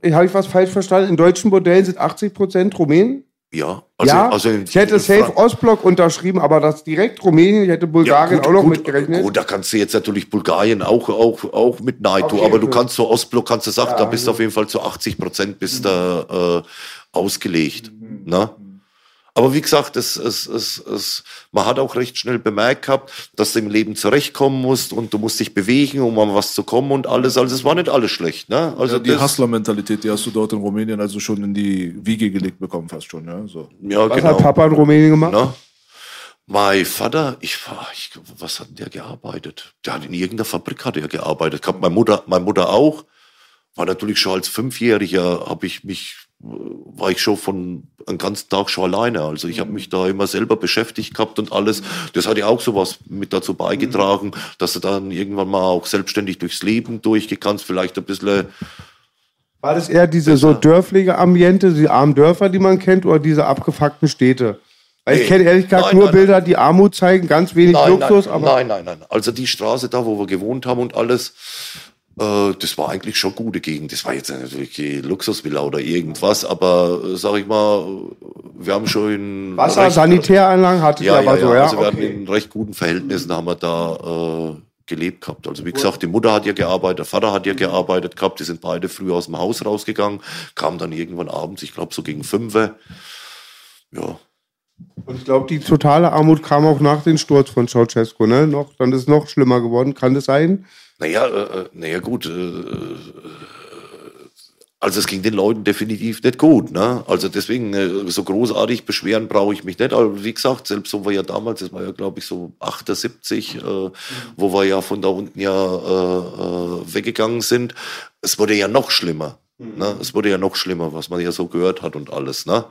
habe ich was falsch verstanden? In deutschen Bordellen sind 80 Prozent Rumänen? Ja. Also, ja, also in- ich hätte Safe Ostblock unterschrieben, aber das direkt Rumänien, ich hätte Bulgarien auch noch mitgerechnet. Gut, da kannst du jetzt natürlich Bulgarien auch, auch, auch mit Nein tun, Okay, aber du gut. kannst so Ostblock, kannst du sagen, Ja, da bist du gut. auf jeden Fall zu 80 Prozent bist da äh, ausgelegt. Mhm. Ne? Aber wie gesagt, es, es, es, es, man hat auch recht schnell bemerkt gehabt, dass du im Leben zurechtkommen musst und du musst dich bewegen, um an was zu kommen und alles. Also es war nicht alles schlecht. Ne? Also Ja, die Hustler-Mentalität, die hast du dort in Rumänien also schon in die Wiege gelegt bekommen, fast schon. Ja, so. ja, Was genau. hat Papa in Rumänien gemacht? Ne? Mein Vater, ich war, ich, was hat denn der gearbeitet? Der hat in irgendeiner Fabrik hat er gearbeitet. Gehabt. Meine Mutter, meine Mutter auch. War natürlich schon als Fünfjähriger, habe ich mich, war ich schon von einen ganzen Tag schon alleine. Also ich habe mich da immer selber beschäftigt gehabt und alles. Das hat ja auch sowas mit dazu beigetragen, dass du dann irgendwann mal auch selbstständig durchs Leben durchgehen kannst, vielleicht ein bisschen War das eher diese so dörfliche Ambiente, die armen Dörfer, die man kennt, oder diese abgefuckten Städte? Weil ich kenne ehrlich gesagt Nein, nur nein, Bilder, die Armut zeigen, ganz wenig Luxus, nein, aber nein, nein, nein. Also die Straße da, wo wir gewohnt haben und alles, äh, das war eigentlich schon gute Gegend. Das war jetzt natürlich Luxusvilla oder irgendwas, aber äh, sag ich mal, wir haben schon in Wasser, recht- Sanitäranlagen hatte ich ja, aber ja, so, ja. ja. Also wir hatten okay. in recht guten Verhältnissen haben wir da äh, gelebt gehabt. Also wie gesagt, die Mutter hat ja gearbeitet, der Vater hat ja gearbeitet gehabt. Die sind beide früh aus dem Haus rausgegangen, kamen dann irgendwann abends, ich glaube so gegen fünf. Ja, Und ich glaube, die totale Armut kam auch nach dem Sturz von Ceausescu, ne? Noch, dann ist es noch schlimmer geworden. Kann das sein? Naja, äh, äh, naja gut. Äh, äh, also es ging den Leuten definitiv nicht gut. Ne? Also deswegen, äh, so großartig beschweren brauche ich mich nicht. Aber wie gesagt, selbst so war ja damals, das war ja glaube ich so 78, äh, wo wir ja von da unten ja äh, weggegangen sind. Es wurde ja noch schlimmer. Ne? Es wurde ja noch schlimmer, was man ja so gehört hat und alles. Ne?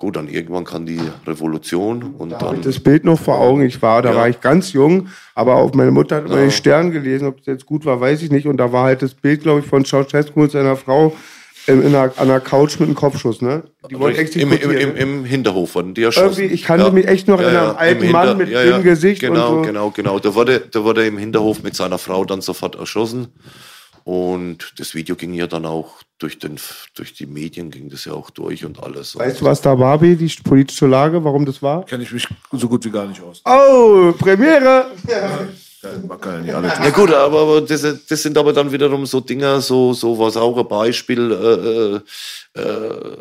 Gut, dann irgendwann kam die Revolution und Da habe ich dann... das Bild noch vor Augen. Ich war, da Ja. war ich ganz jung, aber auf meine Mutter hat Ja. den Stern gelesen. Ob das jetzt gut war, weiß ich nicht. Und da war halt das Bild, glaube ich, von Ceausescu mit seiner Frau in, in einer, an einer Couch mit einem Kopfschuss, ne? Die wollten Im, im, im, Im Hinterhof wurden die erschossen. Irgendwie, ich kannte mich echt noch in einem alten Mann mit dem Gesicht und Genau, so. genau, genau. Da wurde, da wurde im Hinterhof mit seiner Frau dann sofort erschossen. Und das Video ging ja dann auch durch, den, durch die Medien, ging das ja auch durch und alles. Weißt du, was da war, wie die politische Lage, warum das war? Kenne ich mich so gut wie gar nicht aus. Oh, Premiere! Ja, ja nicht alle Ja gut, aber, aber das, das sind aber dann wiederum so Dinger, so, so was auch ein Beispiel. Äh, äh,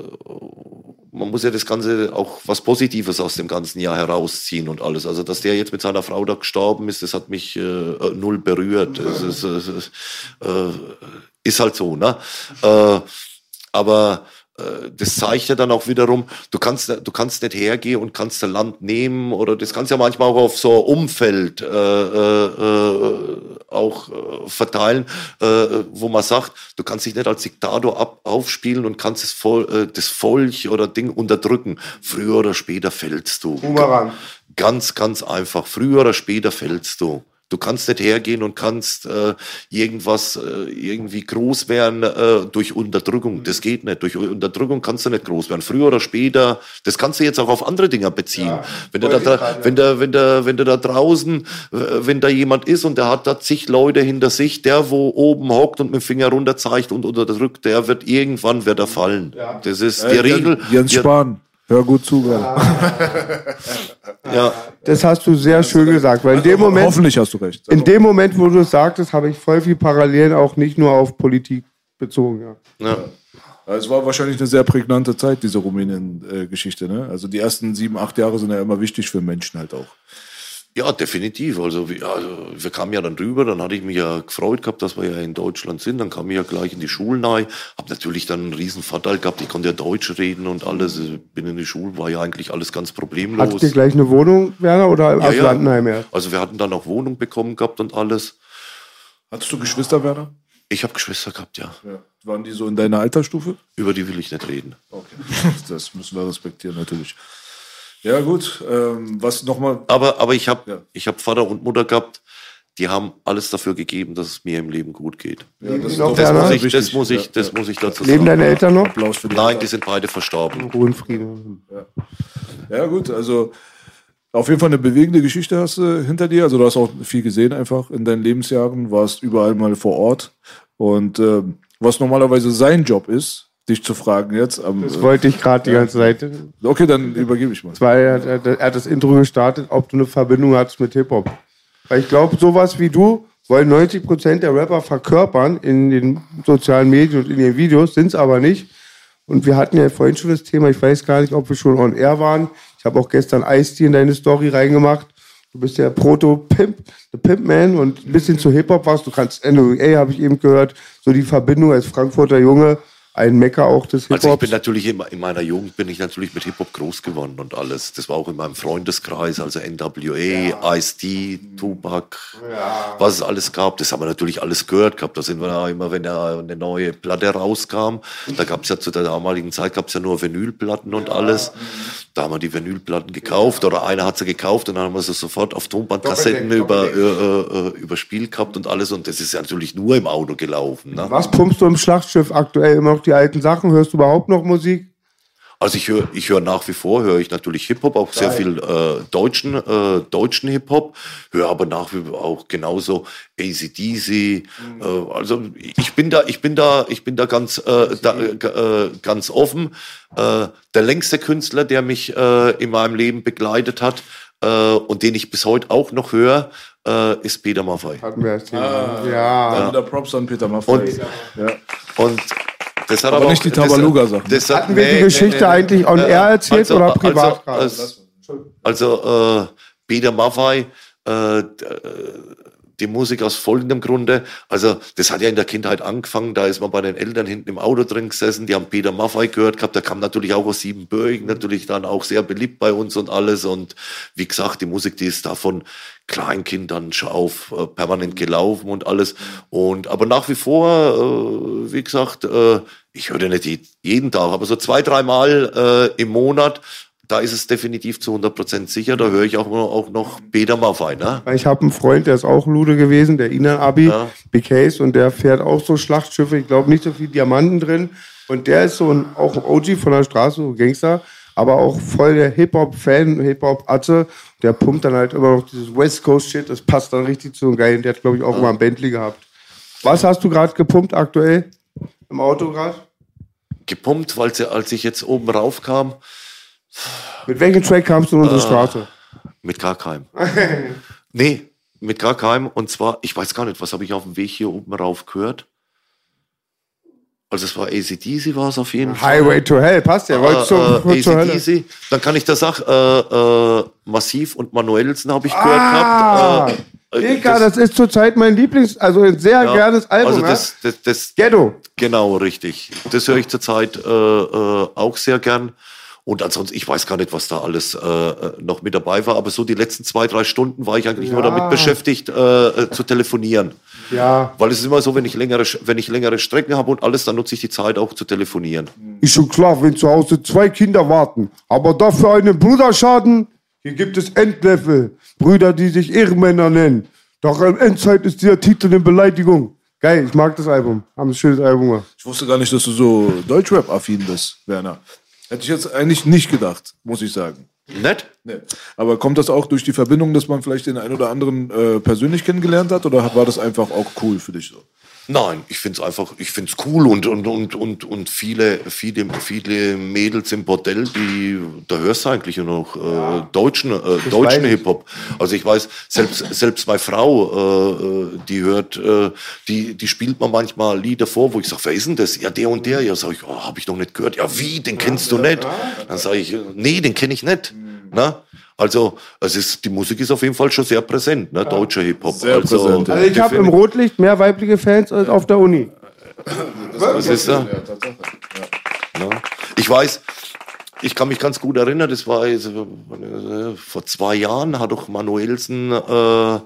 man muss ja das Ganze auch was Positives aus dem ganzen Jahr herausziehen und alles. Also, dass der jetzt mit seiner Frau da gestorben ist, das hat mich äh, null berührt. Es ist, äh, ist halt so, ne? Äh, aber äh, das zeigt ja dann auch wiederum, du kannst, du kannst nicht hergehen und kannst ein Land nehmen oder das kannst ja manchmal auch auf so ein Umfeld äh, äh, äh, auch äh, verteilen, äh, wo man sagt, du kannst dich nicht als Diktator ab, aufspielen und kannst das, Vol äh, das Volk oder Ding unterdrücken. Früher oder später fällst du. Ganz, ganz einfach. Früher oder später fällst du. Du kannst nicht hergehen und kannst äh, irgendwas äh, irgendwie groß werden äh, durch Unterdrückung. Das geht nicht. Durch Unterdrückung kannst du nicht groß werden. Früher oder später, das kannst du jetzt auch auf andere Dinge beziehen. wenn, du da, gerade. wenn, da, wenn, da, wenn du da draußen, äh, wenn da jemand ist und der hat da zig Leute hinter sich, der wo oben hockt und mit dem Finger runter zeigt und unterdrückt, der wird irgendwann wird er fallen. Das ist die Äh, Regel. Jens die, Spahn, hör gut zu. ja, Das hast du sehr schön gesagt, weil in dem Moment, Hoffentlich hast du recht. in dem Moment, wo du es sagtest, habe ich voll viel Parallelen auch nicht nur auf Politik bezogen. Ja. ja. Es war wahrscheinlich eine sehr prägnante Zeit, diese Rumänien-Geschichte. Ne? Also die ersten sieben, acht Jahre sind ja immer wichtig für Menschen halt auch. Ja, definitiv. Also wir, also wir kamen ja dann rüber, dann hatte ich mich ja gefreut gehabt, dass wir ja in Deutschland sind. Dann kam ich ja gleich in die Schulen rein. Hab natürlich dann einen riesen Vorteil gehabt. Ich konnte ja Deutsch reden und alles. Bin in die Schule, war ja eigentlich alles ganz problemlos. Hattet ihr gleich eine Wohnung, Werner, oder ja, aus ja. Landenheim erst? Also wir hatten dann auch Wohnung bekommen gehabt und alles. Hattest du Geschwister, Werner? Ich habe Geschwister gehabt, ja. Ja. Waren die so in deiner Altersstufe? Über die will ich nicht reden. Okay. Das müssen wir respektieren, natürlich. Ja, gut. Ähm, was nochmal. Aber, aber ich habe Ja. ich hab Vater und Mutter gehabt, die haben alles dafür gegeben, dass es mir im Leben gut geht. Ja, das muss, ich, das, muss, ich, Ja, das ja. muss ich dazu Leben sagen. deine Eltern noch? Applaus für die Nein, die sind beide verstorben. Ruhe in Frieden. Ja, gut, also auf jeden Fall eine bewegende Geschichte hast du hinter dir. Also du hast auch viel gesehen einfach in deinen Lebensjahren, warst überall mal vor Ort. Und ähm, was normalerweise sein Job ist, dich zu fragen jetzt. Am, Das wollte ich gerade die ganze Zeit. äh, okay, dann übergebe ich mal. Weil er, er, er hat das Intro gestartet, ob du eine Verbindung hast mit Hip-Hop. Weil ich glaube, sowas wie du wollen 90% der Rapper verkörpern in den sozialen Medien und in den Videos, sind es aber nicht. Und wir hatten ja vorhin schon das Thema, ich weiß gar nicht, ob wir schon on air waren. Ich habe auch gestern Ice-T in deine Story reingemacht. Du bist der Proto-Pimp, der Pimp-Man und ein bisschen zu Hip-Hop was. Du kannst NWA, habe ich eben gehört, so die Verbindung als Frankfurter Junge, ein Mecker auch des Hip-Hops. Also ich bin natürlich in, in meiner Jugend bin ich natürlich mit Hip-Hop groß geworden und alles. Das war auch in meinem Freundeskreis, also NWA, Ice-T, Tupac, was es alles gab. Das haben wir natürlich alles gehört gehabt. Da sind wir ja immer, wenn da eine neue Platte rauskam, da gab es ja zu der damaligen Zeit gab es ja nur Vinylplatten und alles. Da haben wir die Vinylplatten gekauft oder einer hat sie gekauft und dann haben wir sie sofort auf Tonbandkassetten über, äh, äh, überspielt gehabt und alles. Und das ist ja natürlich nur im Auto gelaufen. Ne? Was pumpst du im Schlachtschiff aktuell immer noch die alten Sachen? Hörst du überhaupt noch Musik? Also ich höre ich höre nach wie vor, höre ich natürlich Hip-Hop, auch sehr viel äh, deutschen, äh, deutschen Hip-Hop, höre aber nach wie vor auch genauso ACDC. Äh, also ich bin da, ich bin da, ich bin da ganz, äh, da, äh, g- äh, ganz offen. Äh, der längste Künstler, der mich äh, in meinem Leben begleitet hat äh, und den ich bis heute auch noch höre, äh, ist Peter Maffay. Hatten wir das Thema. Ah. ja. Dann wieder Props an Peter Maffay. Und- ja. Und das hat Aber aber, nicht die hat- Hatten wir die Geschichte eigentlich on air erzählt oder privat gerade? Also, also äh, Peter Maffay, äh, die Musik aus folgendem Grunde. Also, das hat ja in der Kindheit angefangen. Da ist man bei den Eltern hinten im Auto drin gesessen. Die haben Peter Maffay gehört gehabt. Der kam natürlich auch aus Siebenbürgen, natürlich dann auch sehr beliebt bei uns und alles. Und wie gesagt, die Musik, die ist da von Kleinkindern schon auf äh, permanent gelaufen und alles. Und aber nach wie vor, äh, wie gesagt, äh, ich höre nicht je- jeden Tag, aber so zwei, dreimal äh, im Monat. Da ist es definitiv zu 100% sicher. Da höre ich auch, noch- auch noch Peter Maffay. Ne? Ich habe einen Freund, der ist auch Lude gewesen, der Inan Abi, Ja. Big Case, und der fährt auch so Schlachtschiffe. Ich glaube nicht so viel Diamanten drin. Und der ist so ein, auch ein OG von der Straße, so Gangster, aber auch voll der Hip-Hop-Fan, Hip-Hop-Atze. Der pumpt dann halt immer noch dieses West Coast-Shit. Das passt dann richtig zu einem Geilen. Der hat, glaube ich, auch mal ein Bentley gehabt. Was hast du gerade gepumpt aktuell? Im Auto gerade? Gepumpt, weil sie, als ich jetzt oben rauf kam, Mit welchem Track kamst du in unsere Straße? mit gar keinem. nee, mit gar keinem. Und zwar, ich weiß gar nicht, was habe ich auf dem Weg hier oben rauf gehört? Also es war ACDC war es auf jeden Fall. Highway to Hell, passt ja. Äh, zur Hölle? ACDC. Dann kann ich das sagen, äh, äh, Massiv und Manuelsen habe ich gehört Ah, gehabt. Äh, Digga, das, ist zurzeit mein Lieblings-, also ein sehr ja, gernes Album. Also das, das, das, Ghetto. Genau, richtig. Das höre ich zurzeit äh, äh, auch sehr gern. Und ansonsten, ich weiß gar nicht, was da alles äh, äh, noch mit dabei war, aber so die letzten zwei, drei Stunden war ich eigentlich nur Ja. damit beschäftigt, äh, äh, zu telefonieren. Ja. Weil es ist immer so, wenn ich längere, wenn ich längere Strecken habe und alles, dann nutze ich die Zeit auch zu telefonieren. Ist schon klar, wenn zu Hause zwei Kinder warten, aber dafür einen Bruder schaden. Hier gibt es Endlevel, Brüder, die sich Ehrenmänner nennen. Doch in Endzeit ist dieser Titel eine Beleidigung. Geil, ich mag das Album. Haben ein schönes Album gemacht. Ich wusste gar nicht, dass du so Deutschrap-affin bist, Werner. Hätte ich jetzt eigentlich nicht gedacht, muss ich sagen. Nett? Nee. Aber kommt das auch durch die Verbindung, dass man vielleicht den einen oder anderen äh, persönlich kennengelernt hat? Oder war das einfach auch cool für dich so? Nein, ich finde es einfach, ich finde es cool und, und, und, und, und viele, viele, viele Mädels im Bordell, die, da hörst du eigentlich nur noch äh, deutschen, äh, deutschen. Hip-Hop. Also ich weiß, selbst, selbst meine Frau, äh, äh, die hört, äh, die, die spielt mir manchmal Lieder vor, wo ich sage, wer ist denn das? Ja, der und der. Ja, sag ich, oh, habe ich noch nicht gehört. Ja, wie, den kennst du nicht? Dann sage ich, nee, den kenne ich nicht. Na? Also, es ist, die Musik ist auf jeden Fall schon sehr präsent, ne? deutscher Hip-Hop. Sehr also, präsent, ja. Also ich habe im Rotlicht mehr weibliche Fans als auf der Uni. Was ist da? Ja. Ich weiß, ich kann mich ganz gut erinnern, das war äh, vor zwei Jahren hat doch Manuelsen äh,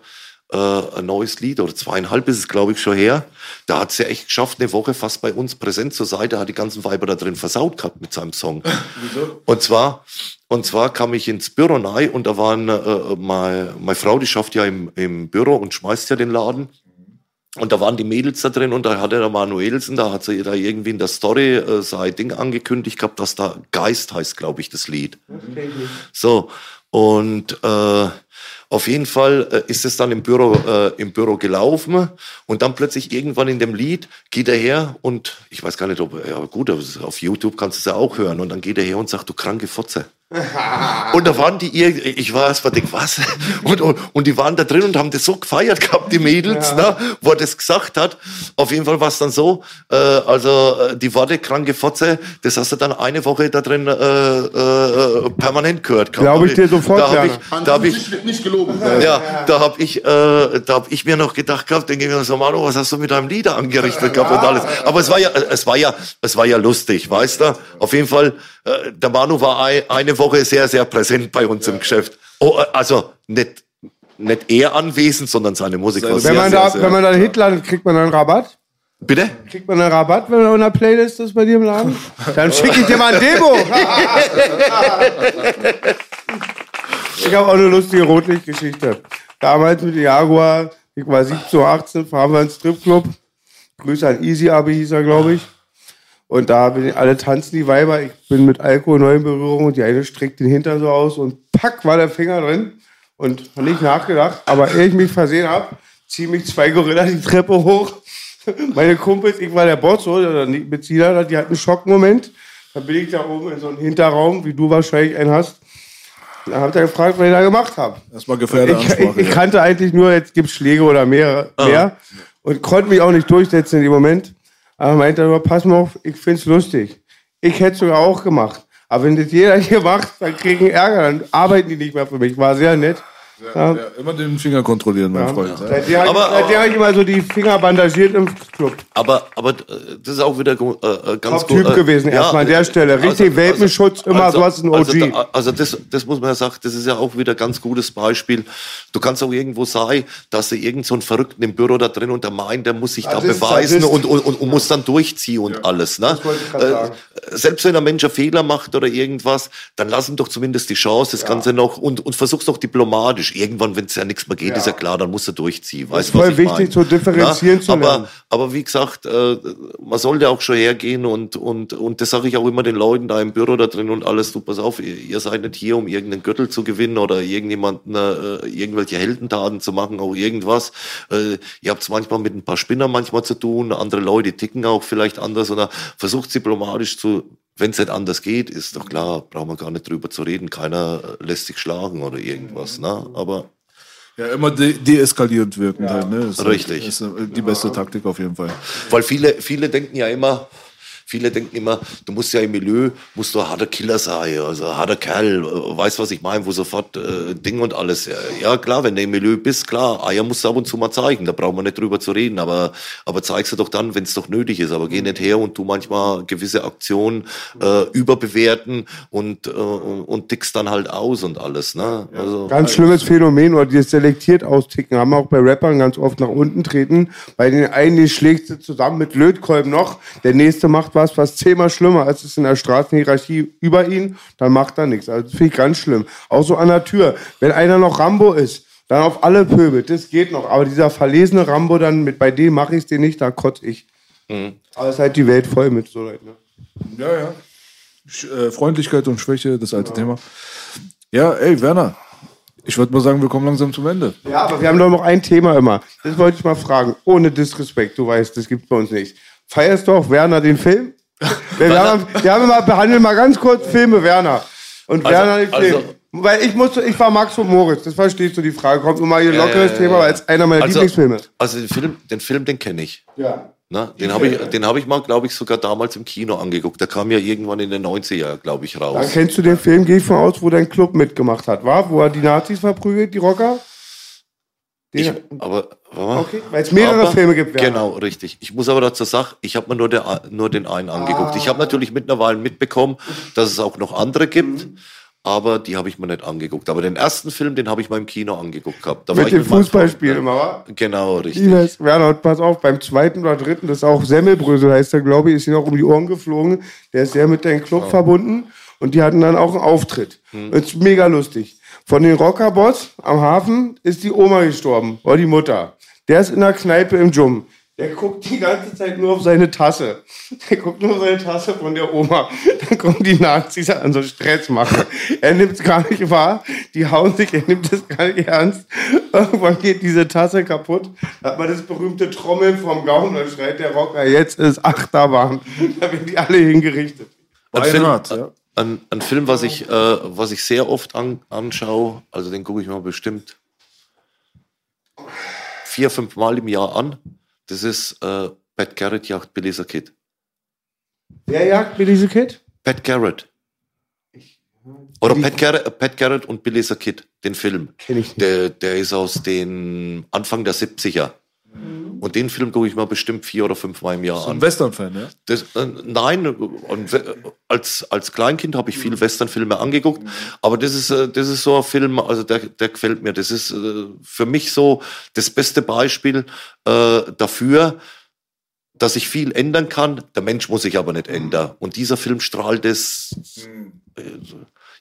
äh, ein neues Lied, oder zweieinhalb ist es, glaube ich, schon her. Da hat es ja echt geschafft, eine Woche fast bei uns präsent zur Seite, hat die ganzen Weiber da drin versaut gehabt mit seinem Song. Und zwar, und zwar kam ich ins Büro rein und da waren äh, meine, meine Frau, die schafft ja im, im Büro und schmeißt ja den Laden. Und da waren die Mädels da drin und da hatte der Manuelsen, da hat sie da irgendwie in der Story äh, sein Ding angekündigt gehabt, dass da Geist heißt, glaube ich, das Lied. So, und äh, auf jeden Fall äh, ist es dann im Büro, äh, im Büro gelaufen und dann plötzlich irgendwann in dem Lied geht er her und ich weiß gar nicht, ob, ja gut, auf YouTube kannst du es ja auch hören und dann geht er her und sagt, du kranke Fotze. Und da waren die, ir- ich war erst mal denk, was? Und, und, und die waren da drin und haben das so gefeiert gehabt, die Mädels, ne, wo er das gesagt hat. Auf jeden Fall war es dann so, äh, also äh, die Worte kranke Fotze, das hast du dann eine Woche da drin äh, äh, permanent gehört. gehabt. Glaub ich dir sofort, Da habe Werner. ich, da hab ich, nicht, nicht gelogen. ja, da habe ich, äh, da hab ich mir noch gedacht gehabt, denke ich mir so, Manu, was hast du mit deinem Lieder angerichtet gehabt und alles. Aber es war ja, es war ja, es war ja lustig, weißt du? Auf jeden Fall, äh, der Manu war ein, eine Woche sehr, sehr präsent bei uns im Geschäft. Oh, also nicht, nicht er anwesend, sondern seine Musik Wenn sehr, man, sehr, da, sehr. wenn man dann Hit landet, kriegt man dann Rabatt? Bitte? Kriegt man einen Rabatt, wenn man in der Playlist ist bei dir im Laden? Dann schicke ich dir mal ein Demo. ich habe auch eine lustige Rotlichtgeschichte. Damals mit Jaguar, ich war 17, 18, fahren wir ins Stripclub. Grüße an Easy Abi hieß er, glaube ich. Und da bin ich, alle tanzen die Weiber. Ich bin mit Alkohol neu in Berührung und die eine streckt den Hintern so aus und pack war der Finger drin. Und hab nicht nachgedacht. Aber ehe ich mich versehen habe, ziehen mich zwei Gorilla die Treppe hoch. Meine Kumpels, ich war der Boss, oder mit Sina, die hatten einen Schockmoment. Dann bin ich da oben in so einem Hinterraum, wie du wahrscheinlich einen hast. Da habt ihr gefragt, was ich da gemacht habe. Erstmal Ich, Gefährderansprache. ich, ich kannte eigentlich nur, jetzt gibt's Schläge oder mehr, mehr. Und konnte mich auch nicht durchsetzen in dem Moment. Aber meinte er nur, pass mal auf, ich find's lustig. Ich hätte sogar auch gemacht. Aber wenn das jeder hier macht, dann kriegen Ärger, dann arbeiten die nicht mehr für mich. War sehr nett. Ja. ja, immer den Finger kontrollieren, mein Freund. Ja. Seitdem habe ich, Aber- seitdem hab ich immer so die Finger bandagiert im Club. Aber, aber äh, das ist auch wieder äh, äh, ganz gut. äh, gewesen, erstmal an der Stelle. Richtig Welpenschutz, immer so was ein OG. Also, da, also das, das muss man ja sagen, das ist ja auch wieder ein ganz gutes Beispiel. Du kannst auch irgendwo sein, dass du irgend so einen Verrückten im Büro da drin und der meint, der muss sich da beweisen und, und, und, und muss dann durchziehen und alles. Ne? Äh, selbst wenn ein Mensch einen Fehler macht oder irgendwas, dann lass ihm doch zumindest die Chance, das Ganze noch und, und versuch's doch diplomatisch. Irgendwann, wenn es ja nichts mehr geht, ist ja klar, dann musst du durchziehen. Weißt, voll was ich wichtig, mein? zu differenzieren zu aber, lernen. aber wie gesagt, äh, man sollte auch schon hergehen und, und, und das sage ich auch immer den Leuten da im Büro da drin und alles, du pass auf, ihr, ihr seid nicht hier, um irgendeinen Gürtel zu gewinnen oder irgendjemanden, äh, irgendwelche Heldentaten zu machen, auch irgendwas. Äh, ihr habt es manchmal mit ein paar Spinner manchmal zu tun, andere Leute ticken auch vielleicht anders oder versucht diplomatisch zu, wenn es nicht anders geht, ist doch klar, brauchen wir gar nicht drüber zu reden, keiner äh, lässt sich schlagen oder irgendwas, ne? aber Ja, immer de deeskalierend wirken halt, ne? Ist Richtig. Ist äh, die beste Taktik auf jeden Fall. Weil viele, viele denken ja immer, viele denken immer, du musst ja im Milieu, musst du ein harter Killer sein, also ein harter Kerl, äh, weißt was ich meine, wo sofort äh, Ding und alles. Ja, klar, wenn du im Milieu bist, klar, Eier musst du ab und zu mal zeigen, da brauchen wir nicht drüber zu reden, aber, aber zeigst du doch dann, wenn es doch nötig ist, aber geh nicht her und tu manchmal gewisse Aktionen äh, überbewerten und, äh, und, tickst dann halt aus und alles, ne? Also, Ganz schlimmes Phänomen, oder die das selektiert austicken, haben auch bei Rappern ganz oft nach unten treten. Bei den einen, die schlägst du zusammen mit Lötkolben noch, der nächste macht was, was zehnmal schlimmer als es in der Straßenhierarchie über ihn, dann macht er nichts. Also das finde ich ganz schlimm. Auch so an der Tür. Wenn einer noch Rambo ist, dann auf alle pöbelt, das geht noch. Aber dieser verlesene Rambo, dann mit bei dem mache ich es dir nicht, da kotze ich. Aber es ist halt die Welt voll mit so Leuten. Ne? Ja, ja. Sch äh, Freundlichkeit und Schwäche, das alte Thema. Ja, ey, Werner. Ich würde mal sagen, wir kommen langsam zum Ende. Ja, aber wir haben doch noch ein Thema immer. Das wollte ich mal fragen. Ohne Disrespekt, du weißt, das gibt's bei uns nicht. Feierst du auch Werner den Film? wir, wir, haben, wir haben immer behandeln mal ganz kurz Filme Werner. Und Also- Werner den Film. also- Weil ich musste, ich war Max und Moritz, das verstehst du die Frage. Kommt immer hier lockeres Thema, weil es einer meiner also, Lieblingsfilme ist. also den Film, den Film, den kenne ich. Ja. Ne? Den habe ich, den hab ich mal, glaube ich, sogar damals im Kino angeguckt. Der kam ja irgendwann in den 90er, glaube ich, raus. Dann kennst du den Film, gehe ich von aus, wo dein Club mitgemacht hat, war? Wo er die Nazis verprügelt, die Rocker? Ich, aber, aber okay, weil es mehrere aber- Filme gibt. Werner. Genau, richtig. Ich muss aber dazu sagen, ich habe mir nur, der, nur den einen angeguckt. Ich habe natürlich mittlerweile mitbekommen, dass es auch noch andere gibt, aber die habe ich mir nicht angeguckt. Aber den ersten Film, den habe ich mal im Kino angeguckt gehabt. Da war Mit ich dem Fußballspiel Freund, immer, wa? ne? Genau, richtig. Ines, Werner, und pass auf, beim zweiten oder dritten, das ist auch Semmelbrösel heißt er, glaube ich, ist ihm auch um die Ohren geflogen. Der ist sehr mit deinem Club verbunden und die hatten dann auch einen Auftritt. Das ist mega lustig. Von den Rockerbots am Hafen ist die Oma gestorben, oder die Mutter. Der ist in der Kneipe im Dschum. Der guckt die ganze Zeit nur auf seine Tasse. Der guckt nur auf seine Tasse von der Oma. Dann kommen die Nazis an, so Stress machen. Er nimmt es gar nicht wahr. Die hauen sich, er nimmt es gar nicht ernst. Irgendwann geht diese Tasse kaputt. Da hat man das berühmte Trommeln vom Gaumen. Dann schreit der Rocker, jetzt ist Achterbahn. Da werden die alle hingerichtet. Film, Beinhard, ja. Ein, ein Film, was ich, äh, was ich sehr oft an, anschaue, also den gucke ich mir bestimmt vier, fünf Mal im Jahr an. Das ist äh, Pat Garrett jagt Billy the Kid. Wer jagt mir diese Kid? Pat Garrett. Oder Pat Garrett, Pat Garrett und Billy the Kid, den Film. Kenn ich nicht. Der, der ist aus den Anfang der 70er. Und den Film gucke ich mir bestimmt vier oder fünf Mal im Jahr Ein an. Western-Fan, ja? Das, äh, nein, und we- als, als Kleinkind habe ich viel Westernfilme angeguckt, aber das ist, äh, das ist so ein Film, also der, der gefällt mir. Das ist äh, für mich so das beste Beispiel äh, dafür, dass ich viel ändern kann. Der Mensch muss sich aber nicht ändern. Und dieser Film strahlt es.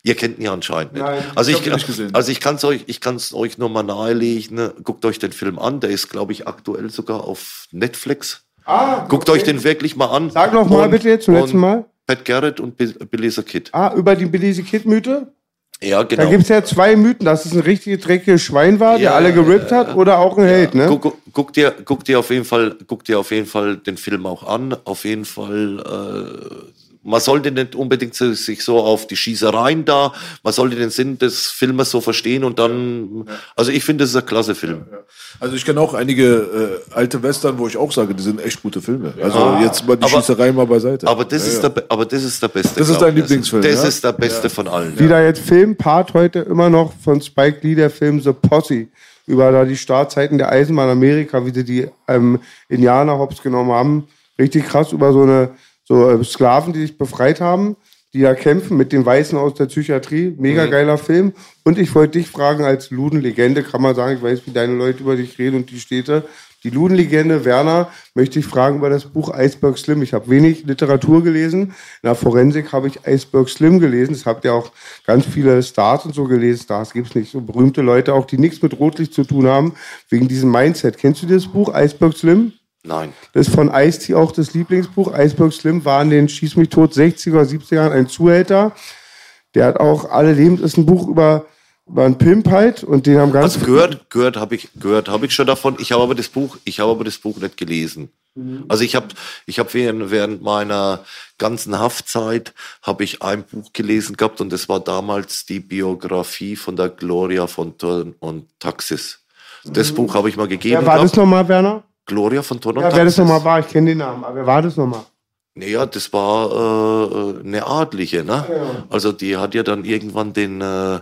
Ihr kennt ihn ja anscheinend nicht. Nein, also ich ich, also ich kann es euch, ich es euch nur mal nahelegen. Ne? Guckt euch den Film an. Der ist, glaube ich, aktuell sogar auf Netflix. Ah, Guckt euch den wirklich mal an. Sag noch mal Und- bitte jetzt zum letzten Mal. Pat Garrett und Bi- Billy the Kid. Ah, über die Billy the Kid Mythe? Ja, Da genau. gibt's ja zwei Mythen, dass es ein richtig dreckiges Schwein war, der Ja, alle gerippt hat, oder auch ein Held, ne? Guck, guck, guck dir, guck dir auf jeden Fall, guck dir auf jeden Fall den Film auch an. Auf jeden Fall, äh, man sollte nicht unbedingt so- sich so auf die Schießereien da, man sollte den Sinn des Filmes so verstehen und dann, also ich finde, das ist ein klasse Film. Also ich kenne auch einige äh, alte Western, wo ich auch sage, die sind echt gute Filme. Also jetzt mal die Aber- Schießerei mal beiseite. Aber das, Ja, ist ja. Der, aber das ist der beste. Das ist dein ich. Lieblingsfilm, Das ja? ist der beste von allen. Wieder jetzt Filmpart heute immer noch von Spike Lee, der Film The Posse. Über da die Startzeiten der Eisenbahn Amerika, wie sie die ähm, Indianer hops genommen haben. Richtig krass über so eine so äh, Sklaven, die sich befreit haben, die da kämpfen mit den Weißen aus der Psychiatrie. Mega geiler Film. Und ich wollte dich fragen, als Ludenlegende, kann man sagen, ich weiß, wie deine Leute über dich reden und die Städte. Die Ludenlegende Werner möchte ich fragen über das Buch Iceberg Slim. Ich habe wenig Literatur gelesen. In der Forensik habe ich Iceberg Slim gelesen. Das habt ihr auch ganz viele Stars und so gelesen. Stars gibt's nicht. So berühmte Leute auch, die nichts mit Rotlicht zu tun haben, wegen diesem Mindset. Kennst du das Buch Iceberg Slim? Nein. Das ist von Ice-T auch das Lieblingsbuch. Iceberg Slim war in den Schieß mich tot 60er, 70er Jahren ein Zuhälter. Der hat auch alle Lebens ist ein Buch über, über einen Pimp halt und den haben ganz Also gehört, gehört habe ich, gehört habe ich schon davon. Ich habe aber das Buch, ich habe aber das Buch nicht gelesen. Also ich habe, ich habe während, während meiner ganzen Haftzeit habe ich ein Buch gelesen gehabt und das war damals die Biografie von der Gloria von Thurn und Taxis. Das Buch habe ich mal gegeben. Wer war das gehabt. nochmal, Werner? Gloria von Thurn und Ja, wer das nochmal war, ich kenne den Namen, aber wer war das nochmal? Naja, das war äh, eine Adlige, ne? Also die hat ja dann irgendwann den, äh,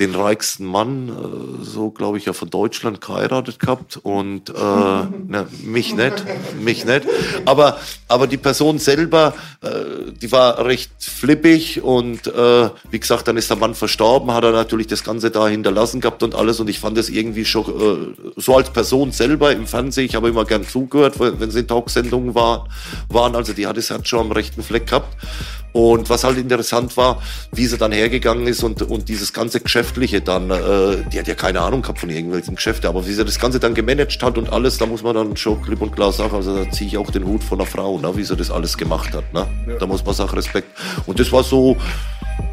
den reichsten Mann, äh, so glaube ich ja von Deutschland geheiratet gehabt und äh, ne, mich nicht, mich nicht. Aber, aber die Person selber, äh, die war recht flippig und äh, wie gesagt, dann ist der Mann verstorben, hat er natürlich das Ganze da hinterlassen gehabt und alles und ich fand das irgendwie schon äh, so als Person selber im Fernsehen, ich habe immer gern zugehört, wenn sie in Talksendungen war, waren, also die hat das Herz schon am rechten Fleck gehabt und was halt interessant war, wie sie dann hergegangen ist und, und dieses ganze Geschäftliche dann, äh, die hat ja keine Ahnung gehabt von irgendwelchen Geschäften, aber wie sie das Ganze dann gemanagt hat und alles, da muss man dann schon klipp und klar sagen, also da ziehe ich auch den Hut von einer Frau, ne, wie sie das alles gemacht hat. Ne? Da muss man sagen, Respekt. Und das war so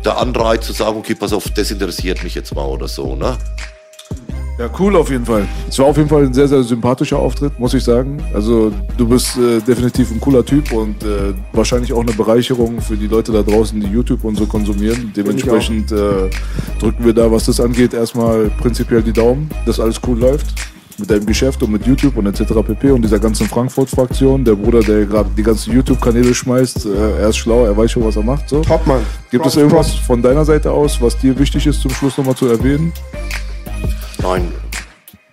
der Anreiz zu sagen, okay, pass auf, das interessiert mich jetzt mal oder so. Ne? Ja, cool auf jeden Fall. Es war auf jeden Fall ein sehr, sehr sympathischer Auftritt, muss ich sagen. Also du bist äh, definitiv ein cooler Typ und äh, wahrscheinlich auch eine Bereicherung für die Leute da draußen, die YouTube und so konsumieren. Dementsprechend äh, drücken wir da, was das angeht, erstmal prinzipiell die Daumen, dass alles cool läuft. mit deinem Geschäft und mit YouTube und etc. pp. und dieser ganzen Frankfurt-Fraktion. Der Bruder, der gerade die ganzen YouTube-Kanäle schmeißt, äh, er ist schlau, er weiß schon, was er macht. So. Top, Mann. Gibt es irgendwas von deiner Seite aus, was dir wichtig ist, zum Schluss nochmal zu erwähnen? Nein,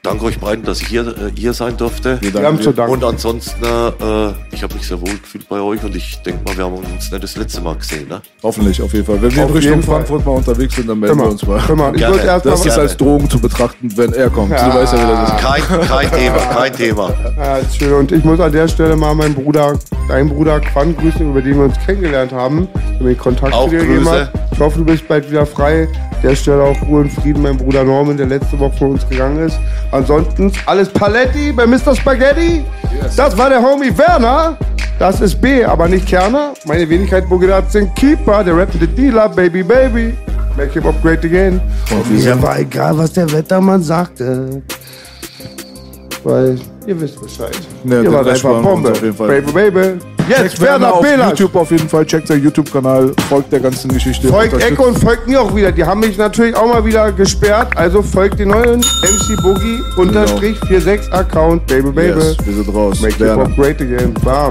danke euch beiden, dass ich hier, äh, hier sein durfte. Wir Wir haben zu danken. Und ansonsten, äh, ich habe mich sehr wohl gefühlt bei euch und ich denke mal, wir haben uns nicht das letzte Mal gesehen. Ne? Hoffentlich, auf jeden Fall. Wenn wir in Auf Richtung jeden Fall. Frankfurt mal unterwegs sind, dann melden wir uns mal. immer. Ich Gerne. würde erst mal Das ist Gerne. als Drogen zu betrachten, wenn er kommt. Ja. Du weißt ja, wie das ist. Kein, kein Thema, kein Thema. Ja, ist schön. Und ich muss an der Stelle mal meinen Bruder, deinen Bruder Quan grüßen, über den wir uns kennengelernt haben, mir Kontakt Auch zu dir Grüße. hat. Ich hoffe, du bist bald wieder frei. Der Stelle auch Ruhe und Frieden, mein Bruder Norman, der letzte Woche von uns gegangen ist. Ansonsten alles Paletti bei Mr. Spaghetti. Das war der Homie Werner. Das ist B, aber nicht Kerner. Meine Wenigkeit Bogedat sind Keeper, der rappende Dealer, Baby Baby. Make him up great again. Und mir war egal, was der Wettermann sagte. Weil ihr wisst Bescheid. Ja, ihr wart einfach Bombe. auf jeden Fall. Baby, baby. Jetzt Checkt Werner Belasch. YouTube auf jeden Fall. Checkt seinen YouTube-Kanal, folgt der ganzen Geschichte. Folgt Echo und folgt mir auch wieder. Die haben mich natürlich auch mal wieder gesperrt. Also folgt den neuen MC Boogie unterstrich 46 Account. Baby, baby. Yes, wir sind raus. Make Werner. hop great again. Bam.